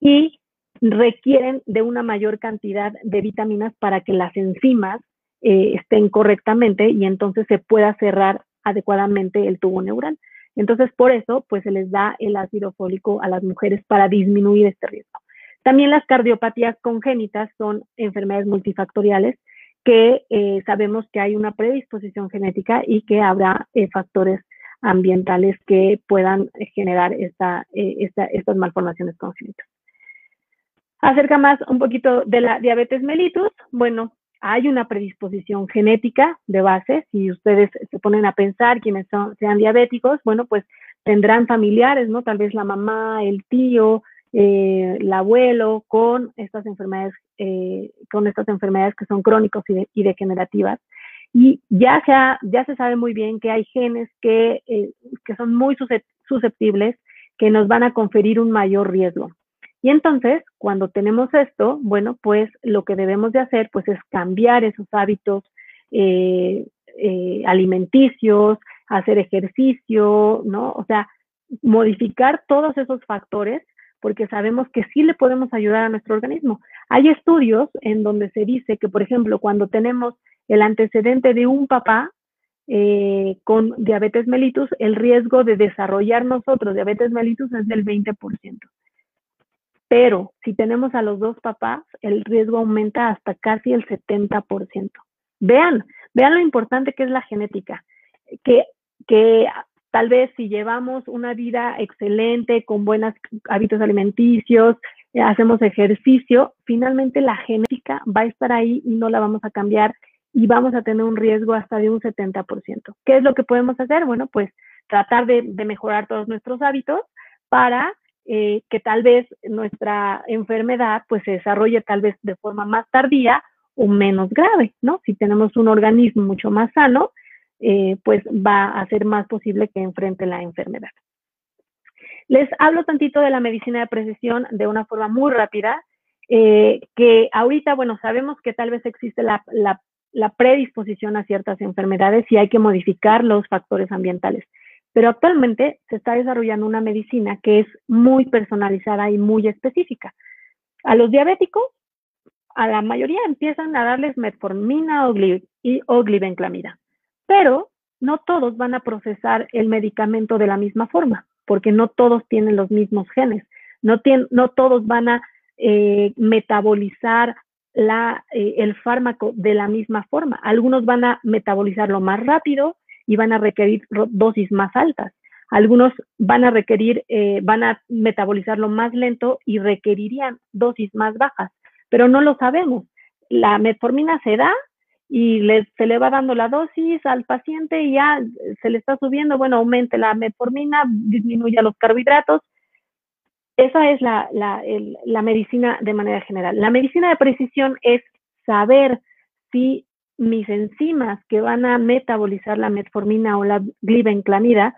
y requieren de una mayor cantidad de vitaminas para que las enzimas eh, estén correctamente y entonces se pueda cerrar adecuadamente el tubo neural. Entonces, por eso, pues se les da el ácido fólico a las mujeres para disminuir este riesgo. También las cardiopatías congénitas son enfermedades multifactoriales que eh, sabemos que hay una predisposición genética y que habrá eh, factores ambientales que puedan generar esta, esta, estas malformaciones congénitas. Acerca más un poquito de la diabetes mellitus, bueno, hay una predisposición genética de base. Si ustedes se ponen a pensar quienes son, sean diabéticos, bueno, pues tendrán familiares, ¿no? Tal vez la mamá, el tío, eh, el abuelo con estas enfermedades, eh, con estas enfermedades que son crónicos y, degenerativas. Y ya se, ya se sabe muy bien que hay genes que, eh, que son muy susceptibles, que nos van a conferir un mayor riesgo. Y entonces, cuando tenemos esto, bueno, pues lo que debemos de hacer, pues es cambiar esos hábitos eh, eh, alimenticios, hacer ejercicio, ¿no? O sea, modificar todos esos factores porque sabemos que sí le podemos ayudar a nuestro organismo. Hay estudios en donde se dice que, por ejemplo, cuando tenemos el antecedente de un papá eh, con diabetes mellitus, el riesgo de desarrollar nosotros diabetes mellitus es del 20%. Pero si tenemos a los dos papás, el riesgo aumenta hasta casi el 70%. Vean, vean lo importante que es la genética, que, que tal vez si llevamos una vida excelente, con buenos hábitos alimenticios, eh, hacemos ejercicio, finalmente la genética va a estar ahí y no la vamos a cambiar y vamos a tener un riesgo hasta de un 70%. ¿Qué es lo que podemos hacer? Bueno, pues tratar de, mejorar todos nuestros hábitos para eh, que tal vez nuestra enfermedad pues se desarrolle tal vez de forma más tardía o menos grave, ¿no? Si tenemos un organismo mucho más sano, eh, pues va a ser más posible que enfrente la enfermedad. Les hablo tantito de la medicina de precisión de una forma muy rápida, eh, que ahorita, bueno, sabemos que tal vez existe la, predisposición a ciertas enfermedades y hay que modificar los factores ambientales. Pero actualmente se está desarrollando una medicina que es muy personalizada y muy específica. A los diabéticos, a la mayoría empiezan a darles metformina o, glibenclamida, pero no todos van a procesar el medicamento de la misma forma, porque no todos tienen los mismos genes, no, no todos van a eh, metabolizar eh, el fármaco de la misma forma. Algunos van a metabolizarlo más rápido, y van a requerir dosis más altas. Algunos van a requerir, eh, van a metabolizarlo más lento y requerirían dosis más bajas, pero no lo sabemos. La metformina se da y se le va dando la dosis al paciente y ya se le está subiendo, bueno, aumente la metformina, disminuya los carbohidratos. Esa es la, la medicina de manera general. La medicina de precisión es saber si mis enzimas que van a metabolizar la metformina o la glibenclamida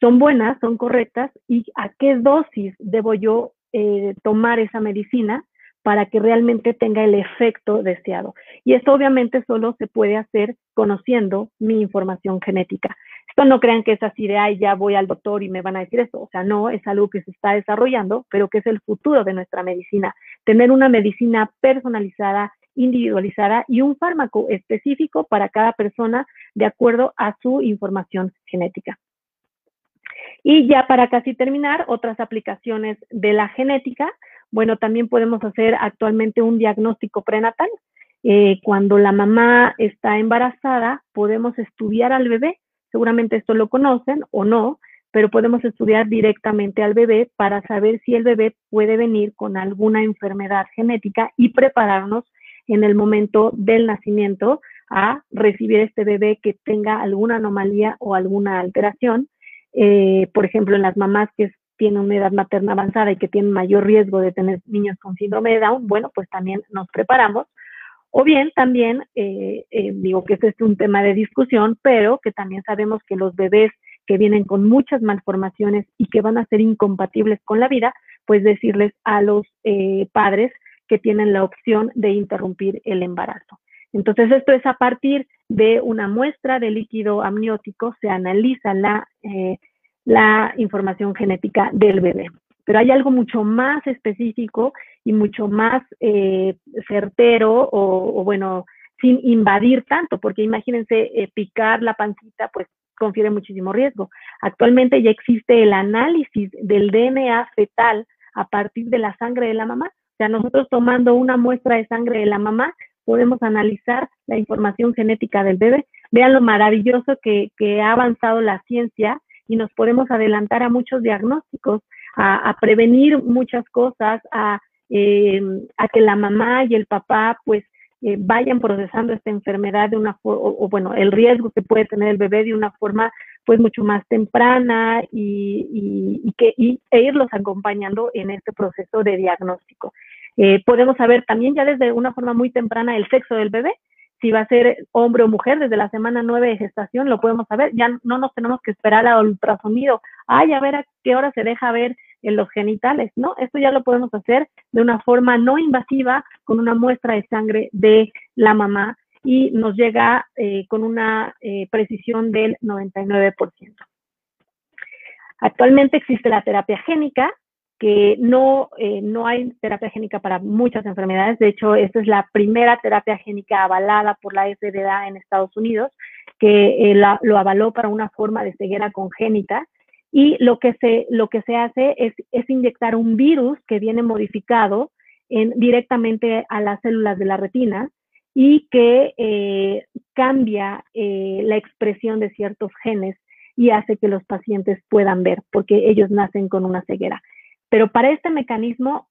son buenas, son correctas y a qué dosis debo yo eh, tomar esa medicina para que realmente tenga el efecto deseado. Y esto obviamente solo se puede hacer conociendo mi información genética. Esto no crean que es así de, ay, ya voy al doctor y me van a decir esto. O sea, no, es algo que se está desarrollando, pero que es el futuro de nuestra medicina. Tener una medicina personalizada, individualizada y un fármaco específico para cada persona de acuerdo a su información genética. Y ya para casi terminar, otras aplicaciones de la genética. Bueno, también podemos hacer actualmente un diagnóstico prenatal. Eh, cuando la mamá está embarazada, podemos estudiar al bebé. Seguramente esto lo conocen o no, pero podemos estudiar directamente al bebé para saber si el bebé puede venir con alguna enfermedad genética y prepararnos en el momento del nacimiento a recibir este bebé que tenga alguna anomalía o alguna alteración. Eh, por ejemplo, en las mamás que tienen una edad materna avanzada y que tienen mayor riesgo de tener niños con síndrome de Down, bueno, pues también nos preparamos. O bien también, eh, eh, digo que este es un tema de discusión, pero que también sabemos que los bebés que vienen con muchas malformaciones y que van a ser incompatibles con la vida, pues decirles a los padres que tienen la opción de interrumpir el embarazo. Entonces, esto es a partir de una muestra de líquido amniótico, se analiza la, eh, la información genética del bebé. Pero hay algo mucho más específico y mucho más eh, certero o, bueno, sin invadir tanto, porque imagínense eh, picar la pancita, pues confiere muchísimo riesgo. Actualmente ya existe el análisis del DNA fetal a partir de la sangre de la mamá. O sea, nosotros tomando una muestra de sangre de la mamá, podemos analizar la información genética del bebé. Vean lo maravilloso que, ha avanzado la ciencia y nos podemos adelantar a muchos diagnósticos, a, prevenir muchas cosas, a, em, a, que la mamá y el papá pues eh, vayan procesando esta enfermedad de una forma, o, bueno, el riesgo que puede tener el bebé de una forma pues mucho más temprana y, y, que, y, e irlos acompañando en este proceso de diagnóstico. Eh, podemos saber también ya desde una forma muy temprana el sexo del bebé, si va a ser hombre o mujer desde la semana 9 de gestación, lo podemos saber, ya no nos tenemos que esperar al ultrasonido, ay, a ver a qué hora se deja ver en los genitales, ¿no? Esto ya lo podemos hacer de una forma no invasiva con una muestra de sangre de la mamá y nos llega eh, con una eh, precisión del 99%. Actualmente existe la terapia génica, que no, eh, no hay terapia génica para muchas enfermedades. De hecho, esta es la primera terapia génica avalada por la FDA en Estados Unidos, que eh, lo avaló para una forma de ceguera congénita. Y lo que se, lo que se hace es, es inyectar un virus que viene modificado en, directamente a las células de la retina y que eh, cambia la expresión de ciertos genes y hace que los pacientes puedan ver, porque ellos nacen con una ceguera. Pero para este mecanismo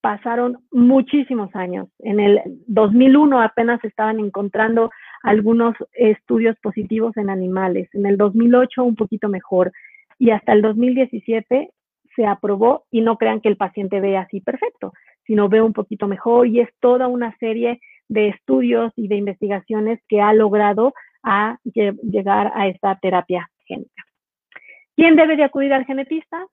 pasaron muchísimos años. En el 2001 apenas estaban encontrando algunos estudios positivos en animales, en el 2008 un poquito mejor y hasta el 2017 se aprobó y no crean que el paciente ve así perfecto, sino ve un poquito mejor y es toda una serie de estudios y de investigaciones que ha logrado a llegar a esta terapia génica. ¿Quién debe de acudir al genetista?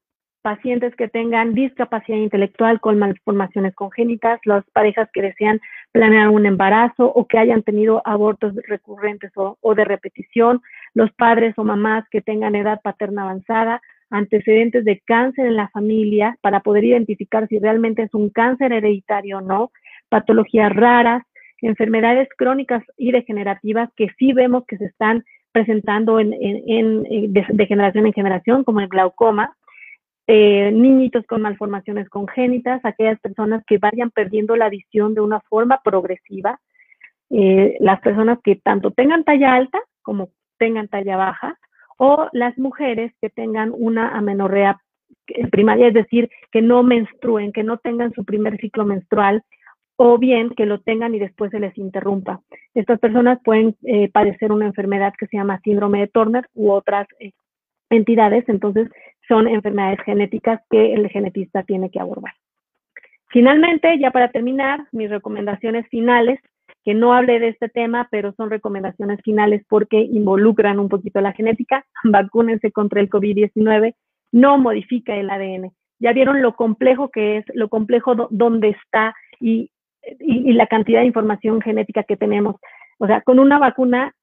Pacientes que tengan discapacidad intelectual con malformaciones congénitas, las parejas que desean planear un embarazo o que hayan tenido abortos recurrentes o, de repetición, los padres o mamás que tengan edad paterna avanzada, antecedentes de cáncer en la familia para poder identificar si realmente es un cáncer hereditario o no, patologías raras, enfermedades crónicas y degenerativas que sí vemos que se están presentando en, de generación en generación, como el glaucoma, eh, niñitos con malformaciones congénitas, aquellas personas que vayan perdiendo la visión de una forma progresiva, eh, las personas que tanto tengan talla alta como tengan talla baja, o las mujeres que tengan una amenorrea primaria, es decir, que no menstruen, que no tengan su primer ciclo menstrual, o bien que lo tengan y después se les interrumpa. Estas personas pueden eh, padecer una enfermedad que se llama síndrome de Turner u otras entidades, entonces son enfermedades genéticas que el genetista tiene que abordar. Finalmente, ya para terminar, mis recomendaciones finales, que no hablé de este tema, pero son recomendaciones finales porque involucran un poquito la genética. Vacúnense contra el COVID-19, no modifica el ADN. Ya vieron lo complejo que es, lo complejo dónde está y, y, y la cantidad de información genética que tenemos. O sea, con una vacuna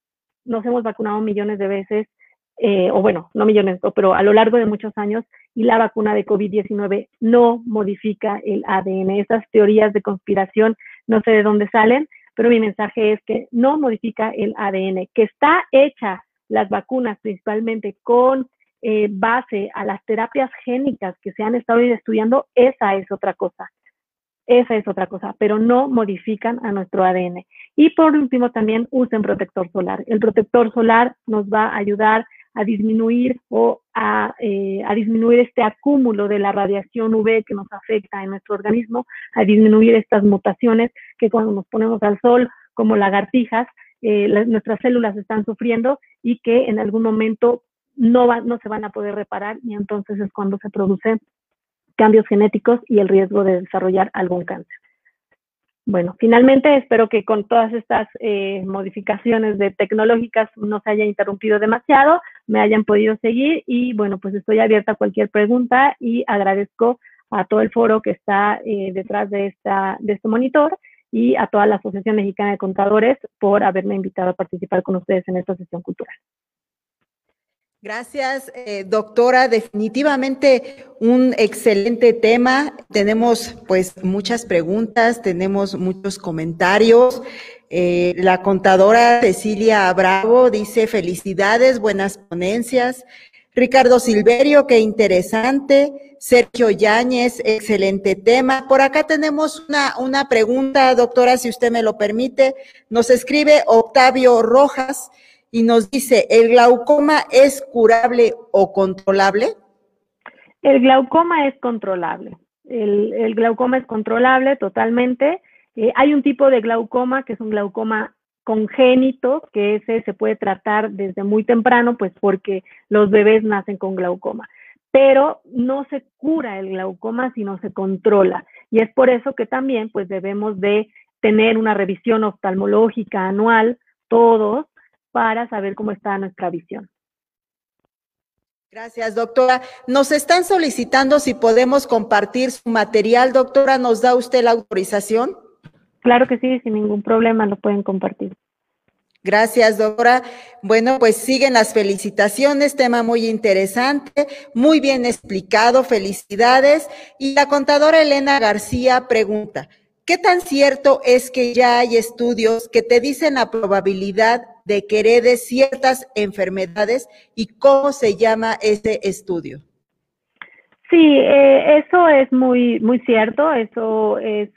nos hemos vacunado millones de veces, eh, o bueno, no millones, pero a lo largo de muchos años, y la vacuna de COVID-19 no modifica el ADN. Esas teorías de conspiración no sé de dónde salen, pero mi mensaje es que no modifica el ADN, que está hecha las vacunas principalmente con eh, base a las terapias génicas que se han estado estudiando, esa es otra cosa. Esa es otra cosa, pero no modifican a nuestro ADN. Y por último, también usen protector solar. El protector solar nos va a ayudar a disminuir o a, eh, a, disminuir este acúmulo de la radiación UV que nos afecta en nuestro organismo, a disminuir estas mutaciones que cuando nos ponemos al sol como lagartijas, eh, nuestras células están sufriendo y que en algún momento no, va, no se van a poder reparar y entonces es cuando se producen cambios genéticos y el riesgo de desarrollar algún cáncer. Bueno, finalmente espero que con todas estas eh, modificaciones de tecnológicas no se haya interrumpido demasiado, me hayan podido seguir y bueno, pues estoy abierta a cualquier pregunta y agradezco a todo el foro que está eh, detrás de, esta, de este monitor y a toda la Asociación Mexicana de Contadores por haberme invitado a participar con ustedes en esta sesión cultural. Gracias, eh, doctora. Definitivamente un excelente tema. Tenemos pues muchas preguntas, tenemos muchos comentarios. Eh, la contadora Cecilia Bravo dice felicidades, buenas ponencias. Ricardo Silverio, qué interesante. Sergio Yáñez, excelente tema. Por acá tenemos una, una pregunta, doctora, si usted me lo permite. Nos escribe Octavio Rojas y nos dice, ¿el glaucoma es curable o controlable? El glaucoma es controlable. El, glaucoma es controlable totalmente. Eh, hay un tipo de glaucoma que es un glaucoma congénito, que ese se puede tratar desde muy temprano, pues porque los bebés nacen con glaucoma. Pero no se cura el glaucoma, sino se controla. Y es por eso que también pues debemos de tener una revisión oftalmológica anual, todos, para saber cómo está nuestra visión. Gracias, doctora. Nos están solicitando si podemos compartir su material, doctora. ¿Nos da usted la autorización? Claro que sí, sin ningún problema lo pueden compartir. Gracias, doctora. Bueno, pues siguen las felicitaciones, tema muy interesante, muy bien explicado, felicidades. Y la contadora Elena García pregunta, ¿qué tan cierto es que ya hay estudios que te dicen la probabilidad de que heredes ciertas enfermedades y cómo se llama ese estudio. Sí, eh, eso es muy, muy cierto, eso es,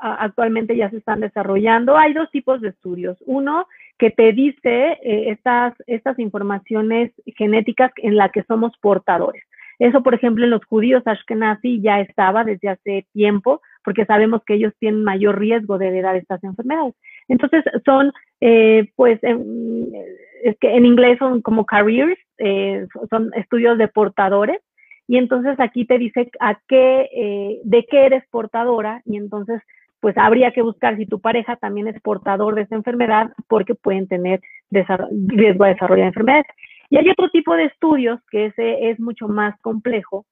actualmente ya se están desarrollando. Hay dos tipos de estudios. Uno que te dice eh, estas, estas informaciones genéticas en las que somos portadores. Eso, por ejemplo, en los judíos Ashkenazi ya estaba desde hace tiempo, porque sabemos que ellos tienen mayor riesgo de heredar estas enfermedades. Entonces, son, eh, pues, es que en inglés son como careers, eh, son estudios de portadores, y entonces aquí te dice a qué, eh, de qué eres portadora, y entonces, pues, habría que buscar si tu pareja también es portador de esa enfermedad, porque pueden tener riesgo de desarrollar enfermedades. Y hay otro tipo de estudios que ese es mucho más complejo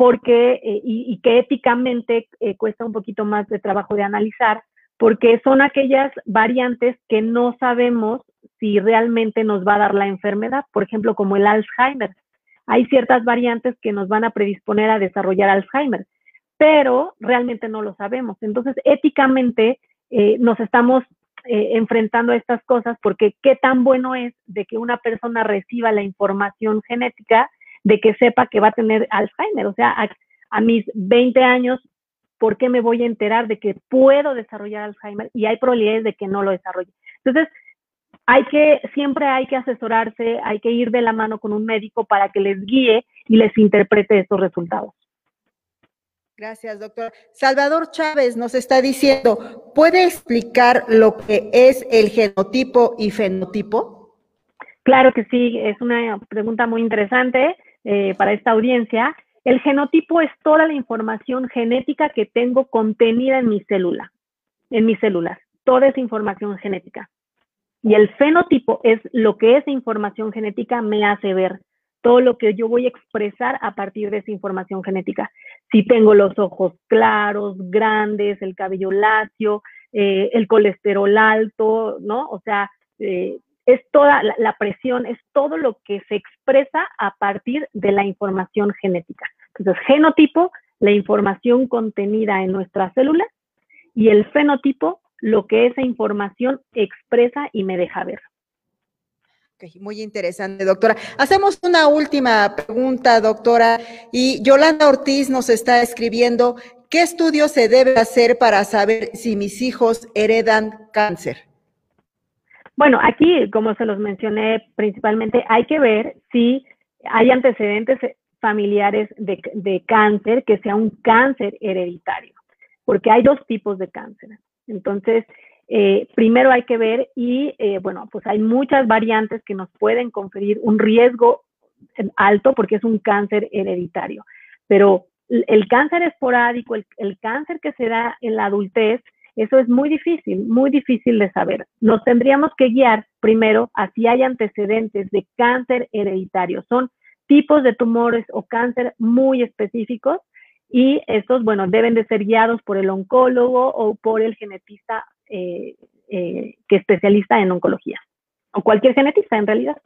porque, eh, y, que éticamente eh, cuesta un poquito más de trabajo de analizar, porque son aquellas variantes que no sabemos si realmente nos va a dar la enfermedad, por ejemplo, como el Alzheimer. Hay ciertas variantes que nos van a predisponer a desarrollar Alzheimer, pero realmente no lo sabemos. Entonces, éticamente eh, nos estamos eh, enfrentando a estas cosas, porque qué tan bueno es de que una persona reciba la información genética de que sepa que va a tener Alzheimer. O sea, a, mis 20 años, ¿por qué me voy a enterar de que puedo desarrollar Alzheimer? Y hay probabilidades de que no lo desarrolle. Entonces, hay que, siempre hay que asesorarse, hay que ir de la mano con un médico para que les guíe y les interprete estos resultados. Gracias, doctor. Salvador Chávez nos está diciendo, ¿puede explicar lo que es el genotipo y fenotipo? Claro que sí, es una pregunta muy interesante eh, para esta audiencia. El genotipo es toda la información genética que tengo contenida en mi célula, en mis células, toda esa información genética. Y el fenotipo es lo que esa información genética me hace ver todo lo que yo voy a expresar a partir de esa información genética. Si tengo los ojos claros, grandes, el cabello lacio, eh, el colesterol alto, ¿no? O sea, eh, es toda la, presión, es todo lo que se expresa a partir de la información genética. Entonces, genotipo, la información contenida en nuestras células, y el fenotipo, lo que esa información expresa y me deja ver muy interesante, doctora. Hacemos una última pregunta, doctora, y Yolanda Ortiz nos está escribiendo, ¿qué estudio se debe hacer para saber si mis hijos heredan cáncer? Bueno, aquí, como se los mencioné, principalmente hay que ver si hay antecedentes familiares de, cáncer, que sea un cáncer hereditario, porque hay dos tipos de cáncer. Entonces, eh, primero hay que ver y, eh, bueno, pues hay muchas variantes que nos pueden conferir un riesgo alto porque es un cáncer hereditario. Pero el cáncer esporádico, el cáncer que se da en la adultez, eso es muy difícil, muy difícil de saber. Nos tendríamos que guiar primero a si hay antecedentes de cáncer hereditario. Son tipos de tumores o cáncer muy específicos y estos, bueno, deben de ser guiados por el oncólogo o por el genetista eh, eh, que especialista en oncología o cualquier genetista en realidad.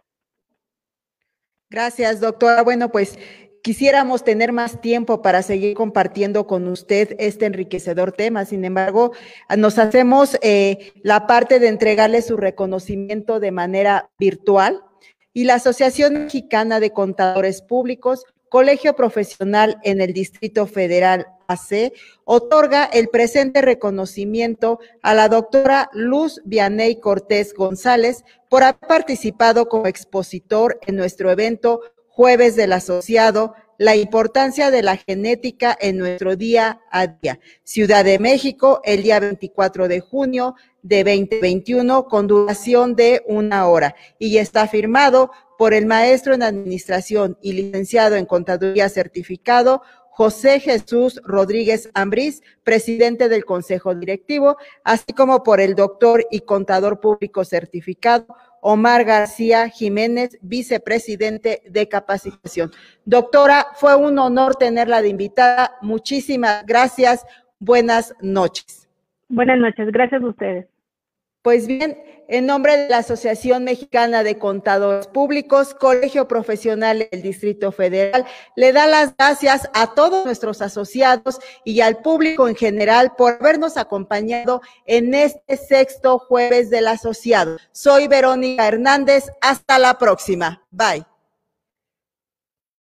Gracias, doctora. Bueno, pues quisiéramos tener más tiempo para seguir compartiendo con usted este enriquecedor tema. Sin embargo, nos hacemos eh, la parte de entregarle su reconocimiento de manera virtual y la Asociación Mexicana de Contadores Públicos, Colegio Profesional en el Distrito Federal AC, otorga el presente reconocimiento a la doctora Luz Vianey Cortés González por haber participado como expositor en nuestro evento Jueves del Asociado, la importancia de la genética en nuestro día a día. Ciudad de México, el día 24 de junio de 2021, con duración de una hora. Y está firmado por el maestro en Administración y licenciado en Contaduría certificado, José Jesús Rodríguez Ambrís, presidente del Consejo Directivo, así como por el doctor y contador público certificado, Omar García Jiménez, vicepresidente de capacitación. Doctora, fue un honor tenerla de invitada. Muchísimas gracias. Buenas noches. Buenas noches. Gracias a ustedes. Pues bien, en nombre de la Asociación Mexicana de Contadores Públicos, Colegio Profesional del Distrito Federal, le da las gracias a todos nuestros asociados y al público en general por habernos acompañado en este sexto jueves del asociado. Soy Verónica Hernández. Hasta la próxima. Bye.